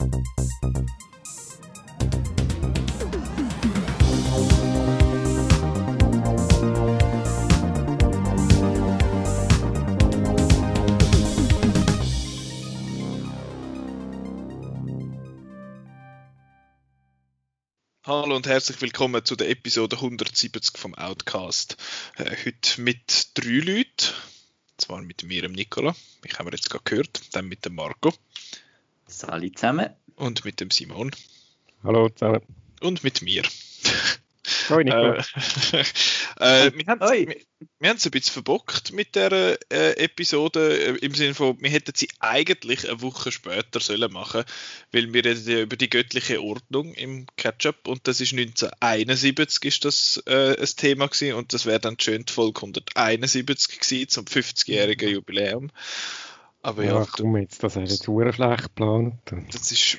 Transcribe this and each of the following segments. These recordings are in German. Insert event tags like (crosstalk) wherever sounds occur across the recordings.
Hallo und herzlich willkommen zu der Episode 170 vom Outcast. Äh, heute mit drei Leuten. Zwar mit mir, dem Nicola, ich habe jetzt gerade gehört, dann mit dem Marco. Salut zusammen. Und mit dem Simon. Hallo zusammen. Und mit mir. Hoi, Nicola. Äh, (laughs) äh, wir haben es ein bisschen verbockt mit der äh, Episode, äh, im Sinne von, wir hätten sie eigentlich eine Woche später sollen machen, weil wir reden ja über die göttliche Ordnung im Ketchup und das ist 1971 ist das äh, ein Thema gewesen und das wäre dann schön die Folge 171 gewesen zum 50-jährigen Jubiläum. Aber ja, Ach, komm jetzt, das ist jetzt schlecht geplant. Das ist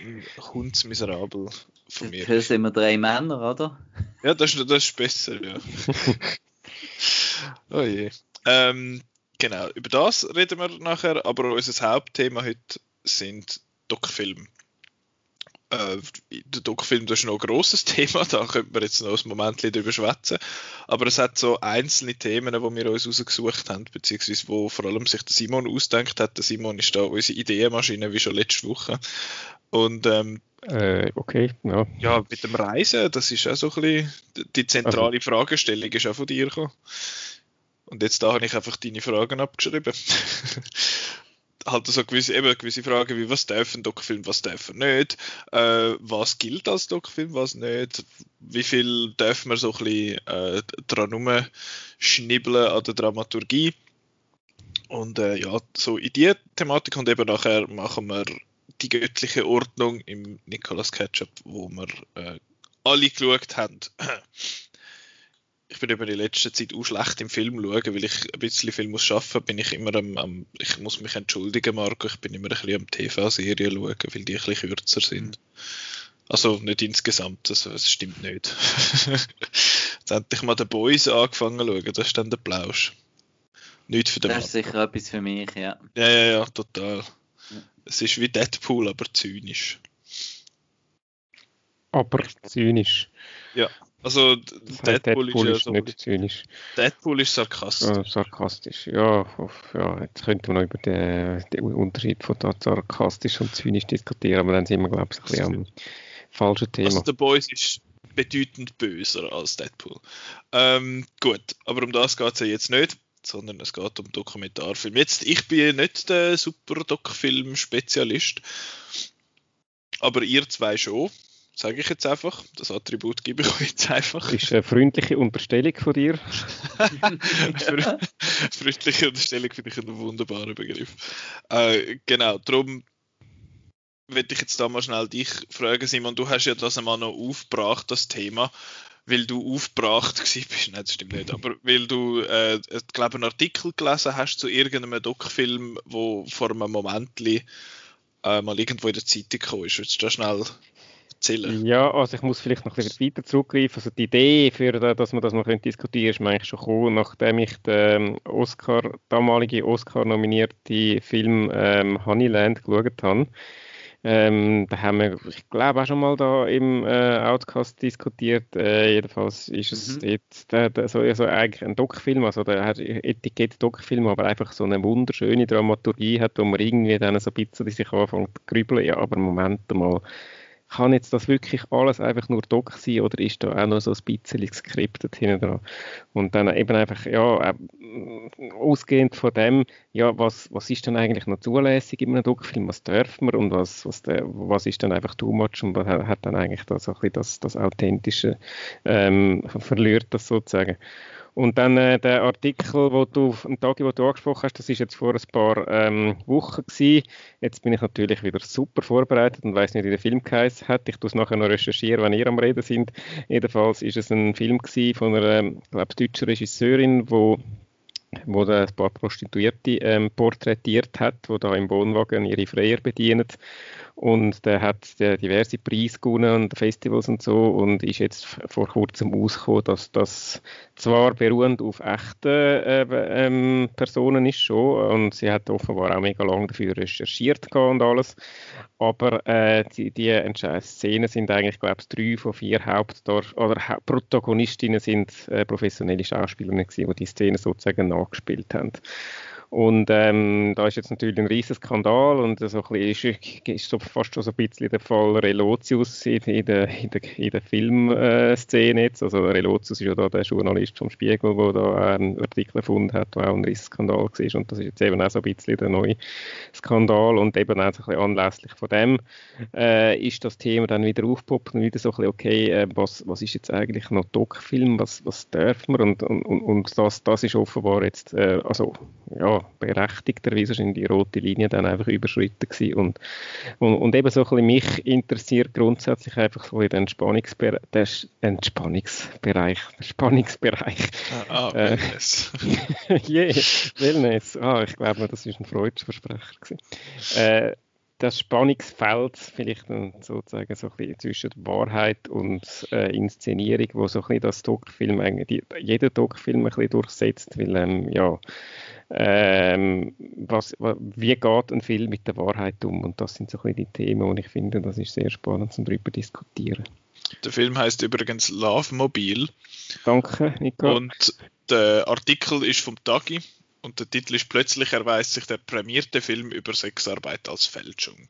hundsmiserabel von mir. Hier sind wir drei Männer, oder? Ja, das, das ist besser, ja. (laughs) oh je. Ähm, genau, über das reden wir nachher, aber unser Hauptthema heute sind Doc-Filme. Äh, der Doc-Film ist noch ein grosses (laughs) Thema, da könnte man jetzt noch ein Moment drüber schwätzen. Aber es hat so einzelne Themen, die wir uns rausgesucht haben, beziehungsweise wo vor allem sich der Simon ausdenkt hat. Der Simon ist da unsere Ideenmaschine, wie schon letzte Woche. Und ähm, äh, okay, ja. Ja, mit dem Reisen, das ist auch so ein bisschen, die zentrale also. Fragestellung ist auch von dir gekommen. Und jetzt da habe ich einfach deine Fragen abgeschrieben. (laughs) halt so gewisse, eben gewisse Fragen wie, was darf ein Doc-Film, was darf er nicht, äh, was gilt als Doc-Film, was nicht, wie viel darf man so ein bisschen äh, dran rumschnibbeln an der Dramaturgie. Und äh, ja, so in die Thematik und eben nachher machen wir die göttliche Ordnung im Nicolas Ketchup, wo wir äh, alle geschaut haben. Ich bin über die letzte Zeit auch schlecht im Film schauen, weil ich ein bisschen viel muss schaffen, bin ich immer am, am, ich muss mich entschuldigen, Marco, ich bin immer ein bisschen am TV-Serien schauen, weil die ein bisschen kürzer sind. Also nicht insgesamt, das, das stimmt nicht. (laughs) Jetzt endlich mal The Boys angefangen zu schauen, das ist dann der Plausch. Nicht für den Das ist sicher etwas für mich, ja. Ja, ja, ja, total. Es ist wie Deadpool, aber zynisch. Aber zynisch. Ja, also das Deadpool, Deadpool, ist, ja so nicht zynisch. Deadpool ist sarkastisch. Ja, sarkastisch, ja, ja. Jetzt könnten wir noch über den, den Unterschied von sarkastisch und zynisch diskutieren, aber dann sind wir, glaube ich, ein bisschen am falschen Thema. Also The Boys ist bedeutend böser als Deadpool. Ähm, gut, aber um das geht es ja jetzt nicht sondern es geht um Dokumentarfilm. Jetzt, ich bin nicht der super Doc-Film-Spezialist, aber ihr zwei schon, sage ich jetzt einfach. Das Attribut gebe ich (laughs) euch jetzt einfach. Das ist eine freundliche Unterstellung von dir. (laughs) freundliche Unterstellung finde ich einen wunderbaren Begriff. Äh, genau, darum würde ich jetzt da mal schnell dich fragen, Simon, du hast ja das einmal noch aufgebracht, das Thema weil du aufgebracht (laughs) bist, nein, das stimmt nicht, aber weil du, äh, ich glaube, einen Artikel gelesen hast zu irgendeinem Doc-Film, wo vor einem Moment äh, mal irgendwo in der Zeitung gekommen ist. Willst du da schnell erzählen? Ja, also ich muss vielleicht noch ein bisschen weiter zurückgreifen. Also die Idee, für, dass man das mal diskutieren könnte, ist mir eigentlich schon gekommen, nachdem ich den Oscar, damalige Oscar-nominierte Film ähm, Honeyland geschaut habe. Ähm, da haben wir, ich glaube, auch schon mal da im äh, Outcast diskutiert. Äh, jedenfalls ist es mhm. jetzt der, der, so, also eigentlich ein Doc-Film, also der hat Etikett Doc-Film, aber einfach so eine wunderschöne Dramaturgie hat, wo man irgendwie dann so ein bisschen sich anfängt zu grübeln. Ja, aber Moment mal kann jetzt das wirklich alles einfach nur Doc sein oder ist da auch noch so ein bisschen geskriptet hinten dran? Und dann eben einfach, ja, äh, ausgehend von dem, ja, was, was ist dann eigentlich noch zulässig in einem Doc-Film, was dürfen wir und was, was, was ist dann einfach too much und hat dann eigentlich das, so ein bisschen das, das Authentische ähm, verliert das sozusagen. Und dann äh, der Artikel, wo du, am Tag, wo du angesprochen hast, das ist jetzt vor ein paar ähm, Wochen gewesen. Jetzt bin ich natürlich wieder super vorbereitet und weiß nicht, wie der Film geheißen hat. Ich tue es nachher noch recherchieren, wenn ihr am Reden sind. Jedenfalls ist es ein Film gewesen von einer, ähm, glaube deutschen Regisseurin, wo wo ein paar Prostituierte ähm, porträtiert hat, wo da im Wohnwagen ihre Freier bedienen. Und der hat diverse Preise und Festivals und so und ist jetzt vor kurzem ausgekommen, dass das zwar beruhend auf echten äh, ähm, Personen ist schon und sie hat offenbar auch mega lange dafür recherchiert und alles, aber äh, die, die Szenen sind eigentlich, glaube ich, drei von vier Hauptdar oder ha Protagonistinnen sind äh, professionelle Schauspielerinnen gewesen, die die Szene sozusagen nachgespielt haben. Und ähm, da ist jetzt natürlich ein riesiger Skandal und so ein bisschen ist, ist so fast schon so ein bisschen der Fall Relotius in, in der, in der, in der Filmszene jetzt. Also Relotius ist ja da der Journalist vom Spiegel, der da einen Artikel gefunden hat, der auch ein riesiger Skandal war. Und das ist jetzt eben auch so ein bisschen der neue Skandal und eben auch so ein bisschen anlässlich von dem äh, ist das Thema dann wieder aufgepoppt und wieder so ein bisschen, okay, äh, was, was ist jetzt eigentlich noch Doc-Film, was, was dürfen wir? Und, und, und das, das ist offenbar jetzt, äh, also ja, berechtigterweise wahrscheinlich die rote Linie dann einfach überschritten gewesen. Und, und, und eben so ein bisschen mich interessiert grundsätzlich einfach so in den Spannungsbereich, der Entspannungsbereich, der (laughs) Spannungsbereich. Ah, ah äh, Wellness. (laughs) yeah, Wellness. Ah, ich glaube, das ist ein Freudsversprecher gewesen. Äh, das Spannungsfeld vielleicht sozusagen so ein bisschen zwischen Wahrheit und äh, Inszenierung, wo so ein bisschen das Doc-Film eigentlich, jeder Doc-Film ein bisschen durchsetzt, weil ähm, ja, ähm, was, wie geht ein Film mit der Wahrheit um? Und das sind so ein bisschen die Themen, und ich finde, das ist sehr spannend, um darüber zu diskutieren. Der Film heißt übrigens Love Mobile. Danke, Nico. Und der Artikel ist vom Tagi und der Titel ist Plötzlich erweist sich der prämierte Film über Sexarbeit als Fälschung.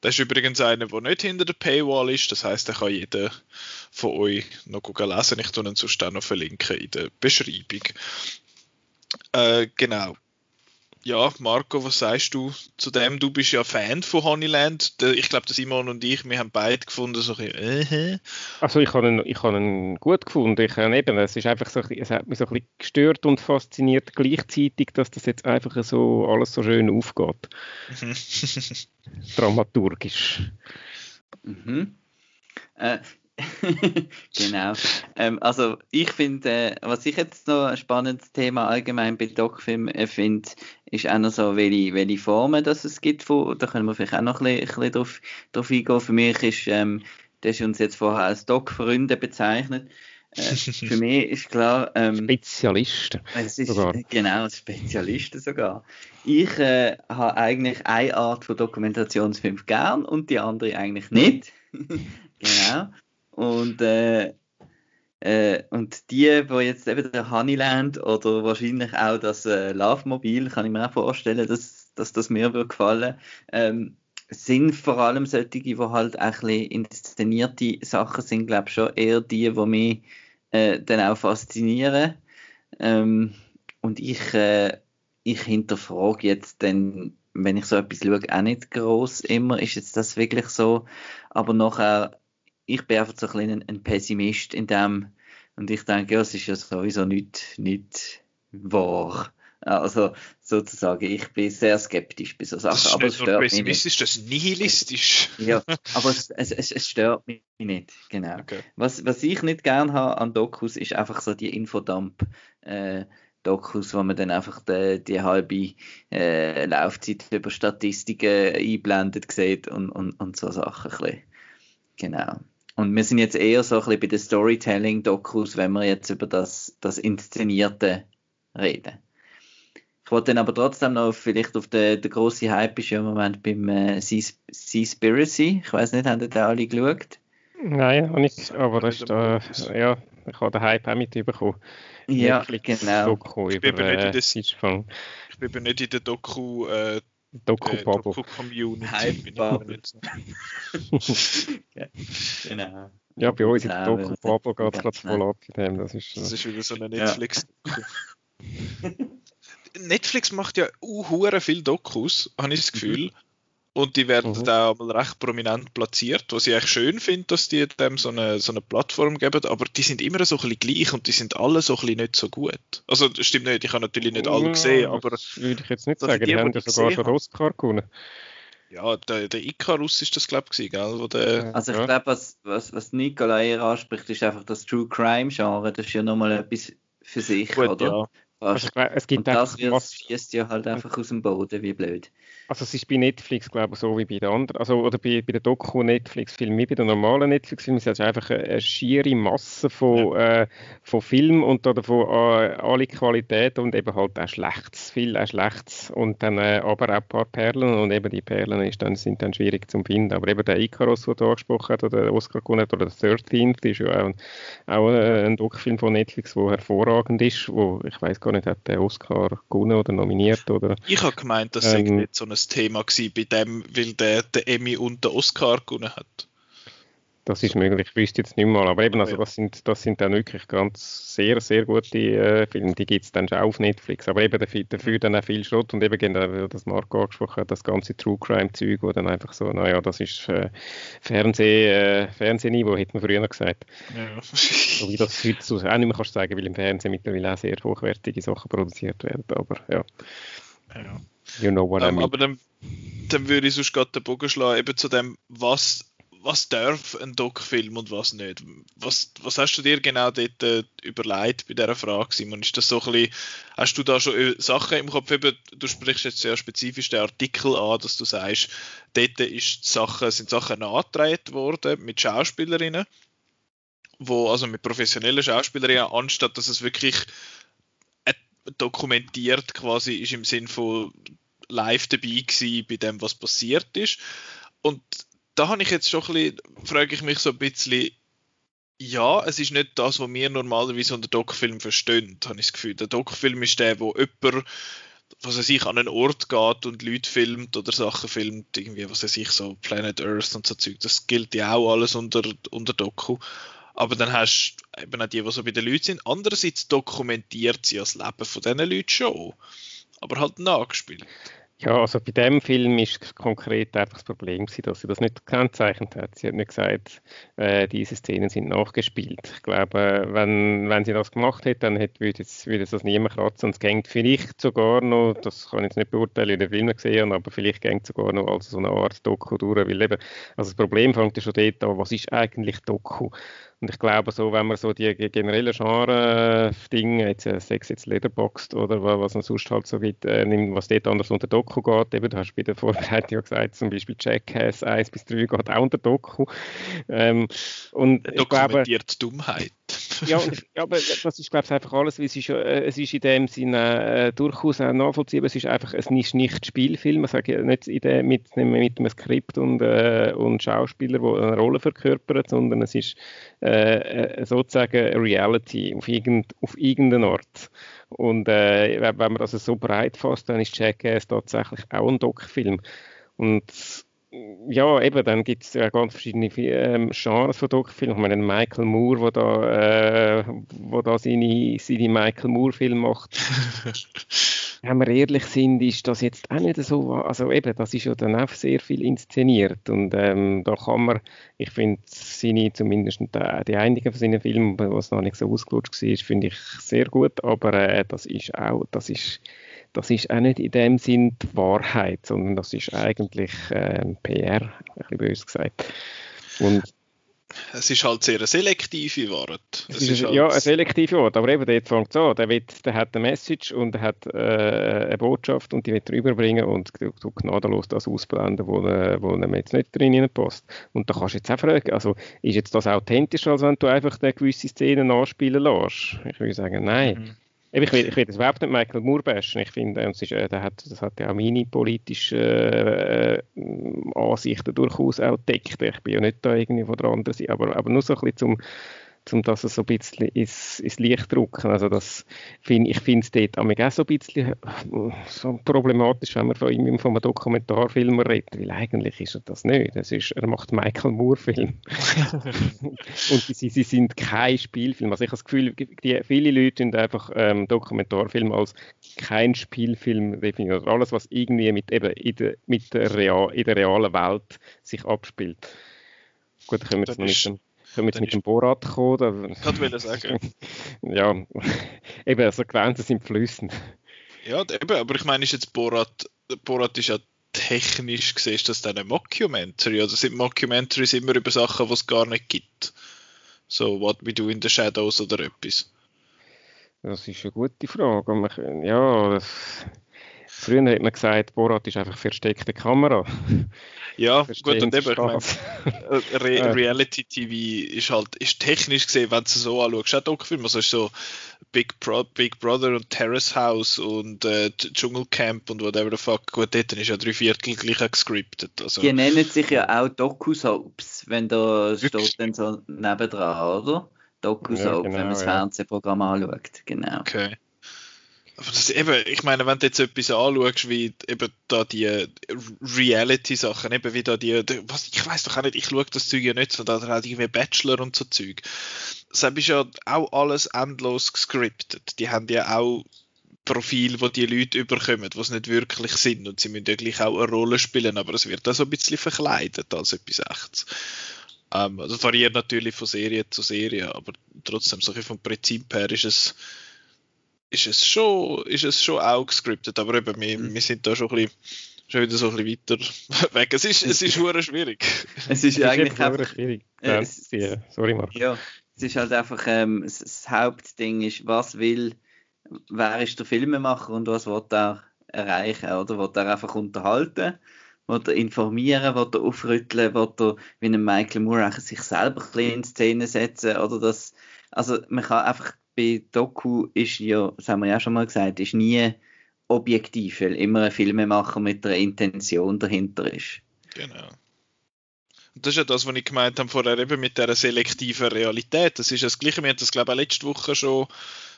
Das ist übrigens einer, der nicht hinter der Paywall ist. Das heißt, da kann jeder von euch noch lesen. Ich tue ihn sonst auch noch verlinken in der Beschreibung. Äh, genau. Ja, Marco, was sagst du zu dem? Du bist ja Fan von Honeyland. Ich glaube, Simon und ich, wir haben beide gefunden, so ein bisschen, äh. Also ich habe ihn, ich habe ihn gut gefunden. Ich, äh, eben, es, ist einfach so, es hat mich so ein bisschen gestört und fasziniert gleichzeitig, dass das jetzt einfach so alles so schön aufgeht. (laughs) Dramaturgisch. Mhm. Äh, (laughs) genau. Ähm, also ich finde, äh, was ich jetzt noch ein spannendes Thema allgemein bei Doc-Filmen äh, finde, ist auch noch so, welche, welche Formen das es gibt. Von, da können wir vielleicht auch noch ein bisschen, ein bisschen drauf, drauf eingehen. Für mich ist, ähm, das ist uns jetzt vorher als Doc-Freunde bezeichnet. Äh, (laughs) für mich ist klar. Ähm, Spezialisten. Es ist, sogar. (laughs) Genau, Spezialisten sogar. Ich äh, habe eigentlich eine Art von Dokumentationsfilm gern und die andere eigentlich nicht. genau. Und, äh, äh, und die, wo jetzt eben der Honeyland oder wahrscheinlich auch das äh, Love Mobil, kann ich mir auch vorstellen, dass, dass das mir würde gefallen, ähm, sind vor allem solche, die halt auch ein bisschen inszenierte Sachen sind, glaube ich schon eher die, die mich äh, dann auch faszinieren. Ähm, und ich, äh, ich hinterfrage jetzt dann, wenn ich so etwas schaue, auch nicht groß immer, ist jetzt das wirklich so, aber nachher ich bin einfach so ein, bisschen ein Pessimist in dem und ich denke, ja, es ist ja sowieso nicht, nicht wahr. Also sozusagen, ich bin sehr skeptisch bei so Sachen. Das ist aber nicht es stört pessimistisch, das ist nihilistisch. ja, (laughs) aber es, es, es, es, stört mich nicht, genau. Okay. Was, was ich nicht gern habe an Dokus, ist einfach so die Infodump. Äh, Dokus, wo man dann einfach die, die halbe äh, Laufzeit über Statistiken einblendet sieht und, und, und so Sachen. Ein bisschen. Genau. Und wir sind jetzt eher so ein bisschen bei den Storytelling-Dokus, wenn wir jetzt über das, das Inszenierte reden. Ich wollte dann aber trotzdem noch vielleicht auf den, der grosse Hype ist ja im Moment beim äh, Seaspiracy. Ich weiß nicht, haben die alle geschaut? Nein, nicht, aber das ist, äh, ja, ich habe den Hype auch mitbekommen. Ja, Netflix genau. Doku ich, über, bin äh, nicht ich bin nicht in der Doku äh, Doku-Bubble. Äh, Doku-Community. Hype-Bubble. genau. (laughs) Ja, bei uns in der Doku-Bubble geht es gerade voll ab in dem. Das ist, das ist wieder so eine Netflix. (laughs) Netflix macht ja uh, viel Dokus, habe ich das Gefühl. Und die werden mhm. da mal recht prominent platziert, was ich eigentlich schön finde, dass die dem so eine, so eine Plattform geben, aber die sind immer so ein bisschen gleich und die sind alle so ein bisschen nicht so gut. Also das stimmt nicht, ich habe natürlich nicht alle gesehen, aber... Das würde ich jetzt nicht sagen, die, die haben ja sogar schon Oscar gewonnen. Ja, der, der Icarus ist das, glaube ich, gell? Wo der, also ich ja. glaube, was, was, was Nikolai eher anspricht, ist einfach das True Crime-Genre, das ist ja nochmal etwas für sich, Gut, oder? Ja. Also, es gibt und das schießt ja halt einfach aus dem Boden, wie blöd. Also es ist bei Netflix, glaube ich, so wie bei den anderen, also oder bei, bei den Doku-Netflix-Filmen, wie bei den normalen Netflix-Filmen, es ist einfach eine, eine schiere Masse von, ja. äh, von Filmen und oder von äh, alle Qualität und eben halt auch Schlechtes, viel auch Schlechtes und dann äh, aber auch ein paar Perlen und eben die Perlen ist dann, sind dann schwierig zu finden. Aber eben der Icarus, den du angesprochen hast, oder der Oscar gewonnen hat, oder der 13 ist ja auch, ein, auch ein Doku-Film von Netflix, der hervorragend ist, wo ich weiß gar nicht, hat der Oscar gewonnen oder nominiert oder... Ich habe gemeint, das ähm, nicht so ein Thema gewesen bei dem, weil der den Emmy und den Oscar gewonnen hat. Das ist möglich, ich wüsste jetzt nicht mal. Aber eben, also das sind, das sind dann wirklich ganz sehr, sehr gute äh, Filme. Die gibt es dann schon auf Netflix. Aber eben dafür, dafür dann auch viel Schrott und eben, genau, das Marco angesprochen hat, das ganze True Crime-Zeug, wo dann einfach so, naja, das ist äh, Fernseh, äh, Fernsehniveau, hätte man früher noch gesagt. Ja. wie das heute so auch nicht mehr kannst sagen, weil im Fernsehen mittlerweile auch sehr hochwertige Sachen produziert werden. Aber ja. ja. You know what um, I ähm, mean. Aber dann, dann würde ich sonst gerade den Bogen schlagen, eben zu dem, was, was darf ein Doc-Film und was nicht. Was, was hast du dir genau dort äh, überlegt bei dieser Frage, Simon? Ist das so ein bisschen, hast du da schon äh, Sachen im Kopf? Eben, du sprichst jetzt sehr spezifisch den Artikel an, dass du sagst, dort ist Sachen, sind Sachen nachgetragen worden mit Schauspielerinnen, wo, also mit professionellen Schauspielerinnen, anstatt dass es wirklich dokumentiert quasi ist im Sinn von live dabei gewesen bei dem, was passiert ist. Und da habe ich jetzt schon ein bisschen, frage ich mich so ein bisschen, ja, es ist nicht das, was wir normalerweise unter Doc-Film verstehen, habe ich das Gefühl. Der Doc-Film ist der, wo jemand, was er sich an einen Ort geht und Leute filmt oder Sachen filmt, irgendwie, was er sich so Planet Earth und so Zeug, das gilt ja auch alles unter, unter Doku. Aber dann hast du eben auch die, die so bei den Leuten sind. Andererseits dokumentiert sie das Leben von diesen Leuten schon. Aber halt nachgespielt. Ja, also bei dem Film ist konkret einfach das Problem dass sie das nicht gekennzeichnet hat. Sie hat nicht gesagt, äh, diese Szenen sind nachgespielt. Ich glaube, wenn, wenn sie das gemacht hätte, dann hätte, würde, es, würde das niemand kratzen. Und es ging vielleicht sogar noch, das kann ich jetzt nicht beurteilen, in den Filmen gesehen, aber vielleicht ging es sogar noch als so eine Art Doku durch. Weil eben, also das Problem fängt ja schon dort an, was ist eigentlich Doku? Und ich glaube, so, wenn man so die generellen Genre-Dinge, jetzt äh, Sex jetzt Leatherboxed oder was man sonst halt so gibt, äh, nimmt, was dort anders unter Doku geht, eben, du hast bei der Vorbereitung (laughs) ja gesagt, zum Beispiel Jackass 1 bis 3 geht auch unter Doku. Ähm, und ich glaube, Dummheit. (laughs) ja, ich, aber das ist, glaube ich, einfach alles, es ist, äh, es ist in dem Sinne äh, durchaus auch nachvollziehbar, es ist einfach, es ist nicht Spielfilm, ich sage nicht in dem, mit, mit einem Skript und, äh, und Schauspieler, die eine Rolle verkörpern, sondern es ist äh, äh, sozusagen Reality auf, irgend, auf irgendeinen Ort. Und äh, wenn man das so breit fasst, dann ist Jackass tatsächlich auch ein Doc-Film. Und ja, eben, dann gibt es ja ganz verschiedene ähm, Genres von Doc-Filmen. Ich meine, Michael Moore, der da, äh, wo da seine, seine Michael Moore-Filme macht. (laughs) wenn wir ehrlich sind, ist das jetzt auch nicht so, also eben, das ist ja dann auch sehr viel inszeniert und ähm, da kann man, ich finde seine, zumindest die, einigen von seinen Filmen, was noch nicht so ausgelutscht war, finde ich sehr gut, aber äh, das ist auch, das ist, das ist auch nicht in dem Sinn die Wahrheit, sondern das ist eigentlich äh, PR, ein bisschen böse gesagt. Und es ist halt sehr eine selektive ist, halt ja, eine selektive Wort, aber eben dort fängt es an. Der, will, der hat eine Message und er hat äh, eine Botschaft und die wird er rüberbringen und du, du gnadenlos das ausblenden, wo, wo ihm jetzt nicht drin passt. Und da kannst du jetzt auch fragen, also ist jetzt das authentischer, als wenn du einfach eine gewisse Szene nachspielen lässt? Ich würde sagen, nein. Mhm. Ich will, ich will das überhaupt nicht Michael Moore bashen. Ich finde, das, ist, äh, der hat, das hat ja auch meine politischen äh, Ansichten durchaus auch deckt. Ich bin ja nicht da irgendwie von der anderen Seite, aber, aber nur so ein bisschen zum um das so ein bisschen ins, ins Licht zu rücken. Also das find, ich finde es dort auch so ein bisschen äh, so problematisch, wenn man von, ihm, von einem Dokumentarfilm redet, weil eigentlich ist er das nicht. Das ist, er macht Michael Moore-Film. (laughs) und sie, sie sind kein Spielfilm. Also ich habe das Gefühl, die, viele Leute sind einfach ähm, Dokumentarfilm als kein Spielfilm definieren. Also alles, was irgendwie mit, eben in, der, mit der, Real, in der realen Welt sich abspielt. Gut, können wir jetzt noch mit können wir jetzt mit dem Borat kommen? Ich wollte sagen. (laughs) ja, eben, also Grenzen sind flüssend. Ja, eben, aber ich meine, ist jetzt Borat, Borat ist ja technisch gesehen, ist das dann ein Mockumentary? Oder sind Mockumentaries immer über Sachen, die es gar nicht gibt? So, What We Do in the Shadows oder etwas? Das ist eine gute Frage. Ja, das Früher hat man gesagt, Borat ist einfach versteckte Kamera. Ja, gut, und eben, ich meine, äh, Re (laughs) Reality TV ist halt, ist technisch gesehen, wenn du es so anschaust, auch Doc-Film, also ist so Big, Pro Big Brother und Terrace House und äh, Dschungelcamp und whatever the fuck, gut, dort ist ja drei Viertel gleich gescriptet. Also. Die nennen sich ja auch Doku-Soaps, wenn da steht dann so nebendran, oder? Doku-Soap, ja, genau, wenn man das ja. Fernsehprogramm anschaut, genau. Okay. Das, eben, ich meine, wenn du jetzt etwas anschaust, wie eben da die Reality-Sachen, eben wie da die, was, ich weiß doch auch nicht, ich schaue das Zeug ja nicht, sondern halt irgendwie Bachelor und so Zeug. Das ist ja auch alles endlos gescriptet. Die haben ja auch Profil, wo die Leute überkommen, was nicht wirklich sind und sie müssen ja gleich auch eine Rolle spielen, aber es wird auch so ein bisschen verkleidet als etwas echtes. Ähm, also das variiert natürlich von Serie zu Serie, aber trotzdem, so vom Prinzip her ist es ist es schon, ist es schon auch gescriptet, aber eben, wir, mhm. wir sind da schon ein bisschen, schon wieder so ein bisschen weiter (laughs) weg. Es ist, es ist (laughs) schwierig. Es ist, ja eigentlich einfach, schwierig. Ja, es, sorry, Mark. Ja, es ist halt einfach, ähm, das Hauptding ist, was will, wer ist der Filmemacher und was will er erreichen, oder? Will er einfach unterhalten? Will er informieren? Will er aufrütteln? Will er, wie ein Michael Moore, sich selber ein bisschen in Szene setzen? Oder das, also man kann einfach bei Doku ist ja, das haben wir ja schon mal gesagt, ist nie objektiv, weil immer ein Filmemacher mit einer Intention dahinter ist. Genau. Und das ist ja das, was ich gemeint habe vorher eben mit der selektiven Realität. Das ist das Gleiche, wir haben das glaube ich auch letzte Woche schon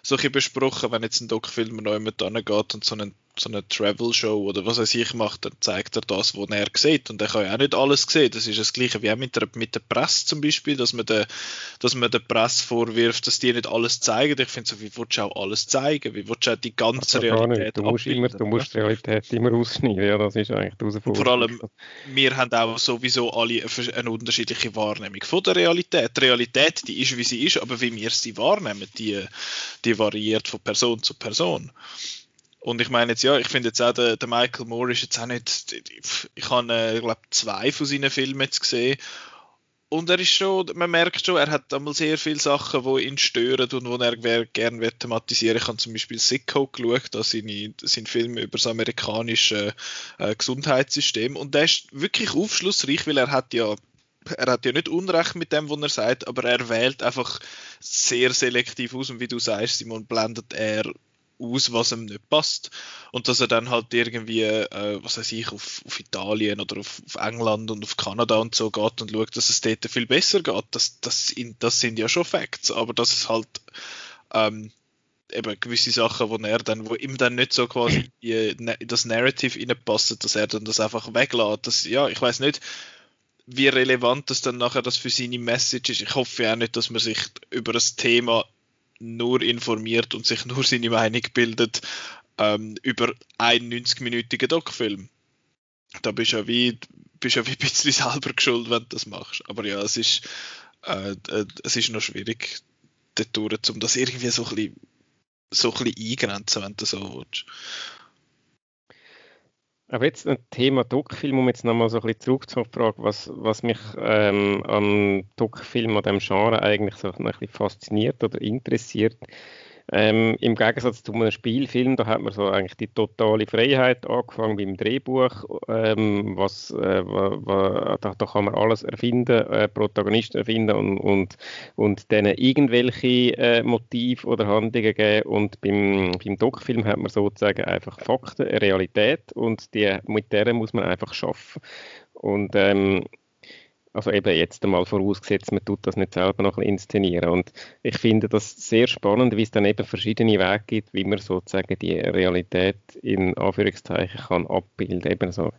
so ein besprochen, wenn jetzt ein Doc-Film noch jemand geht und so einen so eine Travel-Show oder was weiß ich macht, dann zeigt er das, was er sieht. Und er kann ja auch nicht alles sehen. Das ist das Gleiche wie auch mit der, mit der Presse zum Beispiel, dass man, der, dass man der Presse vorwirft, dass die nicht alles zeigen. Ich finde so, wie willst du auch alles zeigen? Wie willst du auch die ganze Realität Du musst, immer, du musst die Realität immer ausschneiden. Ja, das ist eigentlich die Herausforderung. Vor allem, wir haben auch sowieso alle eine unterschiedliche Wahrnehmung von der Realität. Die Realität, die ist, wie sie ist, aber wie wir sie wahrnehmen, die, die variiert von Person zu Person. Und ich meine jetzt, ja, ich finde jetzt auch, der, der, Michael Moore ist jetzt auch nicht, ich habe, äh, glaube zwei von seinen Filmen jetzt gesehen. Und er ist schon, man merkt schon, er hat einmal sehr viele Sachen, die ihn stören und wo er gerne thematisieren Ich habe zum Beispiel Sicko geschaut, also seine, sein Film über das amerikanische äh, Gesundheitssystem. Und der ist wirklich aufschlussreich, weil er hat ja er hat ja nicht Unrecht mit dem, was er sagt, aber er wählt einfach sehr selektiv aus und wie du sagst, Simon, blendet er aus, was ihm nicht passt. Und dass er dann halt irgendwie, äh, was weiß ich, auf, auf Italien oder auf, auf, England und auf Kanada und so geht und schaut, dass es dort viel besser geht. Das, das, das sind ja schon Facts, aber dass es halt ähm, eben gewisse Sachen, wo er dann, wo ihm dann nicht so quasi in das Narrative reinpasst, dass er dann das einfach weglässt. Das, ja, ich weiß nicht, wie relevant das dann nachher das für seine Message ist. Ich hoffe auch nicht, dass man sich über das Thema nur informiert und sich nur seine Meinung bildet ähm, über einen 90-minütigen Doc-Film. Da bist du ja wie, bist ja wie ein bisschen selber geschuld, wenn du das machst. Aber ja, es ist, äh, äh, es ist noch schwierig, dort, um das irgendwie so ein bisschen, so ein bisschen eingrenzen, wenn du so willst. Aber jetzt ein Thema Doc-Film, um jetzt nochmal so ein bisschen zurück zur Frage, was, was mich ähm, am Doc-Film, an dem Genre eigentlich so ein bisschen fasziniert oder interessiert, ähm, Im Gegensatz zu einem Spielfilm, da hat man so eigentlich die totale Freiheit angefangen beim Drehbuch, ähm, was, äh, da, da, kann man alles erfinden, äh, Protagonisten erfinden und, und, und denen irgendwelche äh, Motive oder Handlungen geben und beim, beim Doc-Film hat man sozusagen einfach Fakten, Realität und die, mit der muss man einfach schaffen. Und ähm, also eben jetzt einmal vorausgesetzt, man tut das nicht selber noch inszenieren. Und ich finde das sehr spannend, wie es dann eben verschiedene Wege gibt, wie man sozusagen die Realität in Anführungszeichen kann abbilden. Eben so,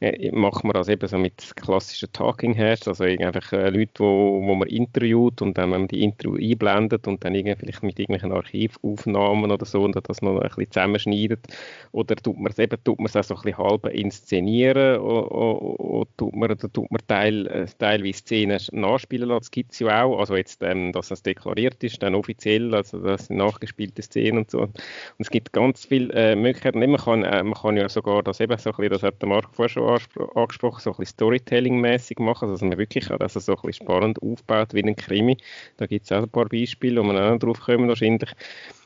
äh, macht man das eben so mit klassischen Talking Heads, also einfach äh, Leute, wo, wo man interviewt und dann man die Interview einblendet und dann irgendwie vielleicht mit irgendwelchen Archivaufnahmen oder so und das noch ein bisschen zusammenschneidet. Oder tut man es eben, tut man es auch so ein bisschen halb inszenieren oder, oder, oder tut man, oder tut man Teil äh, teilweise Szenen nachspielen lassen. Das gibt es ja auch. Also jetzt, ähm, dass das deklariert ist, dann offiziell, also das sind nachgespielte Szenen und so. Und es gibt ganz viele äh, Möglichkeiten. Man kann, äh, man kann ja sogar das eben so ein bisschen, das hat der Marc vorher schon angesprochen, so ein bisschen Storytelling-mäßig machen, dass man wirklich das so ein bisschen spannend aufbaut wie ein Krimi. Da gibt es auch ein paar Beispiele, wo man auch drauf kommen wahrscheinlich.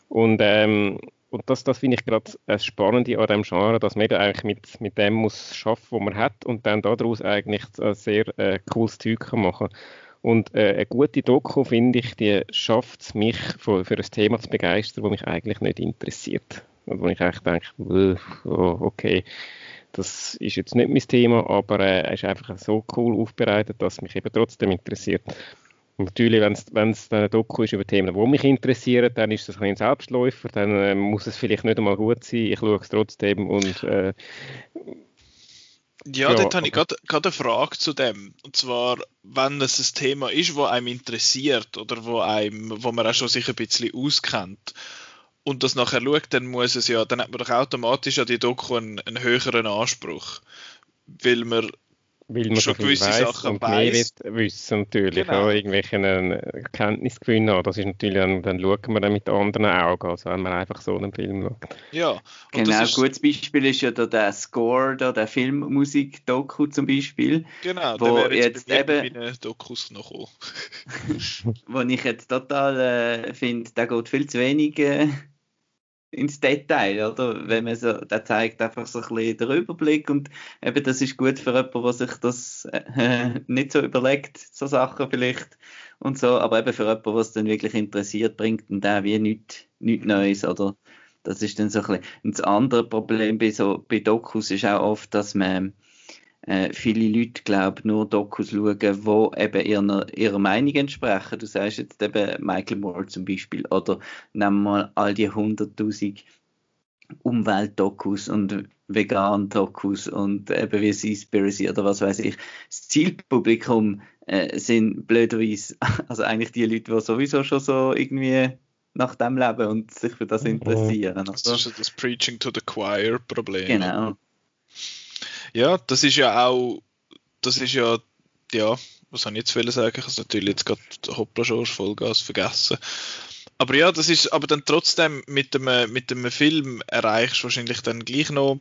Und ähm, und das, das finde ich gerade das Spannende an diesem Genre, dass man eigentlich mit, mit dem muss schaffen, was man hat und dann daraus eigentlich ein sehr äh, cooles Zeug kann machen Und äh, eine gute Doku, finde ich, die schafft es mich, für, für ein Thema zu begeistern, das mich eigentlich nicht interessiert. Und wo ich eigentlich denke, oh, okay, das ist jetzt nicht mein Thema, aber äh, er ist einfach so cool aufbereitet, dass es mich eben trotzdem interessiert. Natürlich, wenn es ein Doku ist über Themen, die mich interessieren, dann ist das ein Selbstläufer, dann äh, muss es vielleicht nicht einmal gut sein, ich schaue es trotzdem und äh, ja, ja, dort habe ich gerade eine Frage zu dem. Und zwar, wenn es ein Thema ist, das einem interessiert oder wo, einem, wo man auch schon sich ein bisschen auskennt und das nachher schaut, dann muss es ja, dann hat man doch automatisch an die Doku einen, einen höheren Anspruch. Weil man weil man schon gewisse weiss Sachen und weiss. mehr wissen natürlich, genau. auch irgendwelche äh, Kenntnisgewinn haben. Das ist natürlich, dann, dann schaut man dann mit anderen Augen, als wenn man einfach so einen Film schaut. Ja. genau, ein gutes Beispiel ist ja da der Score, da, der Filmmusik-Doku zum Beispiel. Genau, wo der jetzt, jetzt eben Dokus noch (laughs) Wo ich jetzt total äh, finde, der geht viel zu wenig... Äh, ins Detail, oder? Wenn man so, der zeigt einfach so ein bisschen den Überblick und eben das ist gut für jemanden, der sich das äh, (laughs) nicht so überlegt, so Sachen vielleicht und so, aber eben für jemanden, was dann wirklich interessiert, bringt dann der wie nichts, nichts Neues, oder? Das ist dann so ein bisschen. Und das andere Problem bei so, bei Dokus ist auch oft, dass man äh, viele Leute, glaube nur Dokus schauen, die eben ihrer, ihrer Meinung entsprechen. Du sagst jetzt eben Michael Moore zum Beispiel oder nehmen wir mal all die 100.000 Umweltdokus und Vegan-Dokus und eben wie Seaspiracy oder was weiß ich. Das Zielpublikum äh, sind blöderweise, (laughs) also eigentlich die Leute, die sowieso schon so irgendwie nach dem leben und sich für das mhm. interessieren. Das ist das Preaching to the Choir Problem. Genau. Ja, das ist ja auch, das ist ja, ja, was soll ich jetzt sagen? Ich habe natürlich jetzt gerade Hoppla schon Vollgas vergessen. Aber ja, das ist, aber dann trotzdem mit dem, mit dem Film erreichst du wahrscheinlich dann gleich noch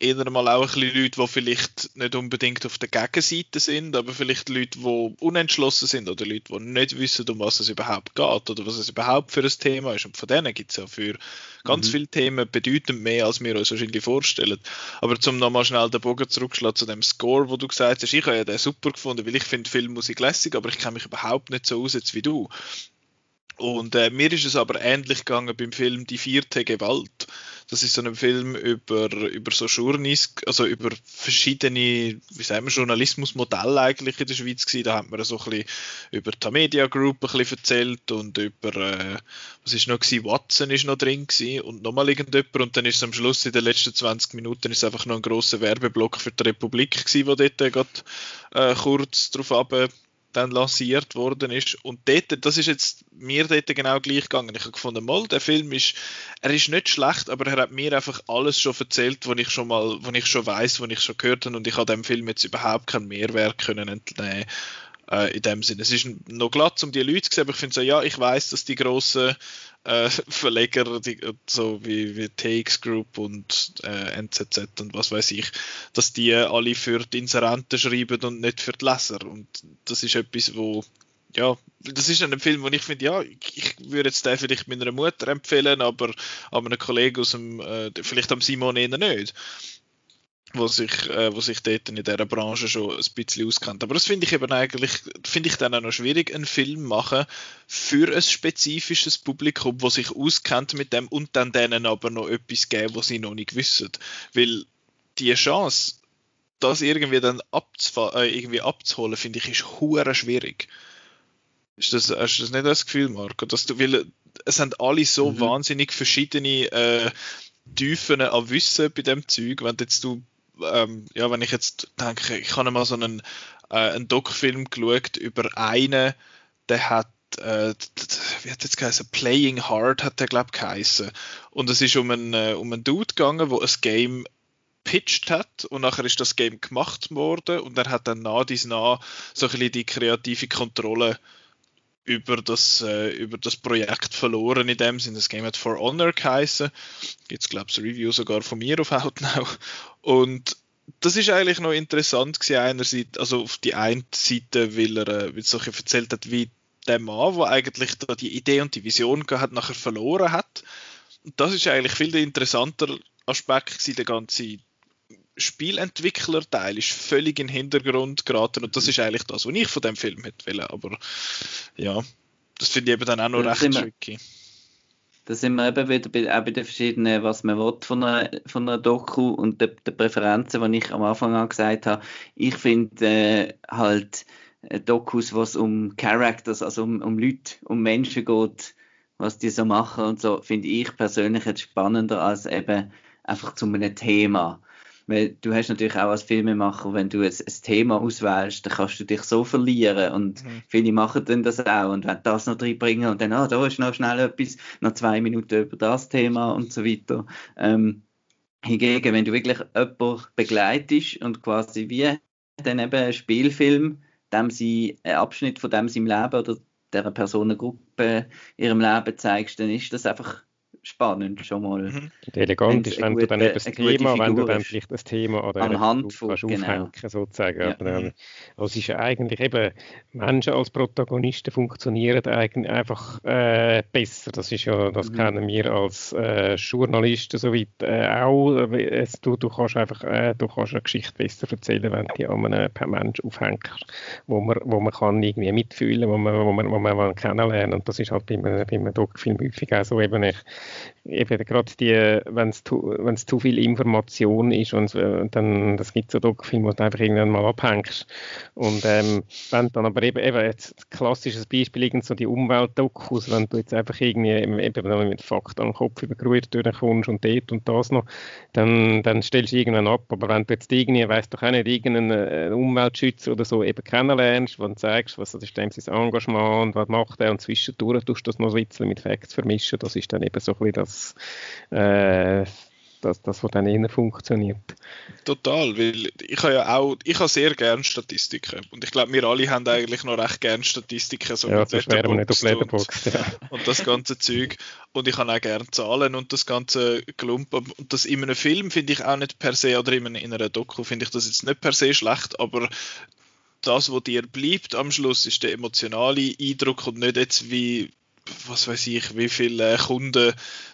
eher mal auch ein bisschen Leute, die vielleicht nicht unbedingt auf der Gegenseite sind, aber vielleicht Leute, die unentschlossen sind oder Leute, die nicht wissen, um was es überhaupt geht oder was es überhaupt für ein Thema ist. Und von denen gibt es ja für ganz mhm. viele Themen bedeutend mehr, als wir uns wahrscheinlich vorstellen. Aber zum nochmal schnell den Bogen zurückschlagen zu dem Score, wo du gesagt hast, ich habe ja den super gefunden, weil ich finde Filmmusik lässig, aber ich kenne mich überhaupt nicht so aus jetzt wie du. Und äh, mir ist es aber ähnlich gegangen beim Film Die vierte Gewalt. Das ist so ein Film über, über so Journeys, also über verschiedene, wie sagen wir, Journalismusmodelle eigentlich in der Schweiz gewesen. Da hat man so ein bisschen über die Media Group ein bisschen erzählt und über, äh, was ist noch gewesen, Watson ist noch drin gewesen und nochmal irgendjemand und dann ist am Schluss in den letzten 20 Minuten ist einfach noch ein grosser Werbeblock für die Republik gewesen, wo dort äh, gerade äh, kurz drauf ab dann lanciert worden ist. Und dort, das ist jetzt mir dort genau gleich gegangen. Ich habe gefunden, mal, der Film ist, er ist nicht schlecht, aber er hat mir einfach alles schon erzählt, was ich schon mal, was ich schon weiß, was ich schon gehört habe und ich habe dem Film jetzt überhaupt keinen Mehrwert können entnehmen äh, in dem Sinne. Es ist noch glatt, um die Leute zu sehen, aber ich finde so, ja, ich weiß, dass die grossen äh, (laughs) Verleger, die, so wie, wie TX Group und äh, NZZ und was weiß ich, dass die alle für die Inserenten schreiben und nicht für die Leser. Und das ist etwas, wo ja, das ist ein Film, wo ich finde, ja, ich würde jetzt den vielleicht meiner Mutter empfehlen, aber einem Kollegen aus dem, äh, vielleicht am Simon eher nicht wo sich, äh, wo sich dort in dieser Branche schon ein bisschen auskennt. Aber das finde ich eben eigentlich, finde ich dann auch noch schwierig, einen Film machen für ein spezifisches Publikum, wo sich auskennt mit dem und dann denen aber noch etwas geben, was sie noch nicht wissen. Weil die Chance, das irgendwie dann äh, irgendwie abzuholen, finde ich, ist hure schwierig. Ist das, hast du das nicht das Gefühl, Marco? Dass du, weil es haben alle so mhm. wahnsinnig verschiedene äh, Tiefen an Wissen bei dem Zeug. Wenn jetzt du ähm, ja, wenn ich jetzt denke, ich habe mal so einen, äh, einen Doc-Film geschaut über einen, der hat äh, wie hat jetzt geheißen? Playing Hard hat der glaube ich geheißen. Und es ist um einen, äh, um einen Dude gegangen, wo ein Game pitched hat und nachher ist das Game gemacht worden und er hat dann nach dies nach so ein bisschen die kreative Kontrolle über das, äh, über das Projekt verloren in dem Sinne. Das Game hat For Honor geheißen. Gibt es, glaube ich, ein Review sogar von mir auf Outnow. Und das ist eigentlich noch interessant gewesen, einerseits, also auf die eine Seite, weil er, äh, weil so erzählt hat, wie der Mann, der eigentlich da die Idee und die Vision hat, nachher verloren hat das ist eigentlich viel der interessanter Aspekt gewesen, der ganze Spielentwicklerteil ist völlig in den Hintergrund geraten und das ist eigentlich das, was ich von dem Film hätte wollen. Aber ja, das finde ich eben dann auch noch Das recht wir- tricky. Da sind wir eben wieder bei, auch bei den verschiedenen, was man will von einer, von einer Doku und den, den Präferenzen, die ich am Anfang an gesagt habe. Ich finde äh, halt äh, Dokus, was um Characters, also um, um Leute, um Menschen geht, was die so machen und so, finde ich persönlich jetzt spannender als eben einfach zu einem Thema. Weil du hast natürlich auch als Filmemacher, wenn du ein, ein Thema auswählst, dann kannst du dich so verlieren und Mhm. viele machen dann das auch und wenn das noch reinbringen und dann, ah, da ist noch schnell etwas, noch zwei Minuten über das Thema und so weiter. Ähm, hingegen, wenn du wirklich jemanden begleitest und quasi wie dann eben ein Spielfilm, dem sie einen Abschnitt von dem seinem Leben oder dieser Personengruppe ihrem Leben zeigst, dann ist das einfach spannend schon mal. Mhm. Und elegant ist, wenn du dann gute- eben das gute Thema, wenn du dann vielleicht das Thema oder Anhand von- genau. aufhängen, sozusagen. Ja. Aber, ähm, es ist ja eigentlich eben, Menschen als Protagonisten funktionieren eigentlich einfach äh, besser. Das ist ja, das Mhm. kennen wir als äh, Journalisten soweit äh, auch. Äh, Es, du, du kannst einfach, äh, du kannst eine Geschichte besser erzählen, wenn die an einem per Mensch aufhängt, wo man, wo man kann irgendwie mitfühlen, wo man, wo man, wo man kennenlernen. Und das ist halt bei einem, bei einem Doc-Film häufig auch so eben, ich, eben gerade die, wenn es zu, zu viel Information ist und dann, das gibt so Doc-Filme, wo du einfach irgendwann mal abhängst. Und ähm, wenn dann aber eben, eben jetzt klassisches Beispiel, irgend so die Umweltdokus, wenn du jetzt einfach irgendwie eben mit Fakten am Kopf übergerührt durchkommst und dort und das noch, dann, dann stellst du irgendwann ab. Aber wenn du jetzt irgendwie, weißt doch auch nicht, irgendeinen äh, Umweltschützer oder so eben kennenlernst, wenn du zeigst, was ist dem sein Engagement und was macht er und zwischendurch tust du das noch ein bisschen mit Facts vermischen, das ist dann eben so bisschen das, äh, das, das was dann eher funktioniert. Total, weil ich habe ja auch, ich habe sehr gern Statistiken und ich glaube, wir alle haben eigentlich noch recht gern Statistiken, so ja, mit wir nicht auf Letterboxd Letterboxd. Ja. und das ganze Zeug. Und ich habe auch gerne Zahlen und das ganze Klump. Und das in einem Film finde ich auch nicht per se, oder in einer Doku finde ich das jetzt nicht per se schlecht, aber das, was dir bleibt am Schluss, ist der emotionale Eindruck und nicht jetzt wie, was weiß ich, wie viele äh, Kunden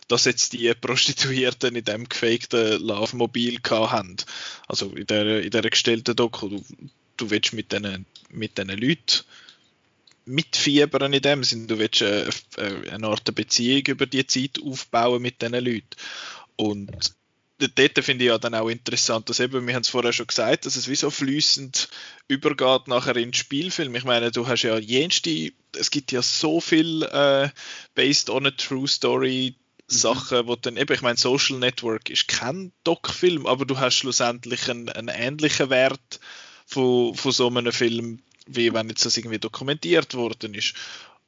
das jetzt die Prostituierten in dem gefakten Love-Mobil haben. Also in der, in der gestellten Doku. Du, du willst mit diesen mit diesen Leuten mitfiebern in dem Sinn. Du willst äh, äh, eine Art Beziehung über die Zeit aufbauen mit diesen Leuten. Und dort finde ich ja dann auch interessant, dass eben, wir haben es vorher schon gesagt, dass es wie so fließend übergeht nachher in den Spielfilm. Ich meine, du hast ja jenste, es gibt ja so viel äh, based on a true story Sachen, wo dann eben, ich meine, Social Network ist kein Doc-Film, aber du hast schlussendlich einen, einen ähnlichen Wert von, von so einem Film, wie wenn jetzt das irgendwie dokumentiert worden ist.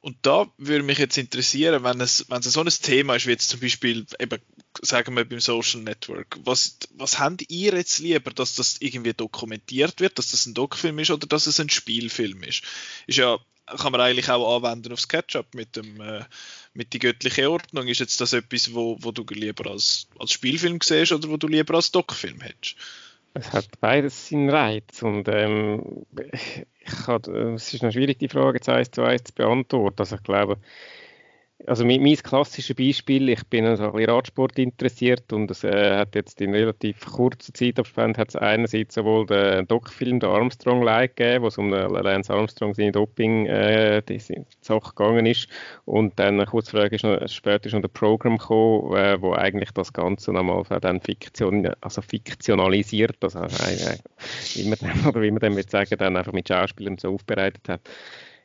Und da würde mich jetzt interessieren, wenn es, wenn es so ein Thema ist, wie jetzt zum Beispiel, eben, sagen wir beim Social Network, was, was habt ihr jetzt lieber, dass das irgendwie dokumentiert wird, dass das ein Doc-Film ist oder dass es ein Spielfilm ist? Ist ja, kann man eigentlich auch anwenden auf SketchUp mit dem, äh, mit die göttliche Ordnung. Ist jetzt das etwas, wo, wo du lieber als, als Spielfilm siehst oder wo du lieber als Doc-Film hättest? Es hat beides seinen Reiz und ähm, ich hab, es ist noch schwierig, die Frage jetzt eins zu eins zu beantworten. Also ich glaube, also mein, mein klassisches Beispiel, ich bin also ein bisschen Radsport interessiert und es äh, hat jetzt in relativ kurzer Zeitabstand hat es einerseits sowohl den Doc-Film, den Armstrong Light gegeben, wo es um Lance Armstrong seine Doping äh, die Sache gegangen ist und dann kurz vorher ist noch, später ist noch ein Programm gekommen, äh, wo eigentlich das Ganze nochmal dann Fiktion, also fiktionalisiert, also äh, wie man dann, (laughs) oder wie man dann will sagen, dann einfach mit Schauspielern so aufbereitet hat.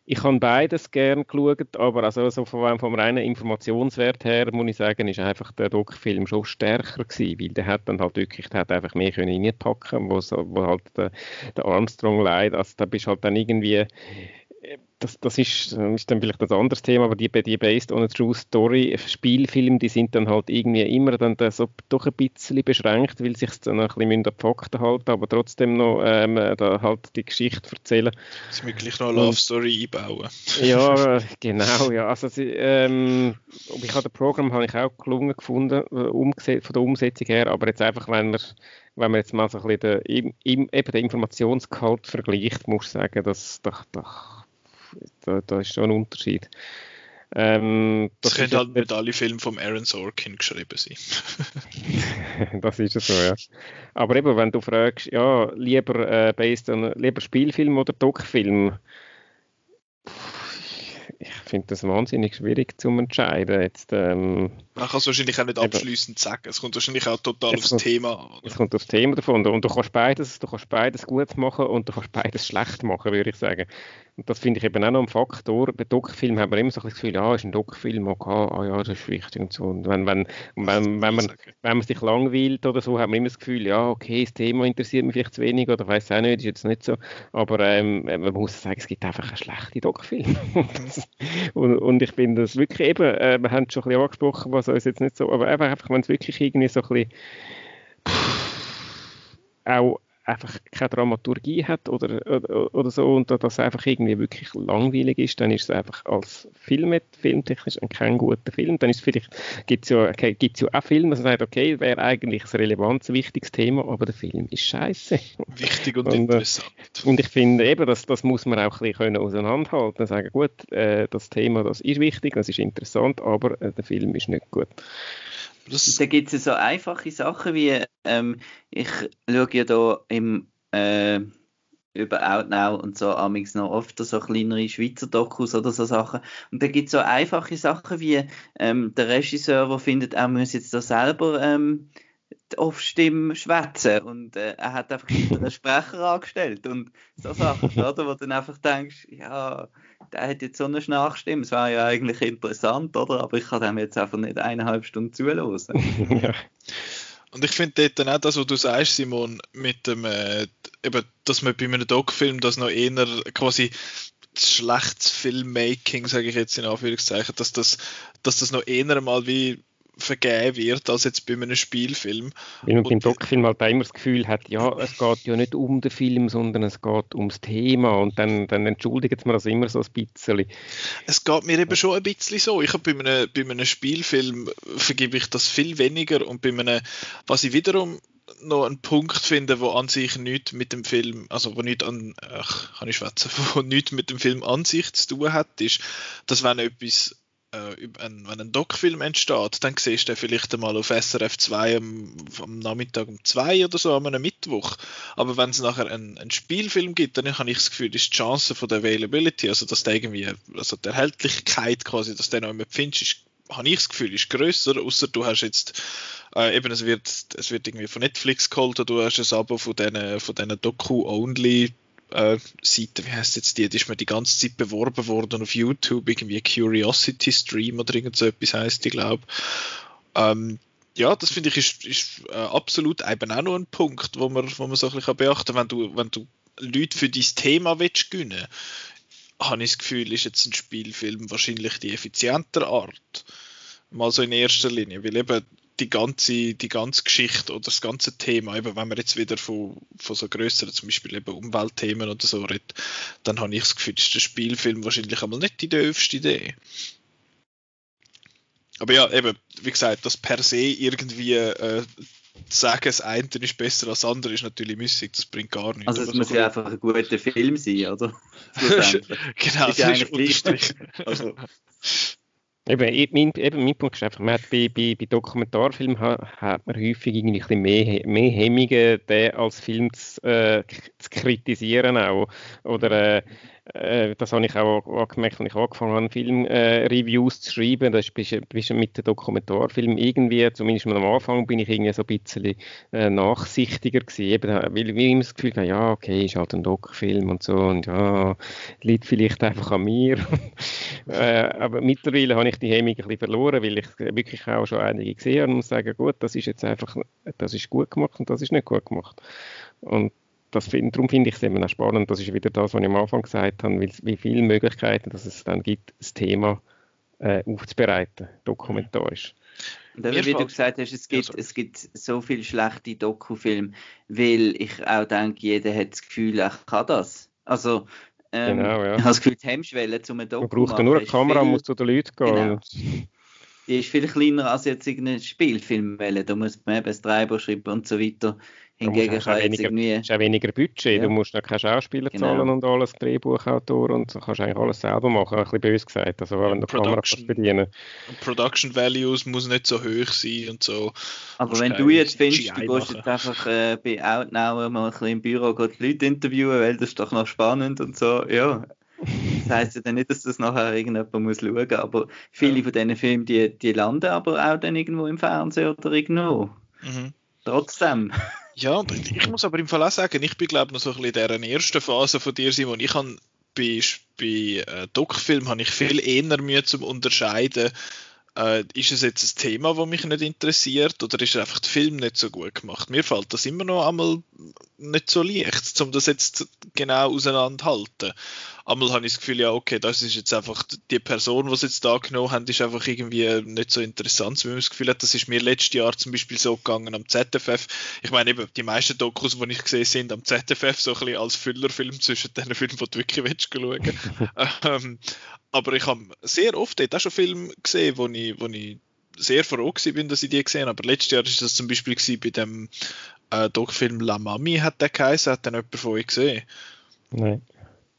Ich habe beides gern geschaut, aber also so vom, vom reinen Informationswert her muss ich sagen, ist einfach der Doc-Film schon stärker gewesen, weil der hat dann halt wirklich, der hat einfach mehr können reinpacken, wo, wo halt der, der Armstrong leidet, also da bist halt dann irgendwie das, das ist, ist, dann vielleicht ein anderes Thema, aber die, die Based on a True Story Spielfilme, die sind dann halt irgendwie immer dann so doch ein bisschen beschränkt, weil sich dann ein bisschen an die Fakten halten, aber trotzdem noch ähm, da halt die Geschichte erzählen. Das möglich noch eine Love Story einbauen. ja, (laughs) genau, ja. Also ähm, ich habe das Programm habe ich auch gelungen gefunden, von der Umsetzung her, aber jetzt einfach, wenn man wenn man jetzt mal so ein bisschen den, eben den Informationsgehalt vergleicht, muss ich sagen, dass da, da, da, da ist schon ein Unterschied. Ähm, das, das können halt nicht alle Filme vom Aaron Sorkin geschrieben sein. (laughs) das ist es so, ja. Aber eben, wenn du fragst, ja, lieber, äh, based on, lieber Spielfilm oder Doc-Film, ich finde das wahnsinnig schwierig zu entscheiden. Jetzt, ähm, Man kann es wahrscheinlich auch nicht abschließend sagen. Es kommt wahrscheinlich auch total aufs kommt, Thema an. Es kommt aufs Thema davon. Und du kannst beides, du kannst beides gut machen und du kannst beides schlecht machen, würde ich sagen. Und das finde ich eben auch noch ein Faktor. Bei Doc-Filmen haben wir immer so das Gefühl, ja, ist ein Doc-Film, okay, ah ja, das ist wichtig und so. Und wenn, wenn, wenn, wenn, man, wenn man sich langweilt oder so, hat man immer das Gefühl, ja, okay, das Thema interessiert mich vielleicht zu wenig oder weiß auch nicht, ist jetzt nicht so. Aber ähm, man muss sagen, es gibt einfach einen schlechten Doc-Film. (laughs) und, und, ich finde das wirklich eben, äh, wir haben es schon ein bisschen angesprochen, was uns jetzt nicht so, aber einfach, wenn es wirklich irgendwie so ein bisschen auch einfach keine Dramaturgie hat oder, oder, oder so und das einfach irgendwie wirklich langweilig ist, dann ist es einfach als Film, filmtechnisch kein guter Film. Dann ist vielleicht, gibt es ja, okay, gibt's ja auch Filme, die sagen, okay, wäre eigentlich ein relevantes, wichtiges Thema, aber der Film ist scheiße. Wichtig und, (laughs) und äh, interessant. Und ich finde eben, das, das muss man auch ein bisschen auseinanderhalten und sagen, gut, äh, das Thema, das ist wichtig, das ist interessant, aber äh, der Film ist nicht gut. Das da gibt es so einfache Sachen wie, ähm, ich schaue ja da im, äh, über Outnow und so amix noch oft so kleinere Schweizer Dokus oder so Sachen. Und da gibt es so einfache Sachen wie, ähm, der Regisseur, der findet, er muss jetzt da selber ähm, oft Stimmen schwätzen. Und äh, er hat einfach einen Sprecher angestellt. Und so Sachen, (laughs) oder, wo du dann einfach denkst, ja, der hat jetzt so eine Schnarchstimme, es wäre ja eigentlich interessant, oder, aber ich kann dem jetzt einfach nicht eineinhalb Stunden zuhören. (laughs) ja. Und ich finde dort dann auch das, was du sagst, Simon, mit dem, äh, eben, dass man bei einem Doc-Film das noch eher quasi schlechtes Filmmaking, sage ich jetzt in Anführungszeichen, dass das, dass das noch eher mal wie vergeben wird als jetzt bei einem Spielfilm. Weil man beim Doc-Film halt immer das Gefühl hat, ja, es geht ja nicht um den Film, sondern es geht ums Thema und dann, dann entschuldigt man das immer so ein bisschen. Es geht mir eben schon ein bisschen so. Ich habe bei einem, bei einem Spielfilm vergebe ich das viel weniger und bei einem, was ich wiederum noch einen Punkt finde, wo an sich nichts mit dem Film, also wo nicht an, ach, kann ich schwätzen, (laughs) wo nichts mit dem Film an sich zu tun hat, ist, dass wenn etwas äh, wenn ein Doc-Film entsteht, dann siehst du den vielleicht einmal auf SRF 2 am, am, Nachmittag um 2 oder so, am Mittwoch. Aber wenn es nachher einen, Spielfilm gibt, dann habe ich das Gefühl, ist die Chance von der Availability, also dass der irgendwie, also die Erhältlichkeit quasi, dass den noch immer findest, ist, habe ich das Gefühl, ist grösser, außer du hast jetzt äh, eben, es wird, es wird irgendwie von Netflix geholt oder du hast ein Abo von diesen von Doku-Only äh, Seite, wie heißt jetzt die, die ist mir die ganze Zeit beworben worden auf YouTube, irgendwie Curiosity Stream oder irgend so etwas heißt die, glaube ähm, ja, das finde ich ist, ist äh, absolut eben auch noch ein Punkt, wo man, wo man so ein bisschen beachten kann, wenn du, wenn du Leute für dein Thema willst gewinnen, habe ich das Gefühl, ist jetzt ein Spielfilm wahrscheinlich die effizientere Art. Mal so in erster Linie, weil eben die ganze, die ganze Geschichte oder das ganze Thema, eben wenn man jetzt wieder von, von so größeren, zum Beispiel eben Umweltthemen oder so redet, dann habe ich das Gefühl, ist der Spielfilm wahrscheinlich einmal nicht die dürfste Idee. Aber ja, eben, wie gesagt, das per se irgendwie äh, sagen, das eine ist besser als das andere, ist natürlich müßig, das bringt gar nichts. Also es muss so ja einfach ein guter Film sein, oder? (laughs) genau, das ist, ist unterstrichen. also, (laughs) Eben, mein, eben, mein Punkt ist einfach, man hat bei, bei, bei Dokumentarfilmen hat, hat man häufig irgendwie ein bisschen mehr, mehr Hemmungen, den als Film zu, äh, zu kritisieren auch. Oder äh, äh, das habe ich auch angemerkt, als ich angefangen habe, Filmreviews äh, zu schreiben. Das ist, bist, mit dem Dokumentarfilm irgendwie, zumindest am Anfang, bin ich irgendwie so ein bisschen äh, nachsichtiger gewesen. Eben, weil, ich immer das Gefühl habe, ja, okay, ist halt ein Doc-Film und so und ja, liegt vielleicht einfach an mir. (laughs) äh, aber mittlerweile habe ich die Hemmung ein bisschen verloren, weil ich wirklich auch schon einige gesehen habe und muss sagen, gut, das ist jetzt einfach, das ist gut gemacht und das ist nicht gut gemacht. Und das find, darum finde ich es eben auch spannend. Das ist wieder das, was ich am Anfang gesagt habe, wie viele Möglichkeiten dass es dann gibt, das Thema äh, aufzubereiten, dokumentarisch. Und eben, wie du gesagt hast, es gibt, ja, es gibt so viele schlechte Dokufilme, weil ich auch denke, jeder hat das Gefühl, er kann das. Also, ähm, genau, ja. ich habe das Gefühl, die Hemmschwelle zu einem Doku Man braucht ja nur eine Kamera und muss zu den Leuten gehen. Genau. Die ist viel kleiner als jetzt irgendeine Spielfilmwelle. Da muss man eben das Treiber schreiben und so weiter Hingegen hast auch weniger, irgendwie... hast auch weniger Budget, Ja. du musst noch keine Schauspieler Genau. zahlen und alles, Drehbuchautor und du kannst eigentlich alles selber machen, ein bisschen böse gesagt. Also wenn du die Kamera kannst Production. bedienen. Und Production Values muss nicht so hoch sein und so. Aber wenn du jetzt findest, du gehst jetzt einfach äh, bei Outnow mal ein bisschen im Büro die Leute interviewen, weil das ist doch noch spannend und so, ja. Das heisst ja dann nicht, dass das nachher irgendjemand muss schauen, aber viele Ja. von diesen Filmen, die, die landen aber auch dann irgendwo im Fernsehen oder irgendwo. Mhm. Trotzdem. Ja, und ich muss aber im Fall auch sagen, ich bin glaube noch so ein bisschen in dieser ersten Phase von dir, Simon. Ich habe bei, bei äh, Doc-Filmen habe ich viel eher Mühe zum Unterscheiden, äh, ist es jetzt ein Thema, das mich nicht interessiert oder ist einfach der Film nicht so gut gemacht? Mir fällt das immer noch einmal nicht so leicht, um das jetzt genau auseinanderhalten. Einmal habe ich das Gefühl, ja, okay, das ist jetzt einfach die Person, die sie jetzt da genommen haben, ist einfach irgendwie nicht so interessant, wie man das Gefühl hat, das ist mir letztes Jahr zum Beispiel so gegangen am ZFF. Ich meine eben, die meisten Dokus, die ich gesehen sind am ZFF, so ein bisschen als Füllerfilm zwischen den (laughs) Filmen, die du wirklich willst schauen. (laughs) ähm, aber ich habe sehr oft dort auch schon Filme gesehen, wo ich, wo ich sehr froh bin, dass ich die gesehen habe. Aber letztes Jahr ist das zum Beispiel bei dem äh, Doc-Film La Mami, hat der geheißen, hat den jemand von euch gesehen? Nein.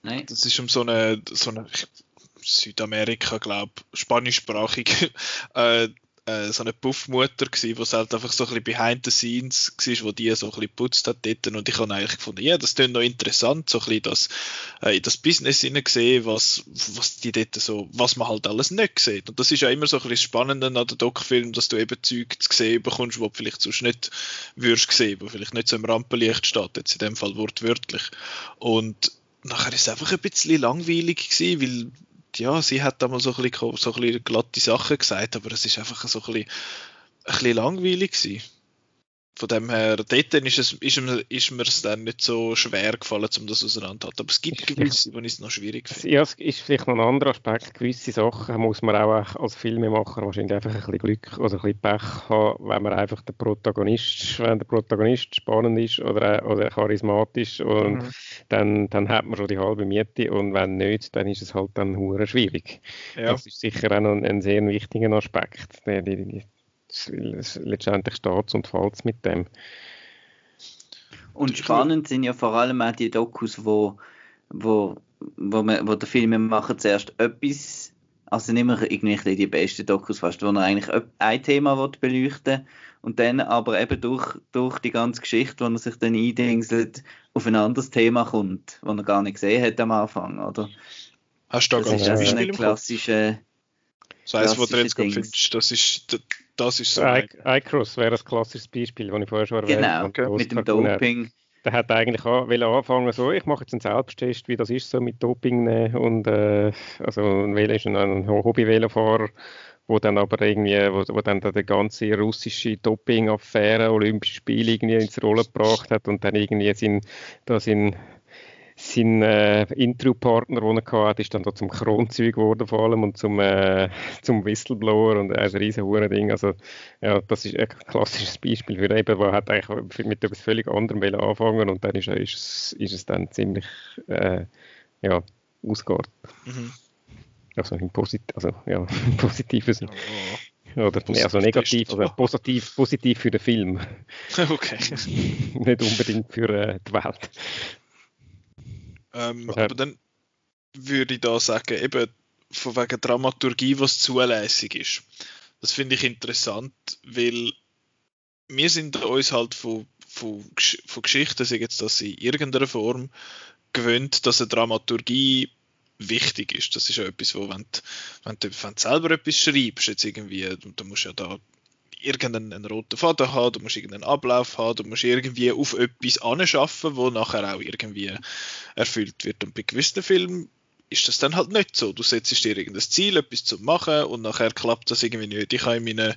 Nein. Das ist um so eine, so eine Südamerika, glaube spanischsprachige (laughs) äh, äh, so eine Puffmutter gsi, wo halt einfach so ein bisschen behind the scenes war, wo die so ein bisschen geputzt hat dort. Und ich habe eigentlich gefunden, ja, das klingt noch interessant, so ein bisschen das, äh, das Business hineingesehen, was, was die dort so, was man halt alles nicht sieht. Und das ist ja immer so ein bisschen das Spannende an den Doc-Film, dass du eben Zeug zu sehen bekommst, wo du vielleicht sonst nicht würdest sehen, wo vielleicht nicht so im Rampenlicht steht, jetzt in dem Fall wortwörtlich. Und nachher ist es einfach ein bisschen langweilig gewesen, weil ja, sie hat da mal so ein bisschen, so ein bisschen glatte Sachen gesagt, aber es ist einfach so ein bisschen, ein bisschen langweilig gewesen. Von dem her, dort ist, es, ist, mir, ist mir es dann nicht so schwer gefallen, um das auseinanderzuhalten. Aber es gibt gewisse, die ich es noch schwierig finde. Ja, es ist vielleicht noch ein anderer Aspekt. Gewisse Sachen muss man auch als Filmemacher wahrscheinlich einfach ein bisschen Glück oder ein bisschen Pech haben, wenn man einfach der Protagonist, wenn der Protagonist spannend ist oder, oder charismatisch und Mhm. dann, dann hat man schon die halbe Miete und wenn nicht, dann ist es halt dann hure schwierig. Ja. Das ist sicher auch noch ein, ein sehr wichtiger Aspekt. Die, die, das- letztendlich steht und fällt mit dem. Und spannend sind ja vor allem auch die Dokus, wo, wo, wo, man, wo der Filmemacher zuerst etwas, also nicht mehr irgendwie die besten Dokus fast, wo er eigentlich ein Thema will beleuchten und dann aber eben durch, durch die ganze Geschichte, wo er sich dann eindingselt, auf ein anderes Thema kommt, das er gar nicht gesehen hat am Anfang, oder? Hast du da Das ganz ist also Beispiel eine im Kopf? klassische, Das heißt, wo du jetzt gerade findest, das ist, das ist so. ICross wäre ein klassisches Beispiel, das ich vorher schon erwähnt genau, habe. mit dem. Doping. Der hat eigentlich will anfangen, so, ich mache jetzt einen Selbsttest, wie das ist so mit Doping und äh, also ein Velo ist ein, ein Hobby-Velofahrer, wo dann aber irgendwie, wo, wo dann die ganze russische Doping-Affäre, Olympische Spiele irgendwie ins Rollen gebracht hat und dann irgendwie sein, da sein, sein äh, Intro-Partner, den er hatte, ist dann da zum Kronzeug geworden vor allem und zum, äh, zum Whistleblower und ein riesen Ding. Also ja, das ist ein klassisches Beispiel für eben, wo hat eigentlich mit etwas völlig anderem anfangen und dann ist, ist, es, ist es dann ziemlich äh, ja, ausgeartet. Mhm. Also im Posit also, ja, (laughs) im positiven Sinne. Oder nee, also Positiv negativ, also positiv, positiv für den Film, (laughs) Okay. (laughs) nicht unbedingt für äh, die Welt. Ähm, Okay. Aber dann würde ich da sagen, eben von wegen Dramaturgie, was zulässig ist. Das finde ich interessant, weil wir sind uns halt von, von, von Geschichten, sei jetzt das in irgendeiner Form, gewöhnt, dass eine Dramaturgie wichtig ist. Das ist ja etwas, wo, wenn, du- wenn, du, wenn du selber etwas schreibst, jetzt irgendwie, du, du musst ja da irgendeinen einen roten Faden haben, du musst irgendeinen Ablauf haben, du musst irgendwie auf etwas anschaffen, wo nachher auch irgendwie erfüllt wird. Und bei gewissen Filmen ist das dann halt nicht so. Du setzt dir irgendein Ziel, etwas zu machen und nachher klappt das irgendwie nicht. Ich habe in meinen,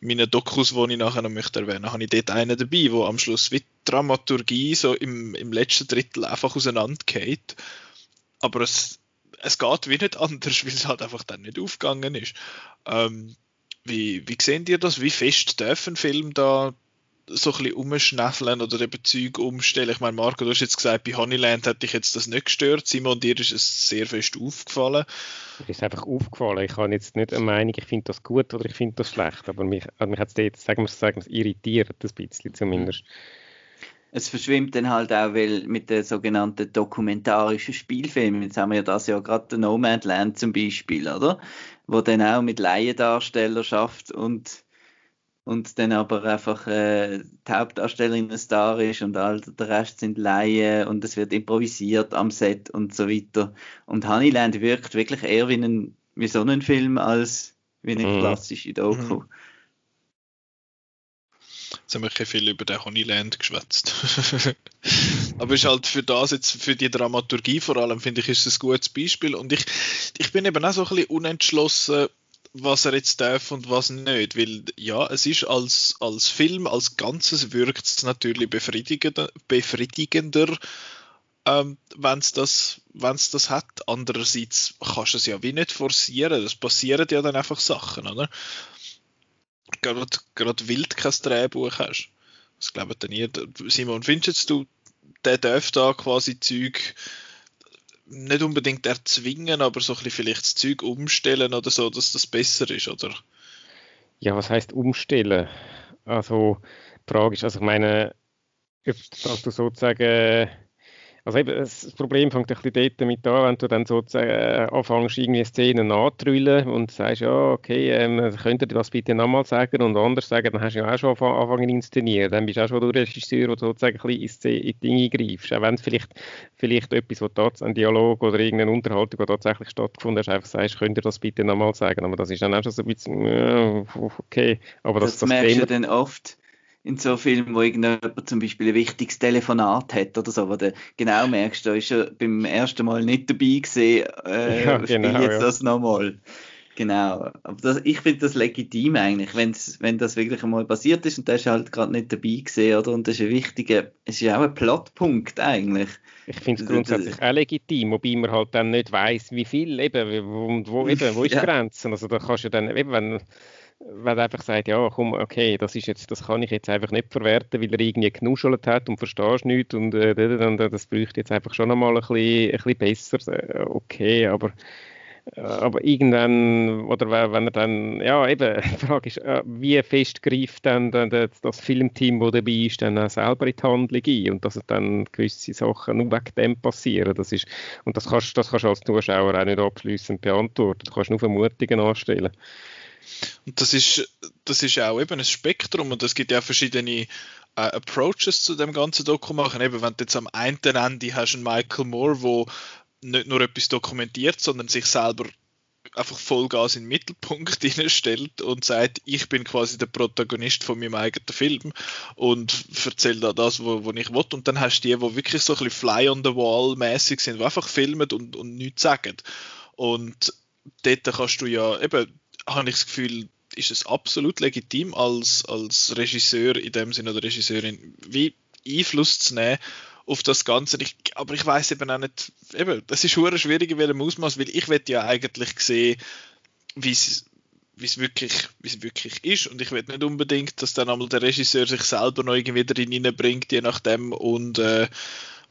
meinen Dokus, die ich nachher noch möchte erwähnen, habe ich dort einen dabei, wo am Schluss wie Dramaturgie so im, im letzten Drittel einfach auseinandergeht. Aber es, es geht wie nicht anders, (laughs) weil es halt einfach dann nicht aufgegangen ist. Ähm, wie, wie sehen ihr das? Wie fest dürfen Film da so ein bisschen umschnäffeln oder eben Zeug umstellen? Ich meine, Marco, du hast jetzt gesagt, bei Honeyland hat dich jetzt das nicht gestört. Simon, dir ist es sehr fest aufgefallen. Mir ist einfach aufgefallen. Ich habe jetzt nicht eine Meinung, ich finde das gut oder ich finde das schlecht, aber mich, mich hat es dort, sagen wir es sagen irritiert, ein bisschen zumindest. Es verschwimmt dann halt auch weil mit den sogenannten dokumentarischen Spielfilmen. Jetzt haben wir ja das ja gerade No Man's Land zum Beispiel, oder? Wo dann auch mit Laiendarsteller schafft und und dann aber einfach äh, die Hauptdarstellerin ein Star ist und all der Rest sind Laien und es wird improvisiert am Set und so weiter. Und Honeyland wirkt wirklich eher wie, ein, wie so ein Film als wie eine mhm. klassische Doku. Mhm. Kein viel über den Honeyland geschwätzt. (laughs) Aber ist halt für das jetzt, für die Dramaturgie vor allem, finde ich, ist es ein gutes Beispiel. Und ich, ich bin eben auch so ein bisschen unentschlossen, was er jetzt darf und was nicht. Weil ja, es ist als, als Film, als Ganzes wirkt es natürlich befriedigender, befriedigender ähm, wenn es das, wenn's das hat. Andererseits kannst du es ja wie nicht forcieren. Es passieren ja dann einfach Sachen, oder? Gerade, gerade wild kein Drehbuch hast. Das glaube ich nie. Simon, findest du, der darf da quasi Zeug nicht unbedingt erzwingen, aber so ein bisschen vielleicht das Zeug umstellen oder so, dass das besser ist, oder? Ja, was heißt umstellen? Also, tragisch. Also, ich meine, dass du sozusagen also eben, das Problem fängt ein bisschen dort mit an, wenn du dann sozusagen äh, anfängst, irgendwie Szenen anzutrüllen und sagst, ja, okay, ähm, könnt ihr das bitte nochmal sagen und anders sagen, dann hast du ja auch schon angefangen inszenieren. Dann bist du auch schon der Regisseur, der sozusagen ein bisschen in die Dinge greifst. Auch wenn es vielleicht, vielleicht etwas, wo tatsächlich ein Dialog oder irgendeine Unterhaltung, die tatsächlich stattgefunden hat, einfach sagst, könnt ihr das bitte nochmal sagen. Aber das ist dann auch schon so ein bisschen, ja, okay. Aber das, das, das merkst Thema, du dann oft in so Filmen, wo irgendjemand zum Beispiel ein wichtiges Telefonat hat oder so, wo du genau merkst, da ist er beim ersten Mal nicht dabei gewesen, äh, ja, (laughs) genau, jetzt ja. das nochmal. Genau. Aber das, ich finde das legitim eigentlich, wenn's, wenn das wirklich einmal passiert ist und der ist halt gerade nicht dabei gewesen, oder? Und das ist ein wichtiger, es ist auch ein Plotpunkt eigentlich. Ich finde es grundsätzlich auch legitim, wobei man halt dann nicht weiß, wie viel eben, wo, wo, (laughs) eben, wo ist die Grenze? Also da kannst du dann, eben, wenn er einfach sagt, ja, komm, okay, das ist jetzt, das kann ich jetzt einfach nicht verwerten, weil er irgendwie genuschelt hat und verstehst nichts und äh, das bräuchte jetzt einfach schon einmal ein bisschen, ein bisschen besser. Äh, okay, aber äh, aber irgendwann, oder wenn er dann, ja eben, (laughs) die Frage ist, äh, wie fest greift dann das Filmteam, das dabei ist, dann auch selber in die Handlung ein und dass dann gewisse Sachen nur wegen dem passieren. Das ist, und das kannst, das kannst du als Zuschauer auch nicht abschließend beantworten. Du kannst nur Vermutungen anstellen. Und das ist, das ist auch eben ein Spektrum und es gibt ja verschiedene äh, Approaches zu dem ganzen Doku machen. Eben, wenn du jetzt am einen Ende hast einen Michael Moore, wo nicht nur etwas dokumentiert, sondern sich selber einfach Vollgas in den Mittelpunkt (laughs) stellt und sagt, ich bin quasi der Protagonist von meinem eigenen Film und erzähle da das, was ich will. Und dann hast du die, die wirklich so ein bisschen Fly on the Wall mäßig sind, die einfach filmen und, und nichts sagen. Und dort kannst du ja eben habe ich das Gefühl, ist es absolut legitim, als, als Regisseur in dem Sinne oder Regisseurin wie Einfluss zu nehmen auf das Ganze. Ich, aber ich weiß eben auch nicht, eben, das ist schwierig in welchem Ausmaß, weil ich will ja eigentlich sehen, wie es wirklich, wie es wirklich ist. Und ich will nicht unbedingt, dass dann einmal der Regisseur sich selber noch irgendwie drin reinbringt, je nachdem, und, äh,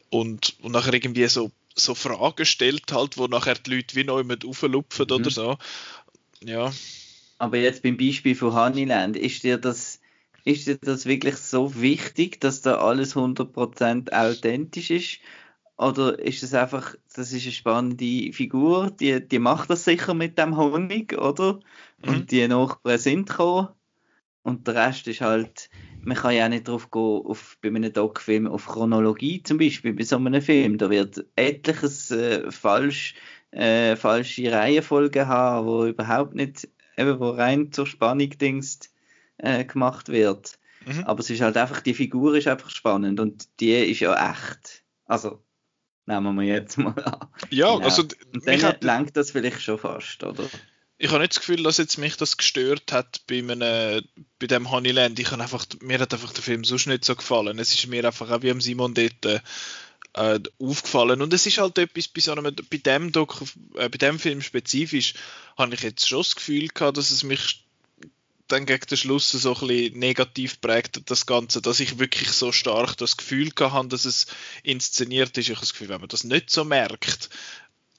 und, und nachher irgendwie so, so Fragen stellt, halt, wo nachher die Leute wie noch jemand auflupfen mhm. oder so. Ja. Aber jetzt beim Beispiel von Honeyland, ist dir das, ist dir das wirklich so wichtig, dass da alles 100% authentisch ist? Oder ist es einfach, das ist eine spannende Figur, die, die macht das sicher mit dem Honig, oder? Mhm. Und die Nachbarn sind gekommen. Und der Rest ist halt, man kann ja auch nicht drauf gehen, auf, bei einem Doc-Film auf Chronologie zum Beispiel, bei so einem Film. Da wird etliches äh, falsch äh, falsche Reihenfolge haben, wo überhaupt nicht, eben wo rein zur Spannung Dings äh, gemacht wird. Mhm. Aber es ist halt einfach, die Figur ist einfach spannend und die ist ja echt. Also, nehmen wir jetzt mal an. Ja, genau. also. Und dann hat, lenkt das vielleicht schon fast, oder? Ich habe nicht das Gefühl, dass jetzt mich das gestört hat bei, einem, bei dem Honeyland. Ich einfach, mir hat einfach der Film sonst nicht so gefallen. Es ist mir einfach auch wie am Simon dort äh, aufgefallen. Und es ist halt etwas bei, so einem, bei, dem Doku, äh, bei dem Film spezifisch, habe ich jetzt schon das Gefühl gehabt, dass es mich dann gegen den Schluss so ein bisschen negativ prägt das Ganze, dass ich wirklich so stark das Gefühl gehabt habe, dass es inszeniert ist. Ich habe das Gefühl, wenn man das nicht so merkt,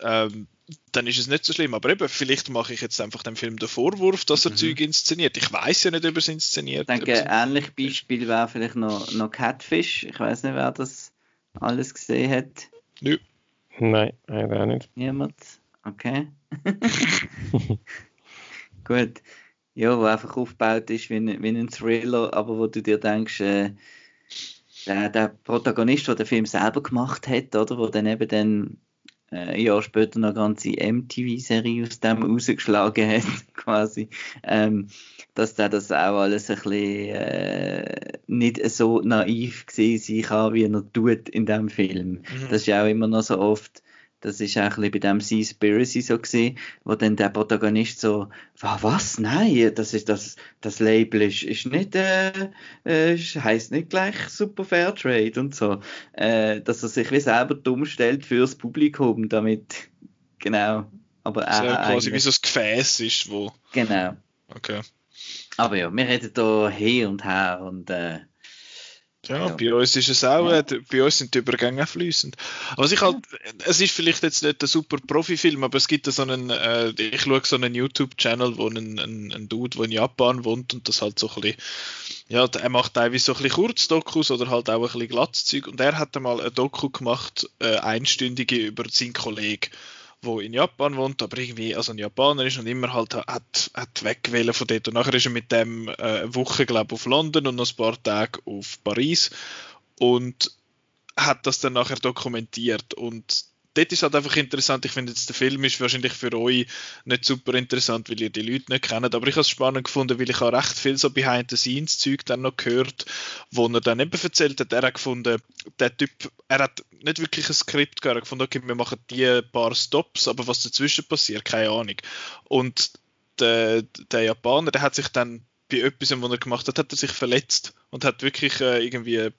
ähm, dann ist es nicht so schlimm. Aber eben, vielleicht mache ich jetzt einfach dem Film den Vorwurf, dass er mhm. Zeug inszeniert. Ich weiß ja nicht, ob er es inszeniert. Ich denke, ein ähnliches Beispiel wäre vielleicht noch, noch Catfish. Ich weiß nicht, wer das alles gesehen hat. Nö. Nein, auch nicht. Niemand? Okay. (laughs) Gut. Ja, wo einfach aufgebaut ist wie ein, wie ein Thriller, aber wo du dir denkst, äh, der, der Protagonist, der den Film selber gemacht hat, oder, wo dann eben dann äh, ein Jahr später noch eine ganze MTV-Serie aus dem rausgeschlagen hat, (laughs) quasi, ähm, dass der das auch alles ein bisschen äh, nicht so naiv gesehen sein kann, wie er tut in dem Film. Mhm. Das ist ja auch immer noch so oft das ist auch ein bisschen bei dem Seaspiracy so gesehen, wo dann der Protagonist so, was? Nein, das ist das, das Label ist, ist nicht, äh, äh, heißt nicht gleich Super Fair Trade und so. Äh, dass er sich wie selber dumm stellt fürs Publikum, damit, (laughs) genau. Aber auch. Ja, quasi wie so ein Gefäß ist, wo. Genau. Okay. Aber ja, wir reden da her und her und, äh, ja, ja, bei uns ist es auch, ja. Äh, bei uns sind die Übergänge fließend. Was ich halt, es ist vielleicht jetzt nicht ein super Profi-Film, aber es gibt so einen, äh, ich schaue so einen YouTube-Channel, wo ein, ein, ein Dude, der in Japan wohnt und das halt so ein bisschen, ja, er macht teilweise so ein bisschen Kurzdokus oder halt auch ein bisschen Glatzzeug und er hat einmal ein Doku gemacht, äh, einstündige über seinen Kollegen wo in Japan wohnt, aber irgendwie also ein Japaner ist und immer halt hat, hat wegwählen von dort. Und nachher ist er mit dem äh, Woche, glaube auf London und noch ein paar Tage auf Paris und hat das dann nachher dokumentiert und dort ist halt einfach interessant. Ich finde jetzt der Film ist wahrscheinlich für euch nicht super interessant, weil ihr die Leute nicht kennt, aber ich habe es spannend gefunden, weil ich auch recht viel so Behind-the-Scenes-Zeug dann noch gehört, wo er dann eben erzählt hat, er hat gefunden, der Typ, er hat nicht wirklich ein Skript gehabt, er hat gefunden, okay, wir machen die paar Stops, aber was dazwischen passiert, keine Ahnung. Und der, der Japaner, der hat sich dann bei etwas, was er gemacht hat, hat er sich verletzt und hat wirklich äh, irgendwie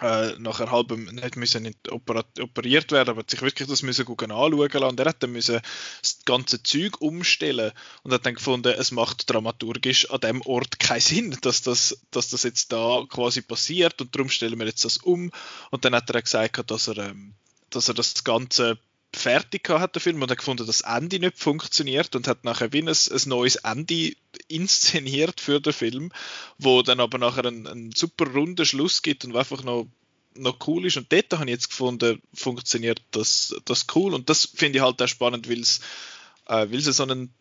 äh, nachher halb nicht müssen nicht operiert werden, aber sich wirklich das müssen gucken anschauen lassen. Und er hat dann müssen das ganze Zeug umstellen und hat dann gefunden, es macht dramaturgisch an dem Ort keinen Sinn, dass das, dass das jetzt da quasi passiert und darum stellen wir jetzt das um. Und dann hat er gesagt, dass er, ähm, dass er das Ganze fertig hat, der Film, und hat gefunden, dass das Ende nicht funktioniert und hat nachher wie ein, ein neues Ende inszeniert für den Film, wo dann aber nachher einen, einen super runden Schluss gibt und einfach noch noch cool ist. Und dort habe ich jetzt gefunden, funktioniert das, das cool. Und das finde ich halt auch spannend, weil es äh, so einen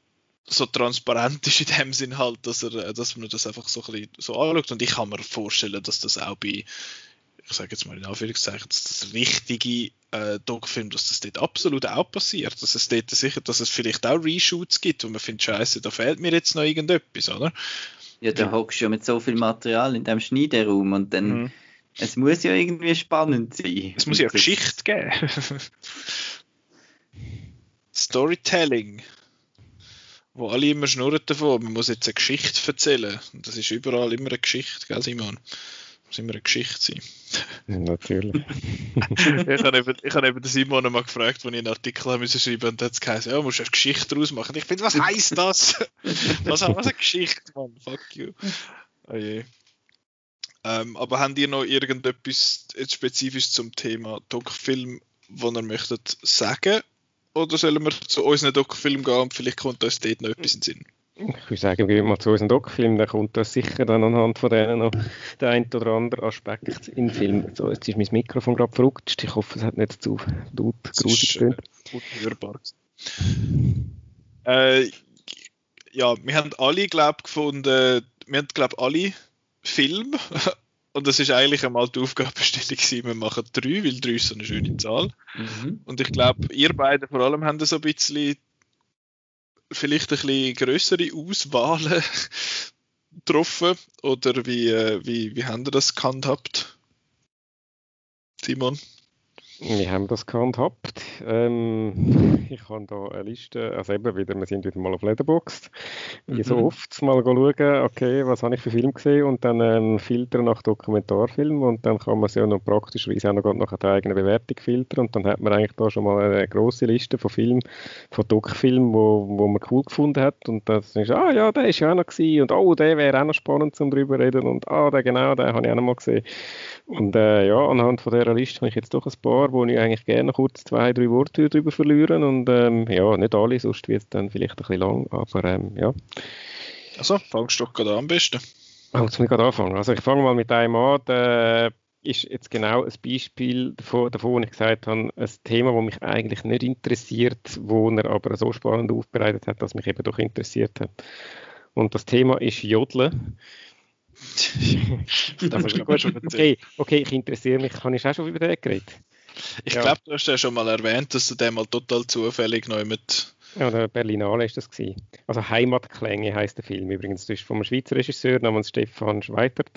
so transparent ist in dem Sinn halt, dass er, dass man das einfach so ein bisschen so anschaut. Und ich kann mir vorstellen, dass das auch bei ich sage jetzt mal in Anführungszeichen, das richtige äh, Doc-Film, dass das dort absolut auch passiert. Dass es dort sicher, dass es vielleicht auch Reshoots gibt, wo man findet, scheiße, da fehlt mir jetzt noch irgendetwas, oder? Ja, da hockst du ja mit so viel Material in dem Schneideraum und dann, mhm. es muss ja irgendwie spannend sein. Es muss ja Geschichte geben. (laughs) Storytelling. Wo alle immer schnurren davon, man muss jetzt eine Geschichte erzählen. Und das ist überall immer eine Geschichte, gell Simon? Muss immer eine Geschichte sein. Natürlich. (laughs) ich habe eben, ich habe eben den Simon mal gefragt, als ich einen Artikel müssen schreiben und dann hat es geheißen, ja, musst du eine Geschichte daraus machen. Ich finde, was heisst das? (laughs) was, was eine Geschichte, Mann? Fuck you. Oh je. Ähm, aber habt ihr noch irgendetwas spezifisch zum Thema Doc-Film, was ihr möchtet sagen? Oder sollen wir zu unseren Doc-Film gehen und vielleicht kommt uns dort noch etwas in den Sinn? Ich würde sagen, gehen wir mal zu unserem Doc-Film, dann kommt da sicher dann anhand von denen noch der ein oder andere Aspekt in den Film. So, jetzt ist mein Mikrofon gerade verrutscht. Ich hoffe, es hat nicht zu laut grusig getönt. Gut hörbar. Äh, ja, wir haben alle, glaube gefunden, wir haben, glaube alle Film (laughs) und das ist eigentlich einmal die Aufgabenstellung gewesen, wir machen drei, weil drei ist so eine schöne Zahl. Mhm. Und ich glaube, ihr beide vor allem haben so ein bisschen vielleicht ein bisschen größere Auswahlen (laughs) getroffen? Oder wie, äh, wie, wie haben ihr das gehandhabt? Simon? Wir haben das gehandhabt. Ähm, ich habe da eine Liste, also eben wieder, wir sind wieder mal auf Letterboxd. Wie so mhm. oft mal schauen, okay, was habe ich für Film gesehen und dann einen Filter nach Dokumentarfilm und dann kann man sie auch noch praktischerweise auch noch nach der eigenen Bewertung filtern und dann hat man eigentlich da schon mal eine grosse Liste von Filmen, von Doc-Filmen, wo, wo man cool gefunden hat und dann denkst du, ah ja, der ist ja auch noch gewesen und oh, der wäre auch noch spannend zum drüber reden und ah, der genau, den habe ich auch noch mal gesehen. Und äh, ja, anhand von dieser Liste habe ich jetzt doch ein paar Oscar, wo ich eigentlich gerne kurz zwei, drei Worte darüber verlieren und ähm, ja, nicht alle, sonst wird es dann vielleicht ein bisschen lang, aber ähm, ja. Also, fangst du doch gerade an am besten. Muss ich gerade anfangen. Also ich fange mal mit einem an, der ist jetzt genau ein Beispiel davon, davon, wo ich gesagt habe, ein Thema, das mich eigentlich nicht interessiert, wo er aber so spannend aufbereitet hat, dass mich eben doch interessiert hat. Und das Thema ist Jodeln. (laughs) (laughs) okay, okay, ich interessiere mich. Kann ich auch schon über den geredet? Ich ja. glaube, du hast ja schon mal erwähnt, dass du den mal total zufällig neu mit. Ja, der Berlinale ist das gewesen. Also Heimatklänge heißt der Film übrigens. Das ist vom Schweizer Regisseur namens Stefan Schweitert.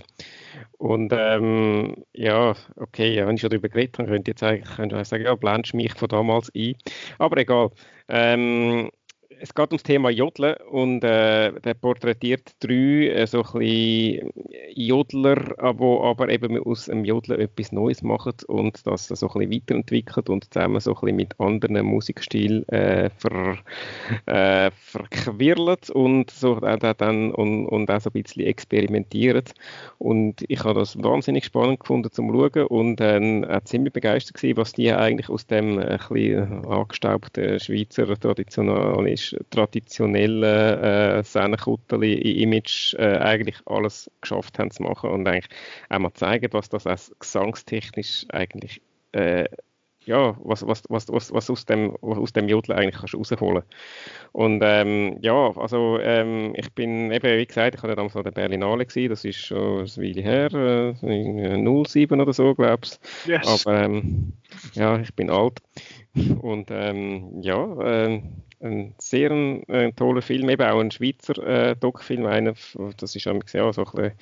Und ähm, ja, okay, ja, wenn ich schon darüber geredet habe, könnte ich jetzt eigentlich könnte ich sagen, ja, blendest mich von damals ein. Aber egal. Ähm, es geht ums Thema Jodeln und äh, der porträtiert drei äh, so ein bisschen Jodler, die aber eben aus dem Jodeln etwas Neues machen und das so ein bisschen weiterentwickelt und zusammen so ein bisschen mit anderen Musikstilen äh, ver, äh, verquirlt und so äh, dann und, und auch so ein bisschen experimentiert und ich habe das wahnsinnig spannend gefunden zum Schauen und äh, ziemlich begeistert gewesen, was die eigentlich aus dem äh, ein bisschen angestaubten Schweizer traditionalisch traditionellen äh, Szenenkutteli-Image äh, eigentlich alles geschafft haben zu machen und eigentlich auch mal zeigen, was das als gesangstechnisch eigentlich äh, ja, was, was, was, was, was aus dem, aus dem Jodel eigentlich kannst rausholen Und ähm, ja, also ähm, ich bin eben, wie gesagt, ich hatte damals an der Berlinale gesehen, das ist schon ein Weile her, äh, 07 oder so, glaube ich. Yes. Aber ähm, ja, ich bin alt. Und ähm, ja, äh, ein sehr äh, toller Film, eben auch ein Schweizer äh, Doc-Film. das ist auch so ein bisschen,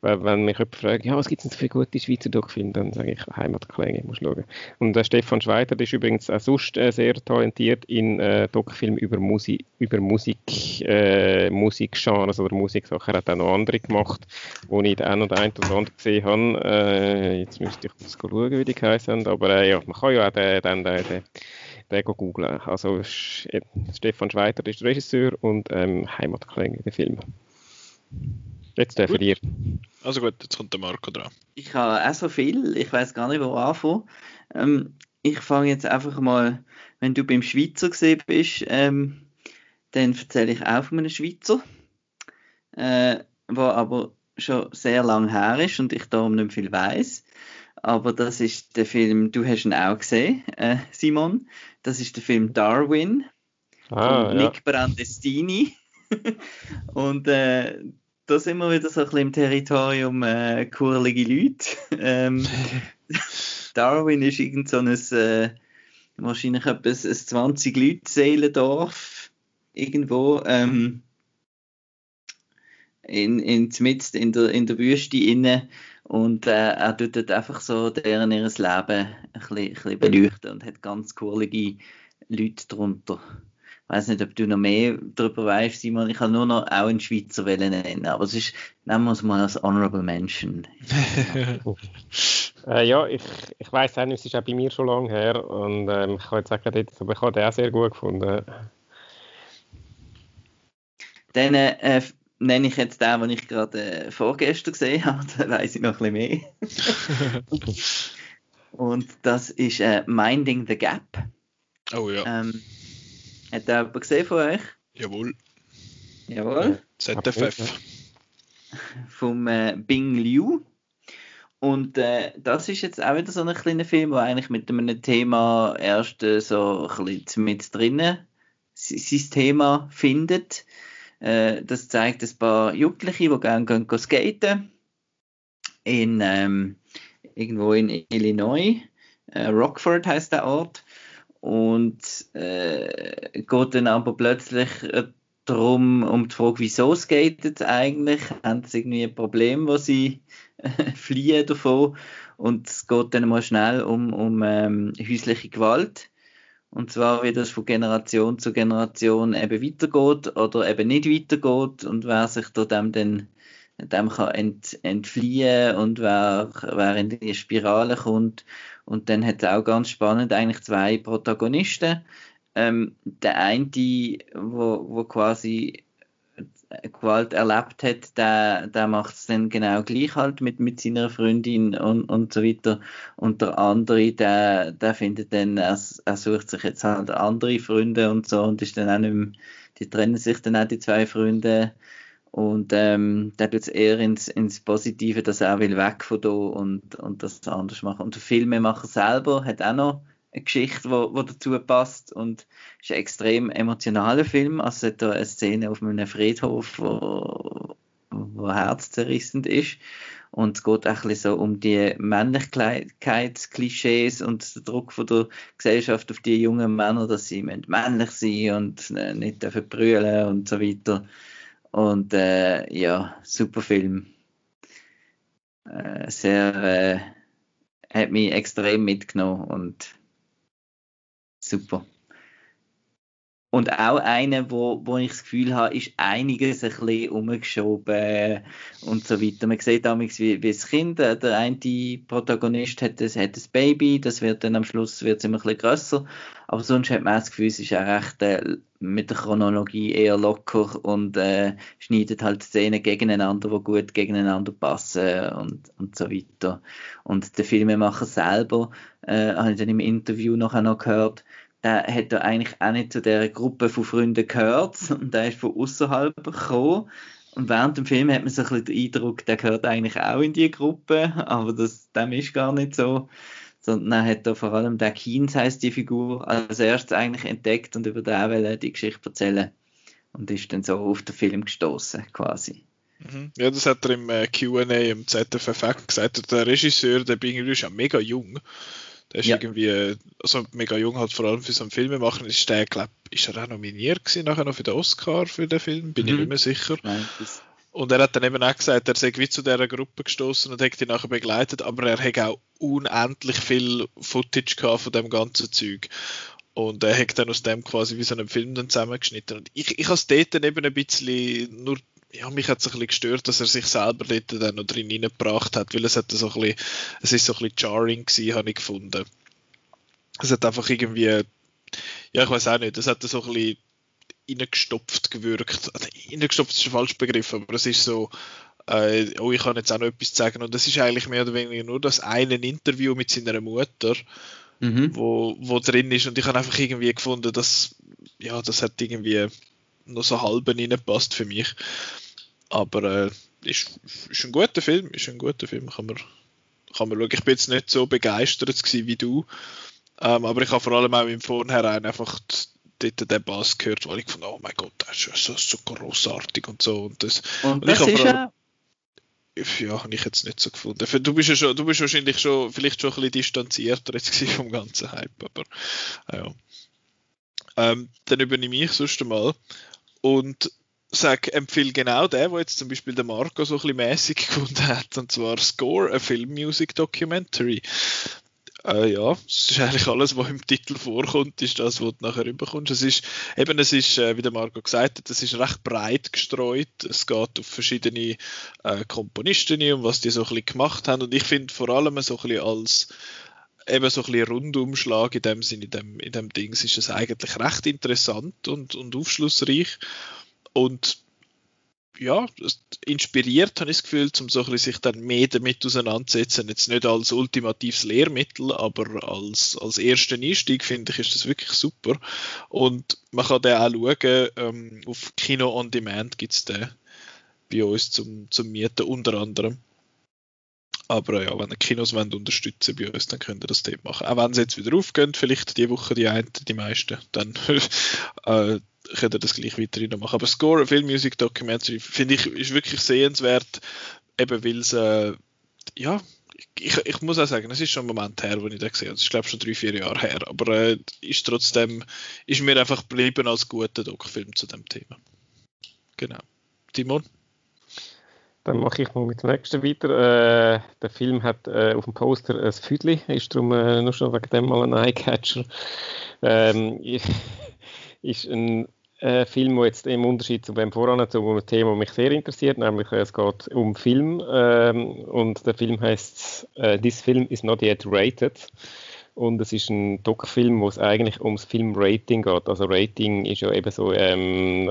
wenn mich jemand fragt, ja, was gibt es denn für gute Schweizer Doc-Filme, dann sage ich Heimatklänge, muss schauen. Und äh, Stefan Schweiter ist übrigens auch sonst äh, sehr talentiert in äh, Doc-Filmen über Musik, über Musik, äh, Musikgenres oder Musiksachen. Er hat auch noch andere gemacht, wo ich den einen oder einen oder anderen gesehen habe. Äh, jetzt müsste ich kurz schauen, wie die heißen, aber äh, ja, man kann ja auch den, den, den, den den googeln. Also Stefan Schweiter ist der Regisseur und ähm, Heimatklänge der Film. Jetzt der für dir. Also gut, jetzt kommt der Marco dran. Ich habe auch so viel, ich weiß gar nicht, wo anfangen. Ähm, ich fange jetzt einfach mal, wenn du beim Schweizer gesehen bist, ähm, dann erzähle ich auch von einem Schweizer, äh, der aber schon sehr lang her ist und ich darum nicht viel weiß. Aber das ist der Film, du hast ihn auch gesehen, äh, Simon. Das ist der Film Darwin ah, von ja. Nick Brandestini. (laughs) und äh, da sind wir wieder so ein bisschen im Territorium äh, kurlige Leute. (laughs) Ähm, (laughs) Darwin ist irgend so ein, äh, wahrscheinlich etwas, ein 20 Leute Seelendorf irgendwo ähm, in, in, in, der, in der Wüste innen und äh, er tut dort einfach so deren ihr Leben ein bisschen, ein bisschen beleuchten und hat ganz coole Leute drunter. Ich weiß nicht, ob du noch mehr darüber weißt, Simon. Ich kann nur noch auch einen Schweizer nennen, aber es ist, nehmen wir es mal als Honorable Mention. (laughs) äh, ja, ich, ich weiß auch nicht, es ist auch bei mir schon lange her und ähm, ich kann jetzt sagen, aber ich habe den auch sehr gut gefunden. Dann äh, nenne ich jetzt den, den ich gerade äh, vorgestern gesehen habe, (laughs) dann weiß ich noch ein bisschen mehr. (laughs) Und das ist äh, Minding the Gap. Oh ja. Ähm, hat der jemand gesehen von euch? Jawohl. Jawohl. ZFF. Vom äh, Bing Liu. Und äh, das ist jetzt auch wieder so ein kleiner Film, der eigentlich mit einem Thema erst äh, so ein bisschen mit drinnen sein Thema findet. Äh, das zeigt ein paar Jugendliche, die gerne gehen, gehen skaten. In, ähm, irgendwo in Illinois. Äh, Rockford heißt der Ort. Und äh, geht dann aber plötzlich äh, darum, um die Frage, wieso skatet eigentlich? Haben sie irgendwie ein Problem, wo sie äh, fliehen davon? Und es geht dann mal schnell um, um ähm, häusliche Gewalt. Und zwar, wie das von Generation zu Generation eben weitergeht oder eben nicht weitergeht und wer sich da dem dann dem kann ent, entfliehen und wer, wer in die Spirale kommt. Und dann hat es auch ganz spannend eigentlich zwei Protagonisten. Ähm, der eine, wo, wo quasi Gewalt erlebt hat, der, der macht es dann genau gleich halt mit, mit seiner Freundin und, und so weiter. Und der andere, der, der findet dann, er, er sucht sich jetzt halt andere Freunde und so und ist dann auch nicht mehr, die trennen sich dann auch die zwei Freunde und ähm, der tut es eher ins, ins Positive, dass er will weg von da und, und das anders machen. Und der Filmemacher selber hat auch noch eine Geschichte, die dazu passt und ist ein extrem emotionaler Film. Also es hat eine Szene auf einem Friedhof, wo, wo herzzerrissend ist. Und es geht ein bisschen so um die Männlichkeitsklischees und den Druck von der Gesellschaft auf die jungen Männer, dass sie männlich sein und nicht dürfen brüllen und so weiter. Und äh, ja, super Film. Äh, sehr, äh, hat mich extrem mitgenommen und super. Und auch einer, wo, wo ich das Gefühl habe, ist einiges ein bisschen umgeschoben und so weiter. Man sieht damals, wie, wie das Kind, äh, der eine Protagonist hat das, hat das Baby, das wird dann am Schluss wird immer ein bisschen grösser. Aber sonst hat man das Gefühl, es ist auch recht äh, mit der Chronologie eher locker und äh, schneidet halt Szenen gegeneinander, die gut gegeneinander passen und, und so weiter. Und der Filmemacher selber, äh, habe ich dann im Interview nachher noch gehört, der hat da eigentlich auch nicht zu der Gruppe von Freunden gehört (laughs) und der ist von außerhalb gekommen. Und während dem Film hat man so ein bisschen den Eindruck, der gehört eigentlich auch in die Gruppe, aber das, dem ist gar nicht so. Sondern er hat da vor allem der Keynes heißt die Figur als erstes eigentlich entdeckt und über den will die Geschichte erzählen. Und ist dann so auf den Film gestoßen quasi. Mhm. Ja, das hat er im äh, QA im ZFF gesagt. Der Regisseur, der Binger ist ja mega jung. Der ist ja. irgendwie, also mega jung halt vor allem für so einen Film machen, ist der, glaube ist er auch nominiert gewesen, nachher noch für den Oscar für den Film, bin mhm. ich nicht mehr sicher. Nein, und er hat dann eben auch gesagt, er sei wie zu dieser Gruppe gestoßen und hat die nachher begleitet, aber er hat auch unendlich viel Footage gehabt von dem ganzen Zeug. Und er hat dann aus dem quasi wie so einen Film dann zusammengeschnitten. Und ich, ich habe es dort dann eben ein bisschen nur ja, mich hat es ein bisschen gestört, dass er sich selber dort dann noch drin reingebracht hat, weil es hat so ein bisschen, es ist so ein bisschen jarring gewesen, habe ich gefunden. Es hat einfach irgendwie, ja, ich weiß auch nicht, es hat so ein bisschen reingestopft gewirkt. Also, reingestopft ist ein falscher Begriff, aber es ist so, äh, oh, ich kann jetzt auch noch etwas sagen. Und das ist eigentlich mehr oder weniger nur das eine Interview mit seiner Mutter, mhm. wo, wo drin ist. Und ich habe einfach irgendwie gefunden, dass, ja, das hat irgendwie noch so halb reingepasst für mich. Aber äh, ist, ist ein guter Film, ist ein guter Film, kann man, kann man schauen. Ich bin jetzt nicht so begeistert wie du, ähm, aber ich habe vor allem auch im Vornherein einfach dort den Bass gehört, weil ich fand, oh mein Gott, das ist so, so großartig und so. Und, das, und, das ist ja ja, habe ich jetzt nicht so gefunden. Du bist ja schon, du bist wahrscheinlich schon, vielleicht schon ein bisschen distanzierter jetzt (laughs) vom ganzen Hype, aber ja. Ähm, dann übernehme ich sonst einmal und sag, empfehle genau den, wo jetzt zum Beispiel der Marco so ein bisschen mäßig (laughs) gefunden hat, und zwar Score, a Film Music Documentary. Äh, ja, (laughs) es ist eigentlich alles, was im Titel vorkommt, ist das, was du nachher überkommst. Es ist, eben, es ist, äh, wie der Marco gesagt hat, es ist recht breit gestreut. Es geht auf verschiedene äh, Komponisten, um was die so ein bisschen gemacht haben. Und ich finde vor allem so ein bisschen als, eben so ein bisschen Rundumschlag in dem Sinne, in dem, in dem Dings ist es eigentlich recht interessant und, und aufschlussreich. Und ja, inspiriert habe ich das Gefühl, um so ein sich dann mehr damit auseinanderzusetzen. Jetzt nicht als ultimatives Lehrmittel, aber als, als ersten Einstieg finde ich, ist das wirklich super. Und man kann den auch schauen, ähm, auf Kino on Demand gibt es den bei uns zum, zum Mieten unter anderem. Aber ja, wenn ihr Kinos wollt, unterstützen bei uns, dann könnt ihr das dort machen. Auch wenn sie jetzt wieder aufgehen, vielleicht die Woche die einen, die meisten, dann (laughs) äh, könnt ihr das gleich weiterhin machen. Aber Score, Film Music Documentary, finde ich, ist wirklich sehenswert, eben weil es, äh, ja, ich, ich, muss auch sagen, es ist schon ein Moment her, wo ich das gesehen habe. Das ist, glaube ich, schon drei, vier Jahre her. Aber äh, ist trotzdem, ist mir einfach geblieben als guter Doc-Film zu dem Thema. Genau. Timon? Dann mache ich mal mit dem nächsten weiter. Äh, der Film hat äh, auf dem Poster ein Füdli, ist darum äh, nur schon wegen dem mal ein Eyecatcher. Ähm, (laughs) ist ein äh, Film, der jetzt im Unterschied zu dem voran zu einem Thema, das mich sehr interessiert, nämlich äh, es geht um Film ähm, und der Film heißt äh, This Film is not yet rated und es ist ein Doc-Film, wo es eigentlich ums Filmrating geht. Also Rating ist ja eben so ähm,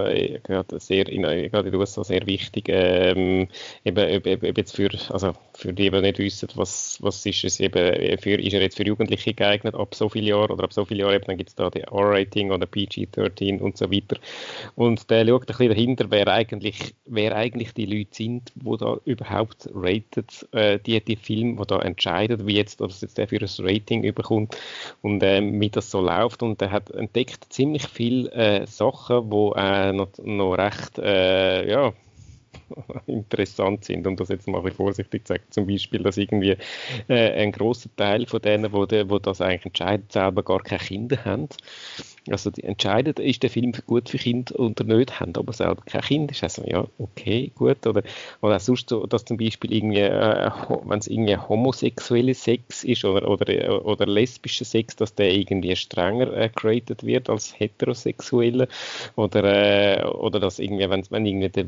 gerade sehr in, gerade in den USA sehr wichtig. Ähm, eben, eben, eben jetzt für, also für die, die nicht wissen, was, was ist es eben für, ist er jetzt für Jugendliche geeignet ab so vielen Jahren oder ab so vielen Jahren dann gibt es da die R-Rating oder PG-13 und so weiter. Und der schaut ein bisschen dahinter, wer eigentlich, wer eigentlich die Leute sind, die da überhaupt rated, äh, die, die Filme, die da entscheiden, wie jetzt, dass jetzt der für ein Rating überkommt und äh, wie das so läuft. Und er hat entdeckt ziemlich viele äh, Sachen, die äh, noch, noch recht, äh, ja, (laughs) interessant sind, um das jetzt mal vorsichtig zu sagen. Zum Beispiel, dass irgendwie äh, ein großer Teil von denen, wo, de, wo das eigentlich entscheiden, selber gar keine Kinder haben. Also die entscheiden, ist der Film gut für Kinder oder nicht, haben aber selber kein Kind. Ist also ja, okay, gut. Oder, oder auch sonst so, dass zum Beispiel irgendwie, äh, wenn es irgendwie homosexuelle Sex ist oder, oder, oder lesbischer Sex, dass der irgendwie strenger äh, geratet wird als heterosexuelle. Oder, äh, oder dass irgendwie, wenn, wenn irgendwie, der,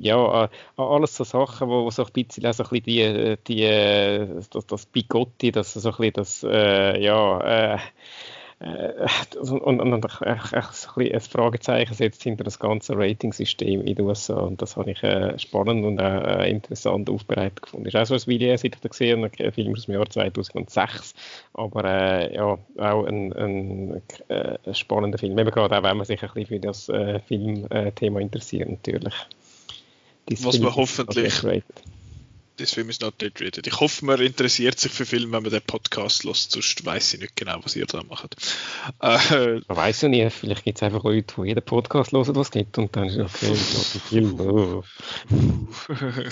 ja, äh, alles so Sachen, wo, wo so ein bisschen, also ein bisschen die, die, das, das Bigotti, das so ein bisschen das, äh, ja, äh, äh, und, und, und so ein, ein Fragezeichen setzt hinter das ganze Ratingsystem in den USA und das habe ich äh, spannend und auch äh, interessant aufbereitet gefunden. Das ist auch so ein Video, das ich da gesehen habe, ein Film aus dem Jahr 2006, aber äh, ja, auch ein, ein, ein äh, spannender Film, eben gerade auch, wenn man sich ein bisschen für das äh, Filmthema interessiert natürlich. Was man hoffentlich das Film ist not yet rated. Ich hoffe, man interessiert sich für Filme, wenn man den Podcast lässt, sonst weiß ich nicht genau, was ihr da macht. Äh, man weiß ja nicht, vielleicht gibt es einfach Leute, die jeden Podcast hören, was es gibt, und dann ist es okay, ich ein Film. (laughs) Oh.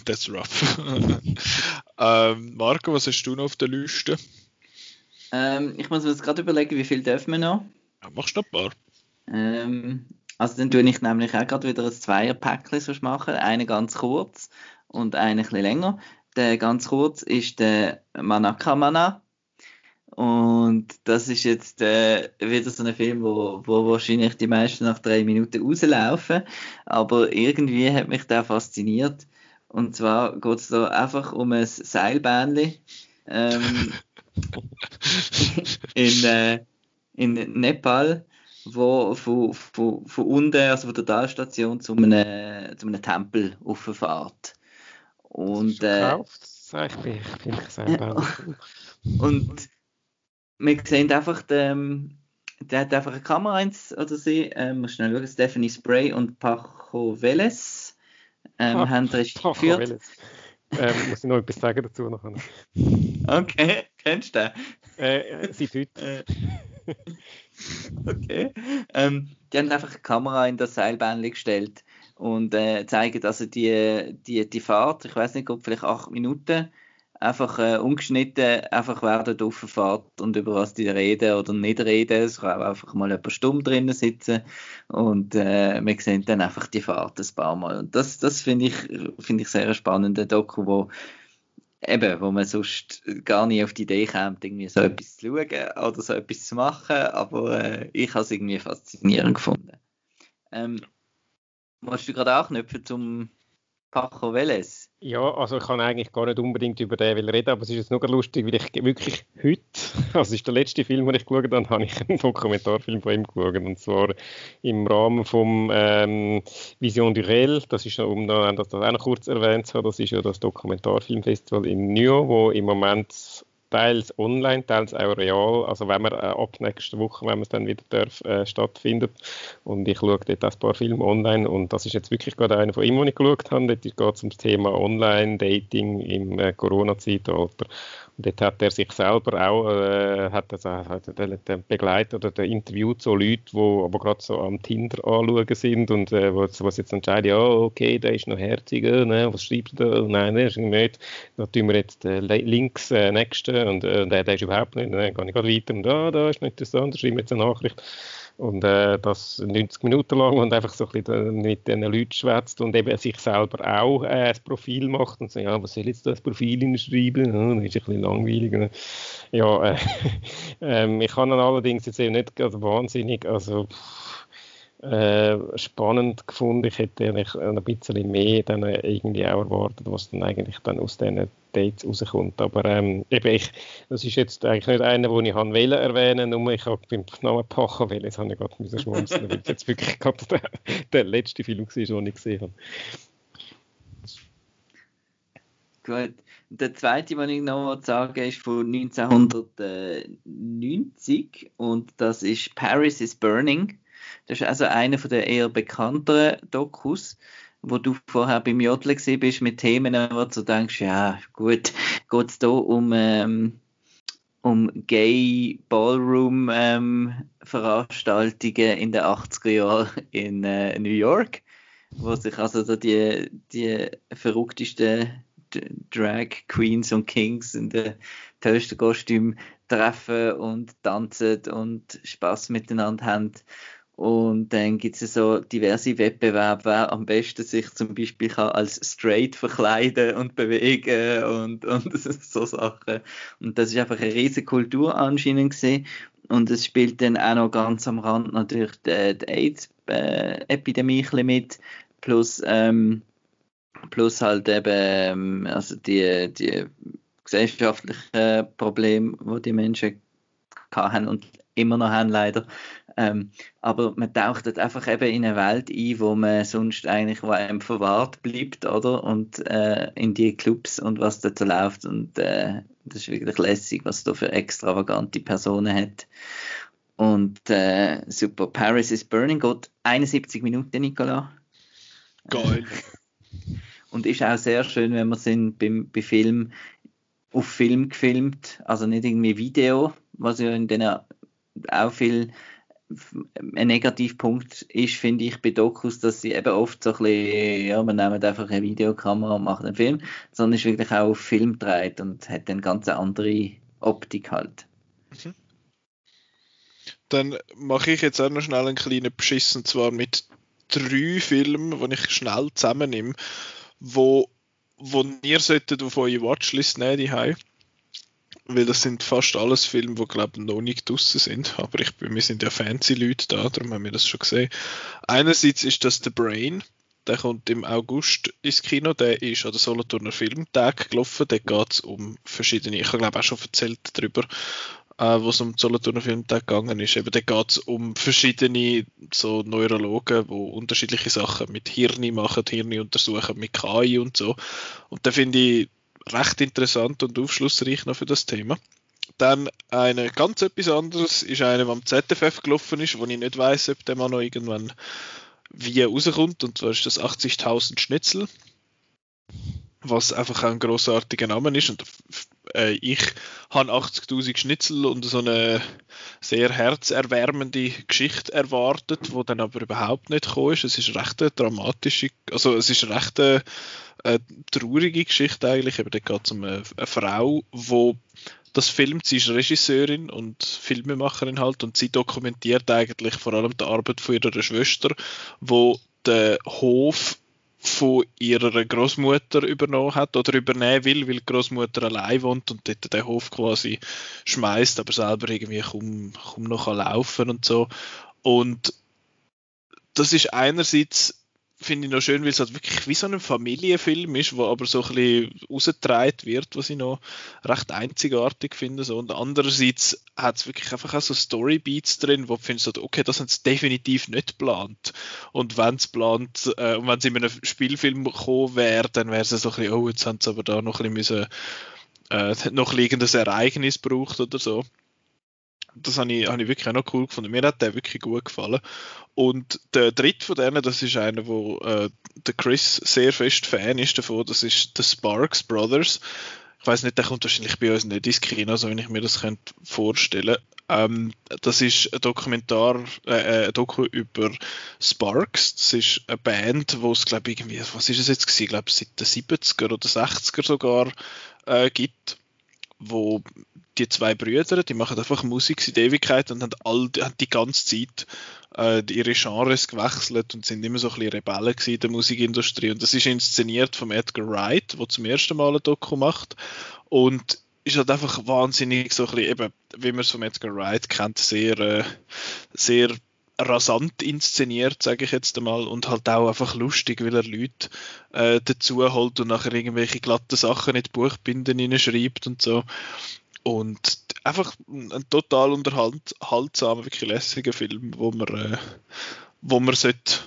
That's rough. (laughs) ähm, Marco, was hast du noch auf der Liste? Ähm, ich muss mir jetzt gerade überlegen, wie viel dürfen wir noch? Ja, machst du noch ein paar. Ähm, also dann tue ich nämlich auch gerade wieder ein Zweier-Päckchen machen, eine ganz kurz und eine ein bisschen länger. Der ganz kurz ist der Manakamana. Und das ist jetzt äh, wieder so ein Film, wo, wo wahrscheinlich die meisten nach drei Minuten rauslaufen. Aber irgendwie hat mich der fasziniert. Und zwar geht es da einfach um ein Seilbähnchen ähm, (laughs) in, äh, in Nepal, wo von, von, von unten, also von der Talstation, zu einem, zu einem Tempel auffahrt. Und, äh, ich bin, ich bin selber Und wir sehen einfach, den, der hat einfach eine Kamera ins, oder sie, ähm, muss schnell schauen, Stephanie Spray und Paco Veles ähm, ah, haben Regie geführt. ähm, muss ich noch etwas sagen dazu noch? Okay, kennst du den? Äh, sie tut. Äh, (laughs) okay. Ähm, die haben einfach eine Kamera in das Seilbahn gestellt und äh, zeigen also die, die, die Fahrt, ich weiß nicht, ob vielleicht acht Minuten, einfach äh, ungeschnitten einfach während der Fahrt und über was die reden oder nicht reden. Es kann einfach mal paar Stunden drinnen sitzen und äh, wir sehen dann einfach die Fahrt ein paar Mal. Und das, das finde ich, find ich sehr spannend, ein Doku, wo eben, wo man sonst gar nicht auf die Idee kommt, irgendwie so etwas zu schauen oder so etwas zu machen, aber äh, ich habe es irgendwie faszinierend gefunden. Ähm, Musst du gerade auch knüpfen zum Paco Veles? Ja, also ich kann eigentlich gar nicht unbedingt über den reden, aber es ist jetzt nur lustig, weil ich wirklich heute, (laughs) also es ist der letzte Film, den ich geschaut habe, habe ich einen Dokumentarfilm von ihm geschaut und zwar im Rahmen vom ähm, Vision du Réel, das ist, um das auch noch kurz erwähnt zu haben, das ist ja das Dokumentarfilmfestival in Nyon, wo im Moment teils online, teils auch real. Also wenn wir äh, ab nächster Woche, wenn es dann wieder darf, äh, stattfindet. Und ich schaue dort ein paar Filme online und das ist jetzt wirklich gerade einer von ihm, den ich geschaut habe. Dort geht es um das Thema Online-Dating im äh, Corona-Zeitalter. Dort hat er sich selber auch äh, hat also, hat begleitet oder der interviewt so Leute, die aber gerade so am Tinder anschauen sind und äh, was, was jetzt entscheiden, ja, okay, der ist noch herziger, ne, was schreibt er da? Nein, der ist nicht. Da tun wir jetzt äh, links äh, nächsten und äh, der, der ist überhaupt nicht, dann gehe ich gerade weiter und da, da ist noch interessant, da schreibe jetzt eine Nachricht und äh, das 90 Minuten lang und einfach so ein bisschen mit den Leuten schwätzt und eben sich selber auch äh, ein Profil macht und sagt, ja, was soll jetzt das Profil hinschreiben? Ja, das ist ein bisschen langweilig. Ja, äh, (laughs) äh, ich kann dann allerdings jetzt eben nicht wahnsinnig, also äh, spannend gefunden. Ich hätte eigentlich ein bisschen mehr dann irgendwie auch erwartet, was dann eigentlich dann aus diesen Dates rauskommt. Aber ähm, eben ich, das ist jetzt eigentlich nicht einer, den ich wählen erwähnen, nur ich habe beim Namen Pacha wählen, jetzt habe ich gerade müssen schmunzeln, weil es jetzt wirklich gerade der, der letzte Film war, den ich gesehen habe. Gut. Der zweite, den ich noch sagen ist von 1990 und das ist Paris is Burning. Das ist also einer der eher bekannteren Dokus, wo du vorher beim Jodeln bist mit Themen, wo du denkst, ja gut, geht es hier um, ähm, um Gay Ballroom ähm, Veranstaltungen in den 80er Jahren in äh, New York, wo sich also so die, die verrücktesten Drag Queens und Kings in den tollsten Kostümen treffen und tanzen und Spaß miteinander haben. Und dann gibt es so diverse Wettbewerbe, wer am besten sich zum Beispiel kann als straight verkleiden und bewegen und, und (laughs) so Sachen. Und das ist einfach eine riesige Kultur anscheinend gesehen. Und es spielt dann auch noch ganz am Rand natürlich die, die AIDS-Epidemie mit, plus ähm, plus halt eben ähm, also die, die gesellschaftlichen Probleme, die die Menschen hatten und immer noch haben leider. Ähm, aber man taucht dort einfach eben in eine Welt ein, wo man sonst eigentlich wo einem verwahrt bleibt, oder? Und äh, in die Clubs und was dort so läuft. Und äh, das ist wirklich lässig, was da für extravagante Personen hat. Und äh, super. Paris is Burning geht 71 Minuten, Nicola. Geil. (laughs) und ist auch sehr schön, wenn man sind beim, bei Film auf Film gefilmt, also nicht irgendwie Video, was ja in den auch viel ein Negativpunkt ist, finde ich, bei Dokus, dass sie eben oft so ein bisschen, ja, man nimmt einfach eine Videokamera und macht einen Film, sondern ist wirklich auch auf Film dreht und hat dann ganz andere Optik halt. Mhm. Dann mache ich jetzt auch noch schnell einen kleinen Beschiss, und zwar mit drei Filmen, die ich schnell zusammennehme wo, wo ihr solltet auf eure Watchlist nehmen, die weil das sind fast alles Filme, die glaube ich noch nicht draussen sind, aber ich wir sind ja fancy Leute da, darum haben wir das schon gesehen. Einerseits ist das The Brain, der kommt im August ins Kino, der ist an der Solothurner Filmtag gelaufen, da geht es um verschiedene, ich glaube auch schon erzählt darüber, äh, wo es um den Solothurner Filmtag gegangen ist. Eben, da geht es um verschiedene so Neurologen, die unterschiedliche Sachen mit Hirni machen, Hirni untersuchen, mit KI und so. Und da finde ich recht interessant und aufschlussreich noch für das Thema. Dann eine ganz etwas anderes ist eine, die am ZFF gelaufen ist, wo ich nicht weiß, ob der mal noch irgendwann wie rauskommt. Und zwar ist das 80.000 Schnitzel, was einfach ein großartiger Name ist. Und äh, ich habe 80.000 Schnitzel und so eine sehr herzerwärmende Geschichte erwartet, wo dann aber überhaupt nicht gekommen ist. Es ist recht eine dramatische, also es ist recht eine, eine traurige Geschichte eigentlich. Aber da geht es um eine, eine Frau, wo das filmt, sie ist Regisseurin und Filmemacherin halt und sie dokumentiert eigentlich vor allem die Arbeit von ihrer Schwester, wo der Hof von ihrer Großmutter übernommen hat oder übernehmen will, weil die Großmutter allein wohnt und dort den Hof quasi schmeißt, aber selber irgendwie kaum, kaum noch laufen und so. Und das ist einerseits finde ich noch schön, weil es halt wirklich wie so ein Familienfilm ist, wo aber so ein bisschen rausgetragen wird, was ich noch recht einzigartig finde. So. Und andererseits hat es wirklich einfach auch so Storybeats drin, wo du findest, okay, das haben sie definitiv nicht geplant. Und wenn es plant, äh, und wenn es in einem Spielfilm gekommen wäre, dann wäre es so ein bisschen, oh, jetzt haben sie aber da noch ein bisschen müssen, äh, noch ein irgendein Ereignis braucht oder so das habe ich, habe ich wirklich auch noch cool gefunden. Mir hat der wirklich gut gefallen. Und der dritte von denen, das ist einer, wo äh, der Chris sehr fest Fan ist davon, das ist The Sparks Brothers. Ich weiß nicht, der kommt wahrscheinlich bei uns nicht ins Kino, so wenn ich mir das könnte vorstellen. Ähm, das ist ein Dokumentar, äh, äh ein Doku über Sparks. Das ist eine Band, wo es glaube ich irgendwie, was ist es jetzt gewesen? Glaube seit den 70er oder 60er sogar äh, gibt wo die zwei Brüder, die machen einfach Musik seit Ewigkeit und haben, all, haben die ganze Zeit äh, ihre Genres gewechselt und sind immer so ein bisschen Rebellen in der Musikindustrie. Und das ist inszeniert von Edgar Wright, der zum ersten Mal ein Doku macht. Und ist halt einfach wahnsinnig so ein bisschen, eben, wie man es von Edgar Wright kennt, sehr, äh, sehr rasant inszeniert, sage ich jetzt einmal, und halt auch einfach lustig, weil er Leute äh, dazu holt und nachher irgendwelche glatten Sachen in die Buchbinden hineinschreibt und so. Und einfach ein total unterhaltsamer, wirklich lässiger Film, wo man, äh, wo man sollte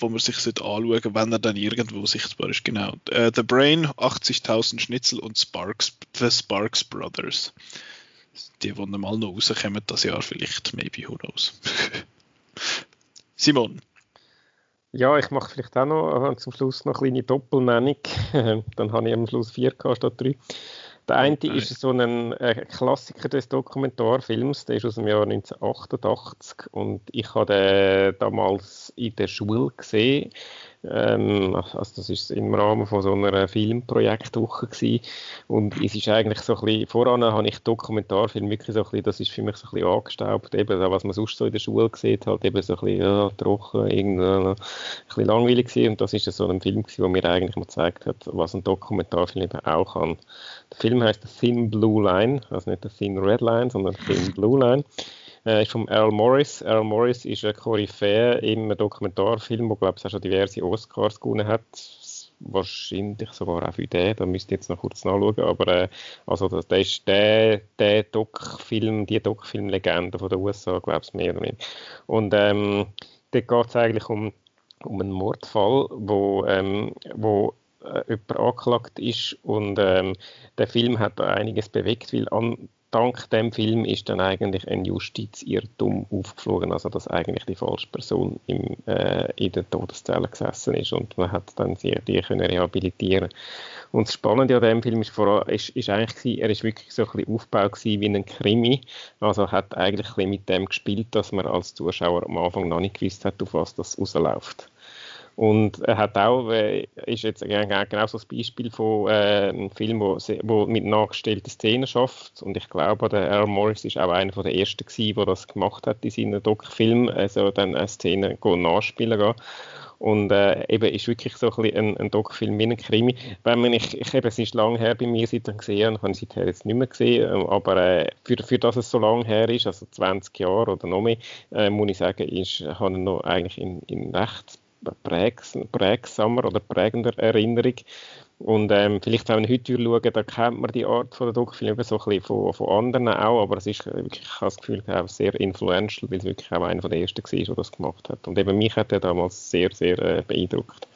wo man sich anschauen sollte, wenn er dann irgendwo sichtbar ist. Genau. Uh, The Brain, 80.000 Schnitzel und Sparks, The Sparks Brothers. Die, die mal noch rauskommen das Jahr vielleicht, maybe, who knows. (laughs) Simon. Ja, ich mache vielleicht auch noch äh, zum Schluss noch eine kleine Doppelnennung. (laughs) dann habe ich am Schluss 4 statt 3. Der eine okay. ist so ein äh, Klassiker des Dokumentarfilms, der ist aus dem Jahr 1988 und ich habe den damals in der Schule gesehen. Ähm, also das ist im Rahmen von so einer Filmprojektwoche gewesen. und es ist eigentlich so ein bisschen, voran habe ich Dokumentarfilm wirklich so ein bisschen, das ist für mich so ein bisschen angestaubt, eben was man sonst so in der Schule gesehen hat, eben so ein bisschen ja, trocken, irgendwie ein bisschen langweilig gewesen. und das ist so ein Film gewesen, der mir eigentlich mal gezeigt hat, was ein Dokumentarfilm eben auch kann. Der Film heißt Thin Blue Line, also nicht The Thin Red Line, sondern Thin Blue Line. Äh, ist von Earl Morris. Earl Morris ist ein Koryphäe im Dokumentarfilm, der glaube ich auch schon diverse Oscars gewonnen hat. Wahrscheinlich sogar auch für den, da müsst ihr jetzt noch kurz nachschauen. Aber äh, also das, das ist der, der Doc-Film, die Doc-Film-Legende von den USA, glaube ich, mehr oder weniger. Und ähm, dort geht es eigentlich um, um einen Mordfall, wo, ähm, wo äh, jemand angeklagt ist und ähm, der Film hat einiges bewegt, weil an, dank dem Film ist dann eigentlich ein Justizirrtum aufgeflogen, also dass eigentlich die falsche Person im, äh, in der Todeszelle gesessen ist und man hat dann sie, die können rehabilitieren. Und das Spannende an dem Film ist, vor, ist, ist eigentlich er ist wirklich so ein bisschen aufgebaut wie ein Krimi, also hat eigentlich ein mit dem gespielt, dass man als Zuschauer am Anfang noch nicht gewusst hat, auf was das rausläuft. Und er hat auch, äh, ist jetzt genau so ein Beispiel von äh, einem Film, wo, wo mit nachgestellten Szenen schafft. Und ich glaube, der Earl Morris ist auch einer der ersten gewesen, der das gemacht hat in seinen Doc-Filmen, also dann eine Szene nachspielen gehen. Und äh, eben ist wirklich so ein, ein, ein Doc-Film wie ein Krimi. Wenn man, ich, ich eben, es ist lange her bei mir, seit ich gesehen habe, habe ich seither jetzt nicht mehr gesehen, aber äh, für, für das es so lange her ist, also 20 Jahre oder noch mehr, äh, muss ich sagen, ist, habe ich noch eigentlich in, in recht prägsamer oder prägender Erinnerung. Und ähm, vielleicht, wenn man heute schauen, da kennt man die Art von der Doku-Film so ein bisschen von, von anderen auch, aber es ist wirklich, ich habe das Gefühl, auch sehr influential, weil es wirklich auch einer der ersten war, der das gemacht hat. Und eben mich hat er damals sehr, sehr äh, beeindruckt.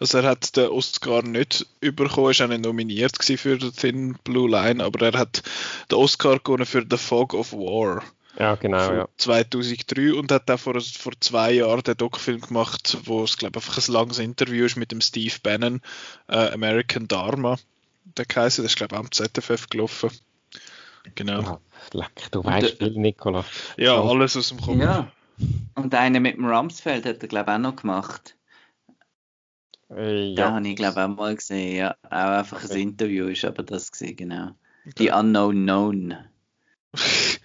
Also er hat den Oscar nicht bekommen, ist auch nicht nominiert für den Thin Blue Line, aber er hat den Oscar gewonnen für The Fog of War. Ja, genau, ja. 2003 und hat auch vor, vor zwei Jahren den Doc-Film gemacht, wo es, glaube ich, einfach ein langes Interview ist mit dem Steve Bannon, äh, American Dharma. Der Kaiser, das ist, glaube ich, am ZFF gelaufen. Genau. Ja, leck, du weißt viel, Nicola. Ja, alles aus dem Kopf. Ja. Und einen mit dem Rumsfeld hat er, glaube ich, auch noch gemacht. Äh, ja. Den habe ich, glaube ich, auch mal gesehen. Ja, auch einfach okay. ein Interview ist aber das gesehen, genau. Okay. Die Unknown Known. (laughs)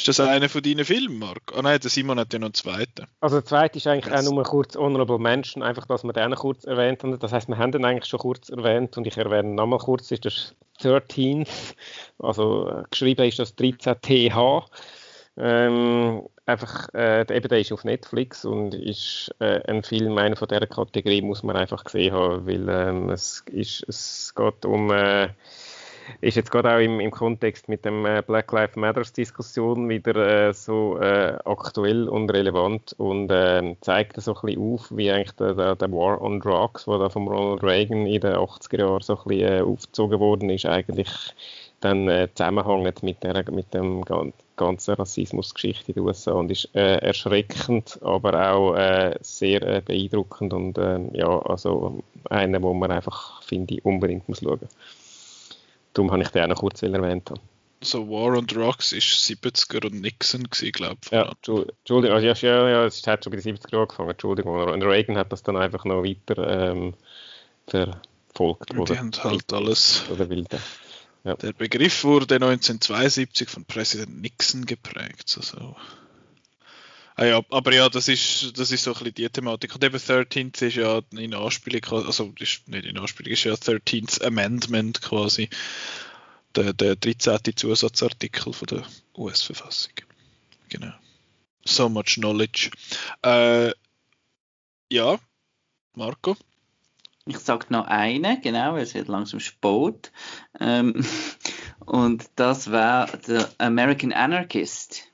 Ist das einer von deinen Filmen, Marc? Ah oh nein, der Simon hat ja noch einen zweiten. Also der zweite ist eigentlich yes. auch nur kurz Honorable Mention, einfach, dass wir den kurz erwähnt haben. Das heißt, wir haben den eigentlich schon kurz erwähnt und ich erwähne nochmal kurz, ist das 13 also äh, geschrieben ist das 13TH. Ähm, einfach, äh, eben der ist auf Netflix und ist äh, ein Film, einer von dieser Kategorie muss man einfach gesehen haben, weil ähm, es, ist, es geht um äh, ist jetzt gerade auch im, im Kontext mit dem äh, Black Lives Matters Diskussion wieder äh, so äh, aktuell und relevant und äh, zeigt so ein bisschen auf, wie eigentlich der, der, der, War on Drugs, der da von Ronald Reagan in den 80er Jahren so ein bisschen äh, aufgezogen worden ist, eigentlich dann äh, zusammenhängt mit, der, mit dem ganzen Rassismusgeschichte in den USA und ist äh, erschreckend, aber auch äh, sehr äh, beeindruckend und äh, ja, also einer, wo man einfach, finde ich, unbedingt muss schauen muss. Darum habe ich den auch noch kurz erwähnt. So War on Drugs ist 70er und Nixon gewesen, glaube ich. Ja, Entschuldigung, also, ja, ja, es hat schon bei den 70er angefangen, Entschuldigung. Und Reagan hat das dann einfach noch weiter ähm, verfolgt. Die haben halt alles... Oder wilde. Ja. Der Begriff wurde 1972 von Präsident Nixon geprägt. Also. Ah ja, aber ja, das ist, das ist so ein bisschen die Thematik. Und eben 13 ist ja in Anspielung, also ist nicht in Anspielung, ist ja 13 Amendment quasi, der, der 13. Zusatzartikel von der US-Verfassung. Genau. So much knowledge. Äh, ja, Marco? Ich sage noch eine, genau, es wird langsam spät. Ähm, (laughs) und das wäre der American Anarchist.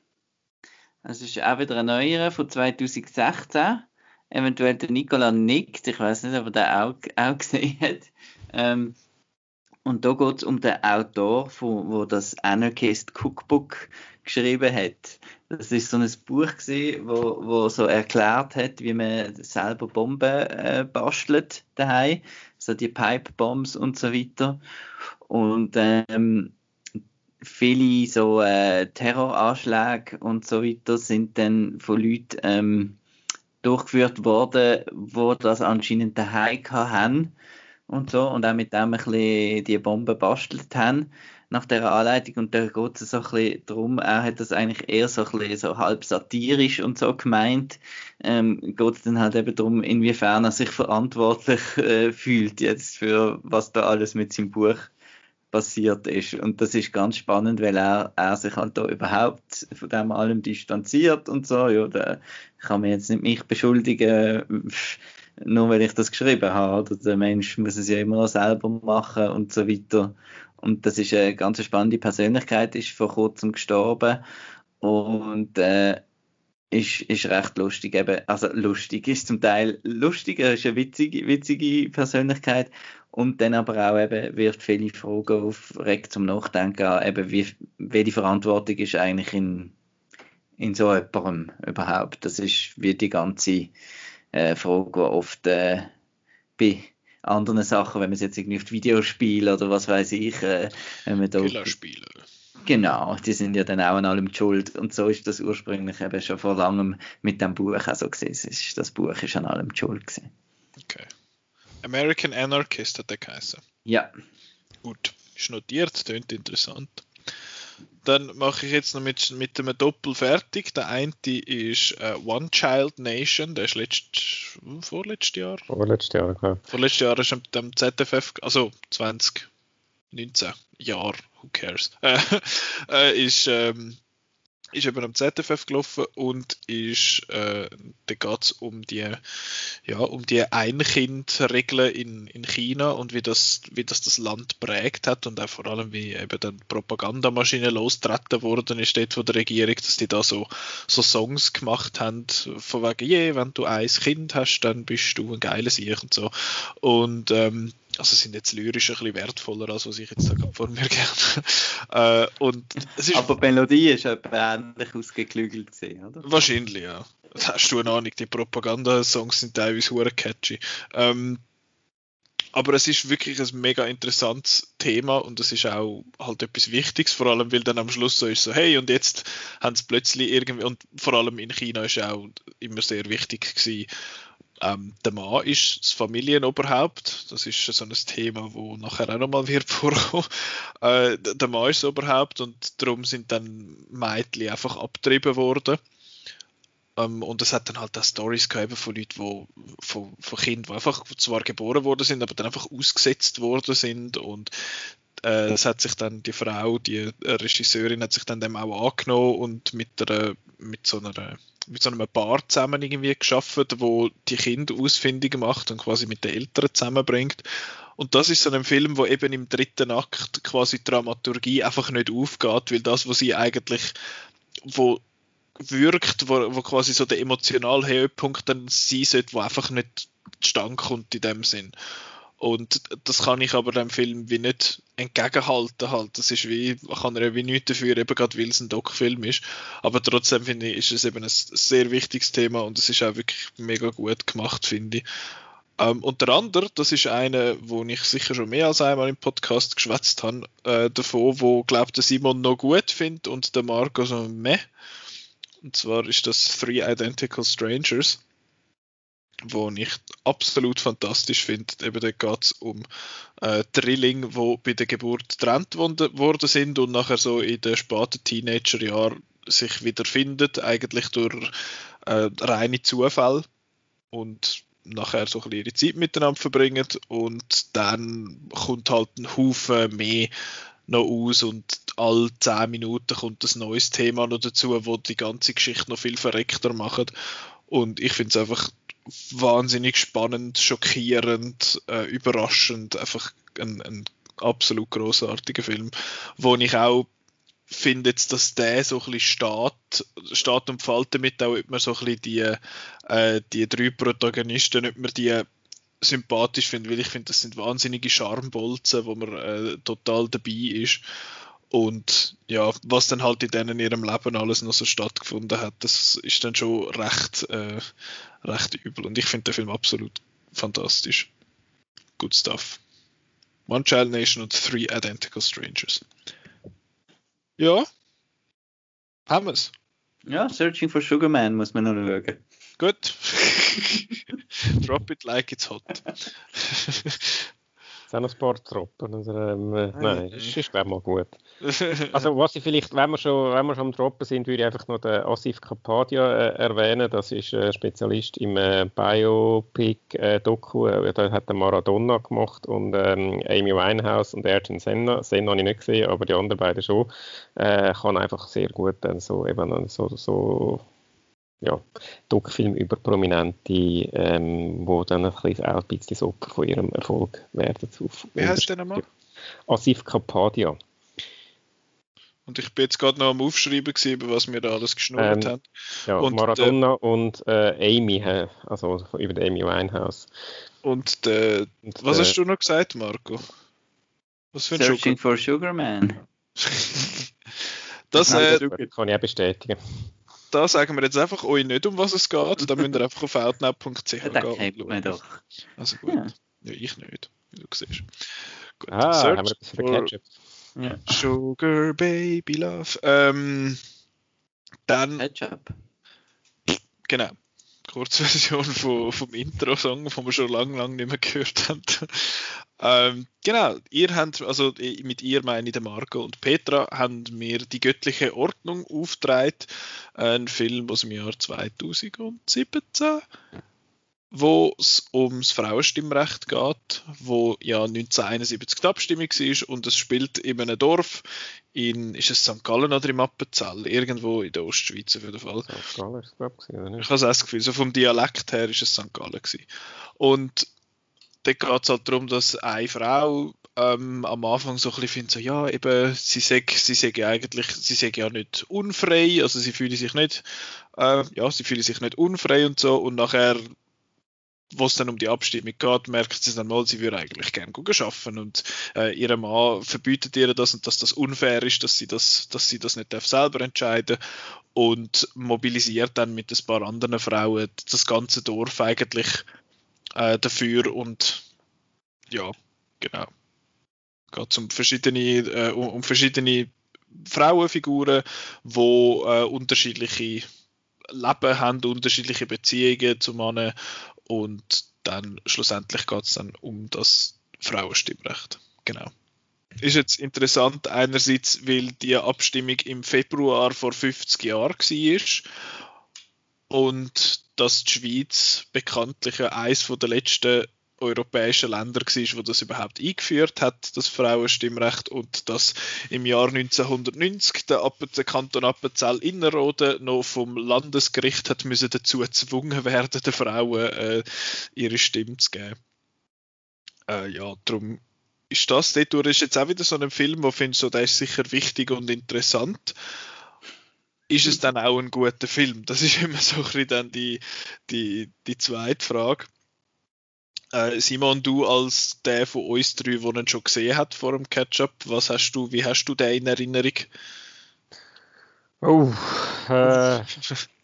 Das ist auch wieder ein neuerer von 2016. Eventuell der Nicola nickt, ich weiß nicht, ob er den auch, auch (laughs) gesehen hat. Ähm, und da geht es um den Autor, von, wo das Anarchist Cookbook geschrieben hat. Das ist so ein Buch gewesen, wo, wo so erklärt hat, wie man selber Bomben äh, bastelt daheim, so die Pipe Bombs und so weiter. Und ähm, viele so äh, Terroranschläge und so weiter sind dann von Leuten ähm, durchgeführt worden, wo das anscheinend daheim haben und so und auch mit dem ein bisschen die Bomben bastelt haben nach der Anleitung und da geht es so ein bisschen darum, er hat das eigentlich eher so ein bisschen so halb satirisch und so gemeint, ähm, geht es dann halt eben darum, inwiefern er sich verantwortlich äh, fühlt jetzt für was da alles mit seinem Buch passiert ist. Und das ist ganz spannend, weil er, er sich halt da überhaupt von dem allem distanziert und so. Ja, da kann man jetzt nicht mich beschuldigen, (laughs) nur weil ich das geschrieben habe. Oder der Mensch muss es ja immer noch selber machen und so weiter. Und das ist eine ganz spannende Persönlichkeit, ist vor kurzem gestorben. Und äh, ist, ist recht lustig. Eben, also lustig ist zum Teil lustig, er ist eine witzige, witzige Persönlichkeit und dann aber auch eben wirft viele Fragen auf, regt zum Nachdenken an, eben wie, welche Verantwortung ist eigentlich in, in so jemandem überhaupt. Das ist wie die ganze äh, Frage, die oft äh, bei anderen Sachen, wenn man es jetzt irgendwie auf die Videospiele oder was weiß ich, äh, wenn man da... Killerspiele. Genau, die sind ja dann auch an allem schuld. Und so ist das ursprünglich eben schon vor langem mit dem Buch auch so gewesen. Das Buch ist an allem schuld gewesen. Okay. American Anarchist hat der geheißen. Ja. Gut, ist notiert, klingt interessant. Dann mache ich jetzt noch mit, mit einem Doppel fertig. Der eine ist äh, One Child Nation, der ist letzt, vorletztes Jahr. Vorletztes Jahr, klar. Vorletztes Jahr ist am ZFF, also 2019 Jahr, who cares, (laughs) äh, äh, ist, ähm, ist eben am ZFF gelaufen und ist, äh, da geht es um die, ja, um die Ein-Kind-Regeln in, in China und wie das, wie das das Land prägt hat und auch vor allem wie eben dann Propagandamaschine losgetreten worden ist dort von der Regierung, dass die da so, so Songs gemacht haben, von wegen, je, wenn du ein Kind hast, dann bist du ein geiles Ich und so. Und ähm, also sind jetzt lyrisch ein bisschen wertvoller, als was ich jetzt da vor mir (laughs) gerne. äh, und es ist, Aber die Melodie ist etwa ähnlich ausgeklügelt gesehen, oder? Wahrscheinlich, ja. Hast du eine Ahnung, die Propaganda-Songs sind teilweise hure catchy. Ähm, aber es ist wirklich ein mega interessantes Thema und es ist auch halt etwas Wichtiges, vor allem weil dann am Schluss so ist so, hey, und jetzt haben sie plötzlich irgendwie, und vor allem in China ist auch immer sehr wichtig gewesen, ähm, der Mann ist das Familienoberhaupt. Das ist so ein Thema, wo nachher auch nochmal wird (laughs) vorkommen. Äh, der Mann ist das Oberhaupt und darum sind dann Mädchen einfach abgetrieben worden. Ähm, und es hat dann halt auch Stories gegeben von Leuten, wo, von, von Kindern, die einfach zwar geboren worden sind, aber dann einfach ausgesetzt worden sind und äh, es hat sich dann die Frau, die Regisseurin, hat sich dann dem auch angenommen und mit, der, mit so einer mit so einem Paar zusammen irgendwie geschafft, wo die Kinder ausfindig macht und quasi mit den Eltern zusammenbringt. Und das ist so ein Film, wo eben im dritten Akt quasi Dramaturgie einfach nicht aufgeht, weil das, was sie eigentlich, wo wirkt, wo, wo quasi so der emotionale Höhepunkt dann sein sollte, wo einfach nicht zustande kommt in dem Sinn. Und das kann ich aber dem Film wie nicht entgegenhalten halt. Das ist wie, kann er wie nichts dafür, eben gerade weil es ein Doc-Film ist. Aber trotzdem finde ich, ist es eben ein sehr wichtiges Thema und es ist auch wirklich mega gut gemacht, finde ich. Ähm, und der andere, das ist einer, wo ich sicher schon mehr als einmal im Podcast geschwätzt habe, äh, davon, wo glaubt der Simon noch gut findet und der Marco so meh. Und zwar ist das Three Identical Strangers wo ich absolut fantastisch finde. Eben da geht es um äh, Drilling, wo bei der Geburt getrennt worden sind und nachher so in den späten Teenagerjahren sich wieder findet, eigentlich durch äh, reine Zufall und nachher so ihre Zeit miteinander verbringen und dann kommt halt ein Haufen mehr noch aus und alle 10 Minuten kommt ein neues Thema noch dazu, wo die ganze Geschichte noch viel verreckter macht. Und ich finde es einfach wahnsinnig spannend, schockierend, äh, überraschend, einfach ein, ein absolut großartiger Film, wo ich auch finde jetzt, dass der so ein bisschen steht, steht und fällt damit auch, ob man so ein bisschen die, äh, die drei Protagonisten, ob man die sympathisch finde, weil ich finde, das sind wahnsinnige Charmbolzen, wo man äh, total dabei ist. Und ja, was dann halt in denen ihrem Leben alles noch so stattgefunden hat, das ist dann schon recht, äh, recht übel. Und ich finde den Film absolut fantastisch. Good stuff. One Child Nation und Three Identical Strangers. Ja, haben wir es. Ja, Searching for Sugar Man muss man noch schauen. Gut. (laughs) Drop it like it's hot. (laughs) Sind noch ein paar Tropen. Also, ähm, äh, nein, das ist, glaube mal gut. (laughs) Also, was ich vielleicht, wenn wir schon, wenn wir schon am Droppen sind, würde ich einfach noch den Asif Kapadia äh, erwähnen. Das ist ein Spezialist im äh, Biopic-Doku. Äh, da hat er Maradona gemacht und ähm, Amy Winehouse und Ayrton Senna. Senna habe ich nicht gesehen, aber die anderen beiden schon. Äh, kann einfach sehr gut dann so, eben so, so ja, Doc-Film über Prominente, ähm, wo dann ein bisschen, auch ein bisschen das Opfer von ihrem Erfolg werden. Wie heißt der nochmal? Asif Kapadia. Und ich bin jetzt gerade noch am Aufschreiben gewesen, über was wir da alles geschnurrt ähm, haben. Ja, und Maradona der, und äh, Amy, also über die Amy Winehouse. Und, der, und was der, hast du noch gesagt, Marco? Was für ein Searching Sugar? for Sugar Man. (laughs) das, äh, das kann ich auch bestätigen da sagen wir jetzt einfach euch nicht, um was es geht. Da müsst ihr einfach auf outnow.ch gehen. Das kennt man doch. Also gut. Ja. ja. ich nicht, wie du siehst. Gut. Ah, Search haben wir etwas für Ketchup. Ja. Sugar Baby Love. Ähm, dann. Ketchup. Genau. Kurzversion vom, vom Intro-Song, den wir schon lange, lange nicht mehr gehört haben. ähm, genau, ihr habt, also mit ihr meine ich Marco und Petra, haben mir die göttliche Ordnung aufgetragen. Ein Film aus dem Jahr 2017 wo es ums Frauenstimmrecht geht, wo ja 1971 die Abstimmung war und es spielt in einem Dorf in, ist es St. Gallen oder im Appenzell? Irgendwo in der Ostschweiz auf jeden Fall. St. Gallen ist es, glaube ich, oder nicht? Ich habe das Gefühl, so vom Dialekt her ist es St. Gallen gewesen. Und dort geht es halt darum, dass eine Frau ähm, am Anfang so ein bisschen findet, so, ja, eben, sie sagt, sie sagt eigentlich, sie sagt ja nicht unfrei, also sie fühlt sich nicht, äh, ja, sie fühlt sich nicht unfrei und so, und nachher wo es dann um die Abstimmung geht, merkt sie dann mal, sie würde eigentlich gerne arbeiten und äh, ihr Mann verbietet ihr das und dass das unfair ist, dass sie das, dass sie das nicht darf selber entscheiden und mobilisiert dann mit ein paar anderen Frauen das ganze Dorf eigentlich äh, dafür und ja, genau. Geht um verschiedene, äh, um, verschiedene Frauenfiguren, wo äh, unterschiedliche Leben haben, unterschiedliche Beziehungen zu Männern und dann schlussendlich geht es dann um das Frauenstimmrecht. Genau. Ist jetzt interessant, einerseits, weil die Abstimmung im Februar vor 50 Jahren war und dass die Schweiz bekanntlich eines der letzten europäischen Länder war, wo das überhaupt eingeführt hat, das Frauenstimmrecht, und dass im Jahr 1990 der, der Kanton Appenzell Innerrhoden noch vom Landesgericht hat müssen dazu gezwungen werden, den Frauen äh, ihre Stimme zu geben. Äh, ja, darum ist das dort ist jetzt auch wieder so ein Film, wo findest so, der ist sicher wichtig und interessant. Ist es dann auch ein guter Film? Das ist (laughs) immer so ein bisschen dann die, die, die zweite Frage. Äh, Simon, du als der von uns drei, der ihn schon gesehen hat vor dem Catch-up, was hast du, wie hast du den in Erinnerung? Oh, äh, (laughs)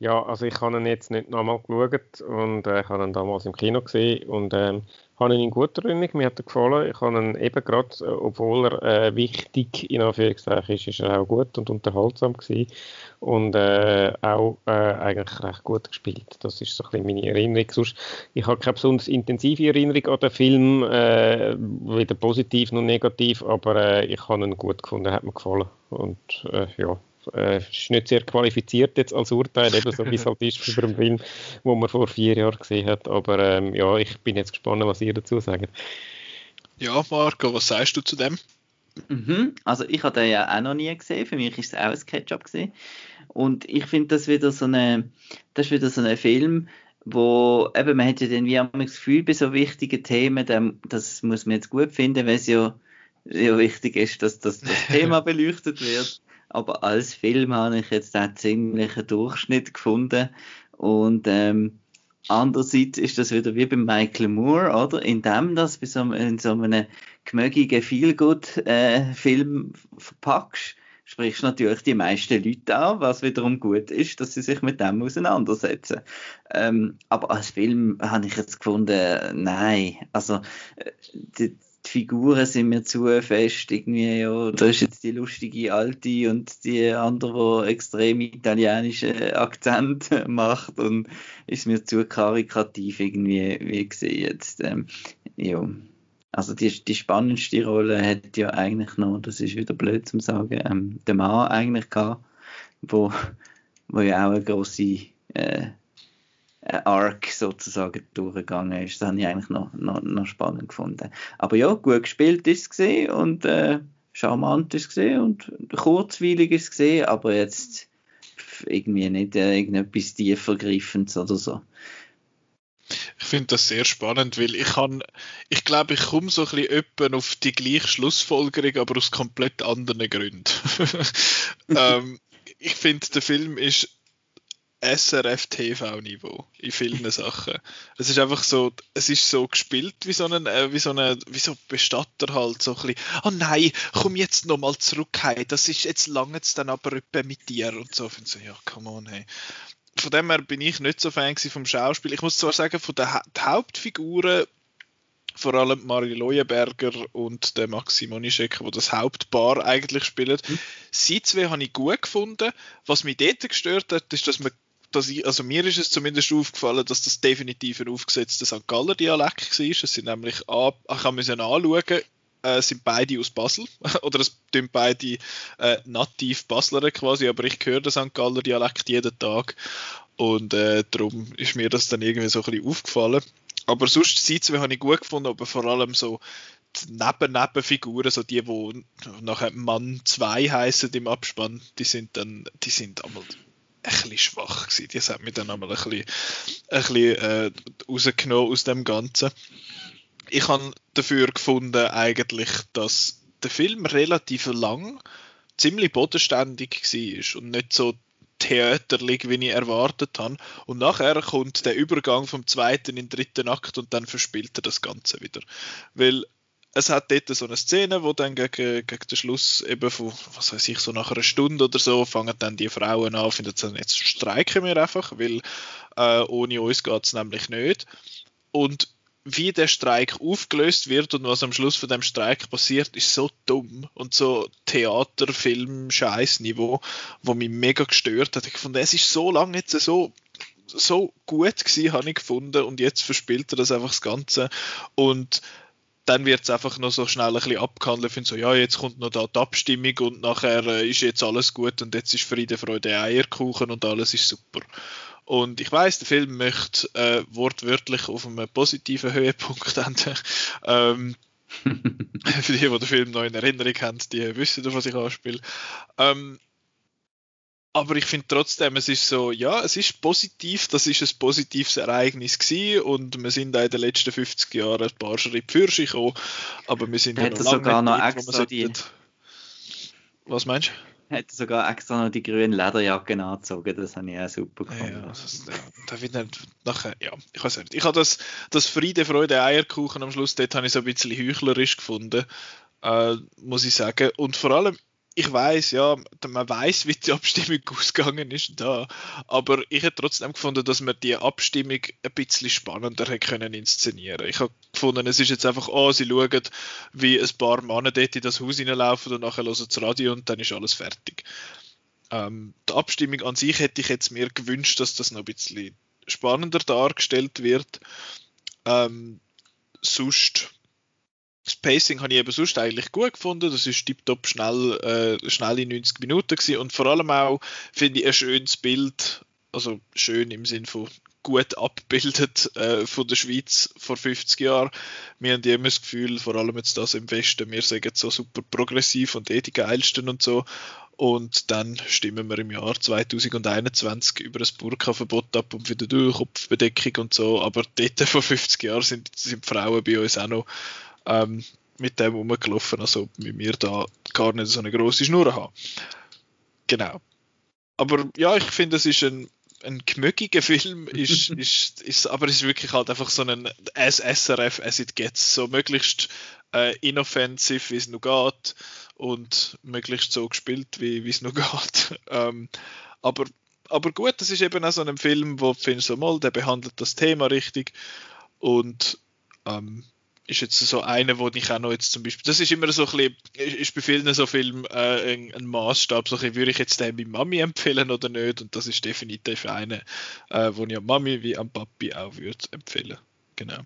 ja, also ich habe ihn jetzt nicht nochmal geschaut und äh, ich habe ihn damals im Kino gesehen und ähm, habe ihn in guter Erinnerung, mir hat er gefallen. Ich habe ihn eben gerade, äh, obwohl er äh, wichtig in Anführungszeichen ist, ist er auch gut und unterhaltsam gewesen und äh, auch äh, eigentlich recht gut gespielt. Das ist so ein bisschen meine Erinnerung. Sonst, ich habe keine besonders intensive Erinnerung an den Film, äh, weder positiv noch negativ, aber äh, ich habe ihn gut gefunden, hat mir gefallen und ja, äh, ist nicht sehr qualifiziert jetzt als Urteil, eben so wie es halt ist über einen Film, wo man vor vier Jahren gesehen hat. Aber ähm, ja, ich bin jetzt gespannt, was ihr dazu sagt. Ja, Marco, was sagst du zu dem? Mhm. Also ich habe den ja auch noch nie gesehen. Für mich ist es auch ein Ketchup gesehen. Und ich finde das wieder so eine, das ist wieder so ein Film, wo eben man hat ja dann wie das Gefühl bei so wichtigen Themen, das muss man jetzt gut finden, weil es ja, ja wichtig ist, dass, dass das Thema beleuchtet wird. Aber als Film habe ich jetzt einen Durchschnitt gefunden und ähm, Andererseits ist das wieder wie bei Michael Moore, oder? In dem das bei so, in so einem gemögigen Feelgood-Film äh, verpackst, sprichst natürlich die meisten Leute an, was wiederum gut ist, dass sie sich mit dem auseinandersetzen. Ähm, aber als Film habe ich jetzt gefunden, nein. Also, äh, die, die Figuren sind mir zu fest irgendwie, ja, da ist jetzt die lustige Alte und die andere, die extrem italienischen Akzent (laughs) macht und ist mir zu karikativ irgendwie, wie gesehen jetzt, ähm, ja. Also die, die spannendste Rolle hat ja eigentlich noch, das ist wieder blöd zum sagen, ähm, der Mann eigentlich gehabt, wo, wo ja auch eine grosse äh, Arc sozusagen durchgegangen ist. Das habe ich eigentlich noch, noch, noch spannend gefunden. Aber ja, gut gespielt ist es gesehen und äh, charmant ist es gesehen und kurzweilig ist es gesehen, aber jetzt irgendwie nicht äh, irgendetwas tiefergreifendes oder so. Ich finde das sehr spannend, weil ich kann, ich glaube, ich komme so ein bisschen auf die gleiche Schlussfolgerung, aber aus komplett anderen Gründen. (laughs) (laughs) ähm, ich finde, der Film ist SRF-TV-Niveau in vielen (laughs) Sachen. Es ist einfach so, es ist so gespielt wie so ein, äh, wie so ein, wie so Bestatter halt, so ein bisschen, oh nein, komm jetzt nochmal zurück, hey, das ist, jetzt lange dann aber etwa mit dir und so. Ich so, ja, come on, hey. Von dem her bin ich nicht so Fan vom Schauspiel. Ich muss zwar sagen, von den ha Hauptfiguren vor allem Marie Leuenberger und der Maxi Monischek, wo das Hauptpaar eigentlich spielen. Mhm. Sie zwei habe ich gut gefunden. Was mich dort gestört hat, ist, dass man dass ich, also mir ist es zumindest aufgefallen, dass das definitiv ein aufgesetzter St. Galler Dialekt war. Es sind nämlich, ich habe mir anschauen, äh, sind beide aus Basel (laughs) oder es sind beide äh, nativ Basler quasi, aber ich höre den St. Galler Dialekt jeden Tag und äh, darum ist mir das dann irgendwie so ein bisschen aufgefallen. Aber sonst die zwei habe ich gut gefunden, aber vor allem so die Neben-Nebenfiguren, so die, die nachher Mann 2 heißen im Abspann, die sind dann, die sind einmal ein bisschen schwach gewesen. Das hat mich dann einmal ein bisschen, ein bisschen äh, rausgenommen aus dem Ganzen. Ich habe dafür gefunden eigentlich, dass der Film relativ lang ziemlich bodenständig war und nicht so theaterlich, wie ich erwartet habe. Und nachher kommt der Übergang vom zweiten in den dritten Akt und dann verspielt er das Ganze wieder. Weil es hat dort so eine Szene, wo dann gegen, gegen den Schluss eben von, was weiß ich, so nach einer Stunde oder so, fangen dann die Frauen an, finden dann, jetzt streiken wir einfach, weil äh, ohne uns geht es nämlich nicht. Und wie der Streik aufgelöst wird und was am Schluss von dem Streik passiert, ist so dumm und so Theaterfilm Scheißniveau, wo mich mega gestört hat. Ich fand, es ist so lange jetzt so so gut gewesen, habe ich gefunden und jetzt verspielt er das einfach das Ganze und dann wird es einfach noch so schnell ein bisschen abgehandelt. Ich finde so, ja, jetzt kommt noch da die Abstimmung und nachher äh, ist jetzt alles gut und jetzt ist Friede, Freude, Eierkuchen und alles ist super. Und ich weiß, der Film möchte äh, wortwörtlich auf einem positiven Höhepunkt enden. (laughs) Ähm, (laughs) für die, die den Film noch in Erinnerung haben, die wissen, auf was ich anspiele. Ähm, aber ich finde trotzdem, es ist so, ja, es ist positiv, das ist ein positives Ereignis gewesen und wir sind auch in den letzten 50 Jahren ein paar Schritte für sich gekommen, aber wir sind ja noch lange sogar noch nicht, extra die... Was meinst du? Hätte sogar extra noch die grünen Lederjacken angezogen, das habe ich auch super gefunden. Ja, das, ja, da wird nicht nachher, ja, ich weiß nicht. Ich habe das, das Friede, Freude, Eierkuchen am Schluss, dort habe ich so ein bisschen heuchlerisch gefunden, äh, muss ich sagen. Und vor allem, ich weiß, ja, man weiß, wie die Abstimmung (laughs) ausgegangen ist da, aber ich hätte trotzdem gefunden, dass man die Abstimmung ein bisschen spannender hätte können inszenieren. Ich habe gefunden, es ist jetzt einfach, oh, sie schauen, wie ein paar Männer dort in das Haus hineinlaufen und nachher hören sie das Radio und dann ist alles fertig. Ähm, die Abstimmung an sich hätte ich jetzt mir gewünscht, dass das noch ein bisschen spannender dargestellt wird. Ähm, sonst das Pacing habe ich eben sonst eigentlich gut gefunden. Das ist tiptop schnell, äh, schnell in 90 Minuten gewesen. und vor allem auch finde ich ein schönes Bild, also schön im Sinn von gut abbildet äh, von der Schweiz vor 50 Jahren. Wir haben immer das Gefühl, vor allem jetzt das im Westen, wir sagen so super progressiv und eh die geilsten und so. Und dann stimmen wir im Jahr 2021 über das Burka-Verbot ab und wieder durch Kopfbedeckung und so. Aber dort vor 50 Jahren sind, sind Frauen bei uns auch noch ähm, mit dem rumgelaufen, also mit mir da gar nicht so eine große Schnur haben. Genau. Aber ja, ich finde, es ist ein, ein gemögiger (laughs) Film, ist, ist, ist, aber es ist wirklich halt einfach so ein SRF as it gets, so möglichst äh, inoffensive, wie es noch geht und möglichst so gespielt, wie es noch (laughs) geht. Ähm, aber, aber gut, das ist eben auch so ein Film, wo du findest, so mal, der behandelt das Thema richtig und ähm, ist jetzt so einer, wo ich auch noch jetzt zum Beispiel, das ist immer so ein bisschen, ist bei vielen so Filmen äh, ein, ein Maßstab, so ein würde ich jetzt den meiner Mami empfehlen oder nicht und das ist definitiv einer, äh, wo ich an Mami wie an Papi auch würde empfehlen. Genau.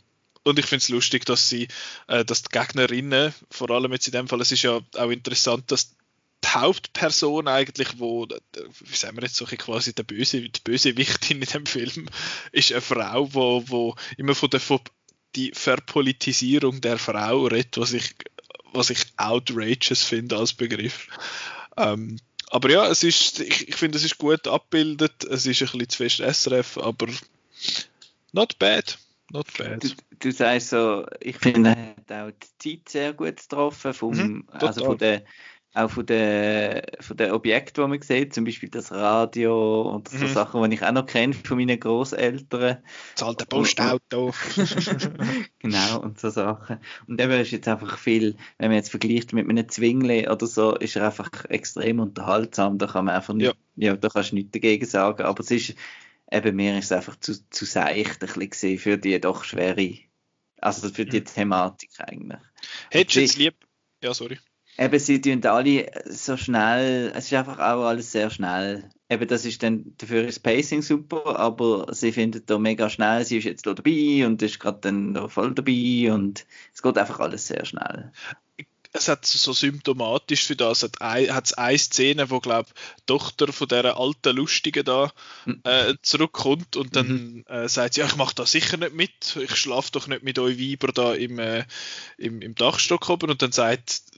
Und ich finde es lustig, dass sie, äh, dass die Gegnerinnen, vor allem jetzt in dem Fall, es ist ja auch interessant, dass die Hauptperson eigentlich, wo, wie sagen wir jetzt so quasi der böse, die böse Wichtin in dem Film, ist eine Frau, wo, wo immer von der die Verpolitisierung der Frau redet, was ich, was ich outrageous finde als Begriff. Ähm, aber ja, es ist, ich, ich finde, es ist gut abgebildet. Es ist ein bisschen zu fest SRF, aber not bad. Not bad. Du, du sagst so, ich finde, er hat auch die Zeit sehr gut getroffen, vom, mhm, also von der auch von den, von den Objekten, die man sieht, zum Beispiel das Radio und so mhm. Sachen, die ich auch noch kenne von meinen Großeltern. Das alte Postauto. (laughs) genau, und so Sachen. Und eben ist jetzt einfach viel, wenn man jetzt vergleicht mit einem Zwingli oder so, ist er einfach extrem unterhaltsam. Da kann man einfach nicht, ja. ja da kannst du nichts dagegen sagen. Aber es ist, eben mir ist es einfach zu, zu seicht ein bisschen für die doch schwere, also für die mhm. Thematik eigentlich. Hättest du jetzt lieb, ja, sorry. Eben, sie tun alle so schnell, es ist einfach auch alles sehr schnell. Eben, das ist dann, dafür ist Pacing super, aber sie findet da mega schnell, sie ist jetzt da dabei und ist gerade dann da voll dabei und es geht einfach alles sehr schnell. Es hat so symptomatisch für das, hat es eine Szene, wo, glaube die Tochter von dieser alten Lustigen da hm. äh, zurückkommt und dann mhm. äh, sagt sie, ja, ich mache da sicher nicht mit, ich schlafe doch nicht mit euch Weiber da im, äh, im, im Dachstock oben und dann sagt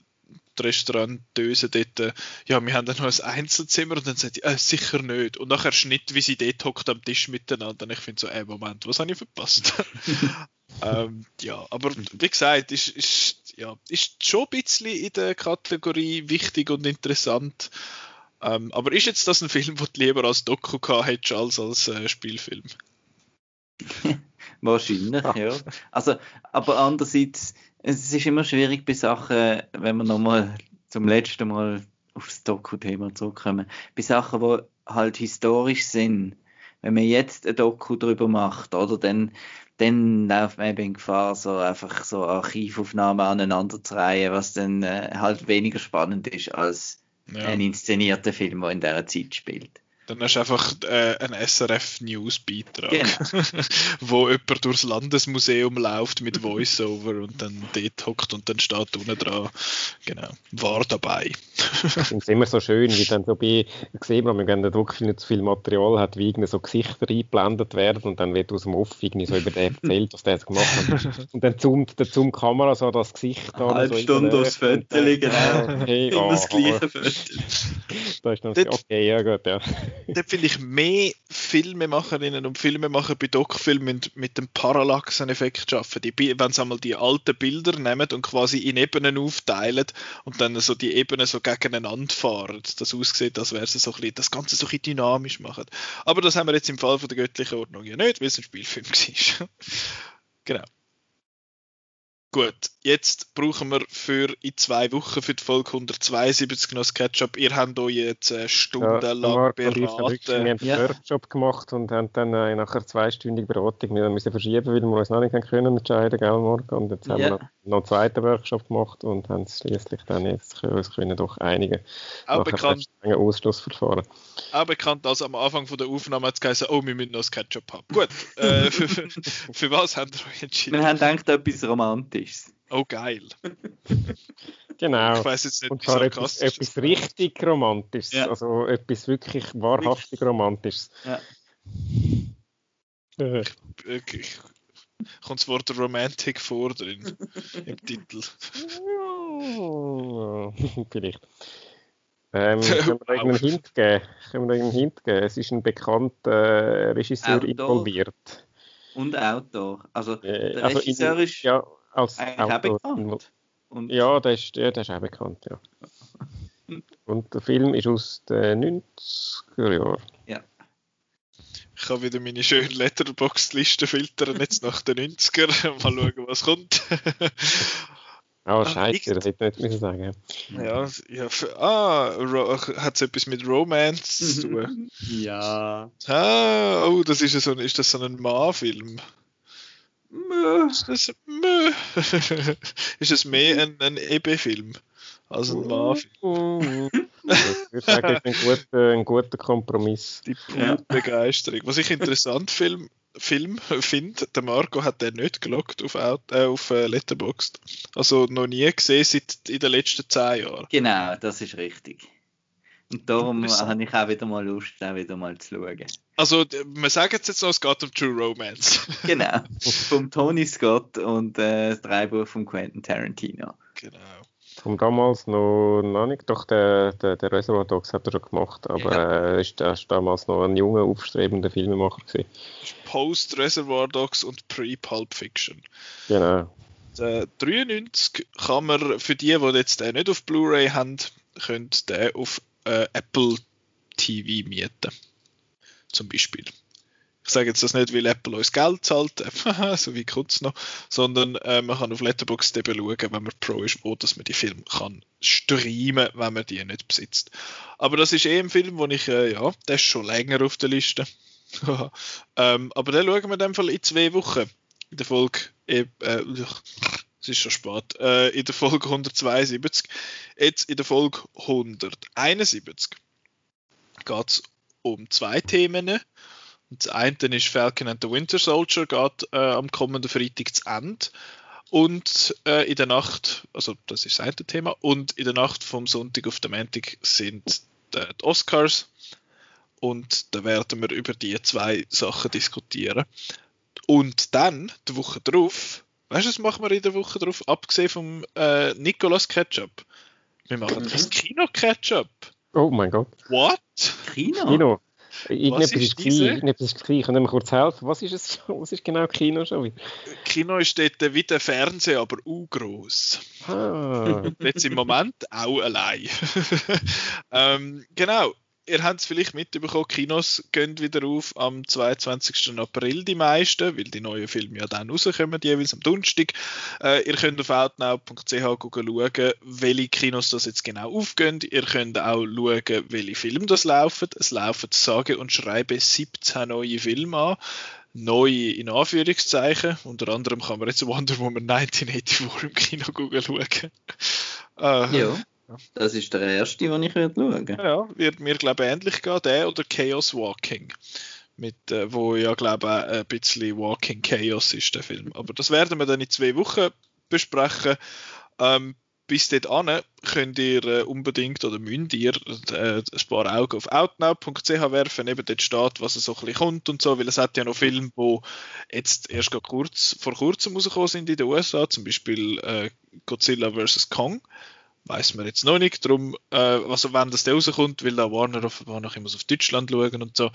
die Restaurantöse dort, äh, ja, wir haben dann noch ein Einzelzimmer und dann sagt die, äh, sicher nicht. Und nachher Schnitt, wie sie dort hockt am Tisch miteinander. Und ich finde so, ey, Moment, was habe ich verpasst? (laughs) ähm, ja, aber wie gesagt, ist, ist, ja, ist schon ein bisschen in der Kategorie wichtig und interessant. Ähm, aber ist jetzt das ein Film, den du lieber als Doku gehabt hättest als als äh, Spielfilm? (laughs) Wahrscheinlich, ja. (laughs) Also, aber andererseits, es ist immer schwierig bei Sachen, wenn wir nochmal zum letzten Mal aufs Doku-Thema zurückkommen, bei Sachen, die halt historisch sind. Wenn man jetzt ein Doku darüber macht, oder dann, dann läuft man eben Gefahr, so einfach so Archivaufnahmen aneinander zu reihen, was dann äh, halt weniger spannend ist als ja. ein inszenierter Film, der in dieser Zeit spielt. Dann hast du einfach äh, einen SRF-News-Beitrag, genau. (laughs) wo jemand durchs Landesmuseum läuft mit Voiceover und dann dort hockt und dann steht unten dran, genau, war dabei. finde es immer so schön, wie dann so bei, sehen wir, wenn der Druckfilm nicht zu viel Material hat, wie irgendwie so Gesichter eingeblendet werden und dann wird aus dem Off irgendwie so über den erzählt, was der jetzt gemacht hat. Und dann zoomt der zoom Kamera so das Gesicht an. Halbe so Stunde aufs Foto, genau. Okay, Immer oh, das gleiche Foto. Da ist dann okay, ja gut, ja dort will ich mehr Filmemacherinnen und Filmemacher bei Doc-Filmen mit, dem Parallaxen-Effekt. Die, wenn sie einmal die alten Bilder nehmen und quasi in Ebenen aufteilen und dann so die Ebenen so gegeneinander fahren, das aussieht, als wäre so ein bisschen, das Ganze so ein bisschen dynamisch machen. Aber das haben wir jetzt im Fall von der göttlichen Ordnung ja nicht, weil es ein Spielfilm (laughs) war. genau. Gut, jetzt brauchen wir für in zwei Wochen für die Folge 172 noch das Ketchup. Ihr habt euch jetzt äh, stundenlang ja, beraten. Wir haben einen ja. Workshop gemacht und haben dann äh, nachher zweistündige Beratung wir müssen verschieben, weil wir uns noch nicht können entscheiden gell, morgen. Und jetzt ja. haben wir noch, noch einen zweiten Workshop gemacht und haben schließlich dann jetzt uns können doch einigen. Auch bekannt. Ausschlussverfahren. Auch bekannt als am Anfang von der Aufnahme hat es geheißen, oh, wir müssen noch das Ketchup haben. Gut, äh, für, (laughs) für, für, was habt ihr euch entschieden? Wir haben gedacht, etwas Romantisches. Oh, geil. (laughs) Genau. Ich weiß jetzt nicht, Und zwar etwas, etwas richtig Romantisches. Ja. Also etwas wirklich wahrhaftig Romantisches. Ja. Äh, Äh, Kommt das Wort Romantic vor drin im (laughs) Titel? (laughs) Vielleicht. Ähm, können wir da irgendeinen Hint geben? Können wir da irgendeinen Hint geben? Es ist ein bekannter äh, Regisseur Outdoor. involviert. Und Outdoor. Also, Äh, der also Regisseur in, ist ja, als eigentlich auch bekannt. Und Ja, der ist, ja, der ist auch bekannt, ja. (laughs) Und der Film ist aus den 90er Jahren. Ich kann wieder meine schöne Letterboxd-Liste filtern, jetzt nach den 90er. (laughs) Mal schauen, was kommt. (laughs) Ah, Ah, scheiße, liegt- das hätte ich nicht müssen sagen. ja, ja, f- ah, hat es etwas mit Romance zu tun? ja. Ah, oh, das ist, so, ein- ist das so ein Ist das, (laughs) Mö. ist es mehr ein, ein EB-Film als ein Mann-Film? Ich würde sagen, das ist ein guter, ein guter Kompromiss. Die pure Begeisterung. Was ich interessant film, Film finde, der Marco hat den nicht gelockt auf, Out- äh, auf äh, Letterboxd. Also noch nie gesehen seit in den letzten zehn Jahren. Genau, das ist richtig. Und darum habe ich auch wieder mal Lust, auch wieder mal zu schauen. Also, wir sagen jetzt noch, es geht um True Romance. (laughs) Genau. Vom Tony Scott und äh, das Dreibuch von Quentin Tarantino. genau. Vom damals noch, noch nicht, doch der, der, der Reservoir Dogs hat er schon gemacht, aber er ist, er ist damals noch ein junger, aufstrebender Filmemacher gewesen. Post Reservoir Dogs und Pre-Pulp Fiction. Genau. Der 93 kann man für die, die jetzt den nicht auf Blu-ray haben, können den auf äh, Apple TV mieten. Zum Beispiel. Ich sage jetzt das nicht, weil Apple uns Geld zahlt, äh, (laughs) so wie kurz noch, sondern äh, man kann auf Letterboxd eben schauen, wenn man Pro ist, wo dass man die Filme kann streamen, wenn man die nicht besitzt. Aber das ist eh ein Film, wo ich, äh, ja, der ist schon länger auf der Liste. (laughs) ähm, aber den schauen wir in dem Fall in zwei Wochen. In der Folge, eh, äh, es ist schon spät, äh, in der Folge 172. Jetzt in der Folge 171 geht es um zwei Themen. Das eine ist Falcon and the Winter Soldier, geht äh, am kommenden Freitag zu Ende. Und äh, in der Nacht, also das ist das eine Thema, und in der Nacht vom Sonntag auf den Montag sind äh, die Oscars. Und da werden wir über die zwei Sachen diskutieren. Und dann, die Woche drauf, weißt du, was machen wir in der Woche drauf? Abgesehen vom äh, Nicolas Ketchup. Wir machen Mhm. das Kino-Ketchup. Oh mein Gott. What? Kino? Kino. Irgendetwas ist gleich. Irgendetwas ist gleich. Können wir kurz helfen? Was ist es? (laughs) Was ist genau Kino schon wieder? Kino ist dort wie der Fernseher, aber auch gross. Ah. Jetzt im Moment auch allein. (laughs) ähm, genau. Ihr habt es vielleicht mitbekommen, Kinos gehen wieder auf am 22. April die meisten, weil die neuen Filme ja dann rauskommen, jeweils am Donnerstag. Äh, ihr könnt auf outnow.ch schauen, welche Kinos das jetzt genau aufgehen. Ihr könnt auch schauen, welche Filme das laufen. Es laufen sage und schreibe 17 neue Filme an. Neue in Anführungszeichen. Unter anderem kann man jetzt Wonder Woman (laughs) 1984 im Kino schauen. Äh, Ja. Das ist der erste, den ich schauen ja, wird mir glaube ich ähnlich gehen, der oder Chaos Walking. Mit, äh, wo ja glaube ich ein bisschen Walking Chaos ist, der Film. Aber das werden wir dann in zwei Wochen besprechen. Ähm, bis dahin könnt ihr äh, unbedingt oder müsst ihr äh, ein paar Augen auf outnow.ch werfen. Eben dort steht, was so ein bisschen kommt und so, weil es hat ja noch Filme, die jetzt erst kurz, vor kurzem rausgekommen sind in den USA, zum Beispiel äh, Godzilla vs. Kong weiß man jetzt noch nicht. Darum, äh, also wenn das da rauskommt, will da Warner offenbar noch immer auf Deutschland schauen und so.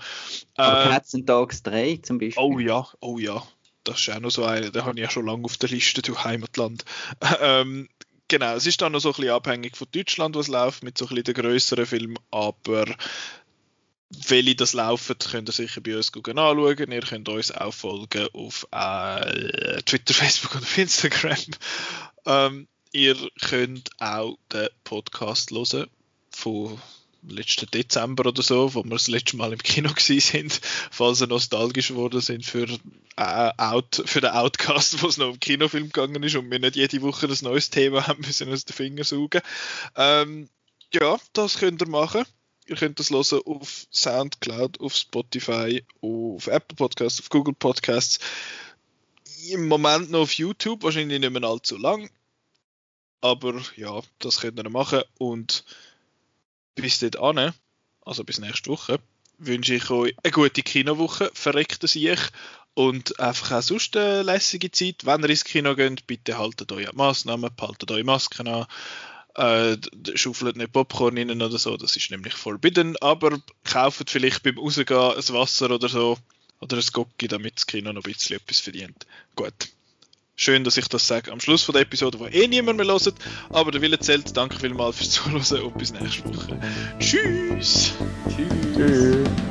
Aber Äh, Cats and Dogs 3 zum Beispiel. oh ja, oh ja. Das ist auch noch so eine, den habe ich ja schon lange auf der Liste, du Heimatland. (laughs) ähm, genau, es ist dann noch so ein bisschen abhängig von Deutschland, was läuft, mit so ein bisschen den grösseren Filmen, aber welche das laufen, könnt ihr sicher bei uns anschauen. Ihr könnt uns auch folgen auf äh, Twitter, (laughs) Facebook und auf Instagram. Ähm, ihr könnt auch den Podcast hören von letzten Dezember oder so, wo wir das letzte Mal im Kino (laughs) sind, falls ihr nostalgisch geworden sind für, äh, Out, für den Outcast, wo es noch um Kinofilm gegangen ist und wir nicht jede Woche ein neues Thema haben müssen aus den Fingern saugen. Ähm, ja, das könnt ihr machen. Ihr könnt das hören auf Soundcloud, auf Spotify, auf Apple Podcasts, auf Google Podcasts. Im Moment noch auf YouTube, wahrscheinlich nicht mehr allzu lang. Aber ja, das könnt ihr machen. Und bis dahin, also bis nächste Woche, wünsche ich euch eine gute Kinowoche. Verreckt es ich. Und einfach auch sonst eine lässige Zeit. Wenn ihr ins Kino geht, bitte haltet euch an Massnahmen, behaltet eure Masken an. Äh, schaufelt nicht Popcorn rein oder so, das ist nämlich forbidden, aber kauft vielleicht beim Rausgehen ein Wasser oder so oder ein Gocki, damit das Kino noch ein bisschen etwas verdient. Gut. Schön, dass ich das sage am Schluss von der Episode, wo eh niemand mehr hört. Aber der Wille zählt. Danke vielmals fürs Zuhören und bis nächste Woche. Tschüss. Tschüss. Tschüss.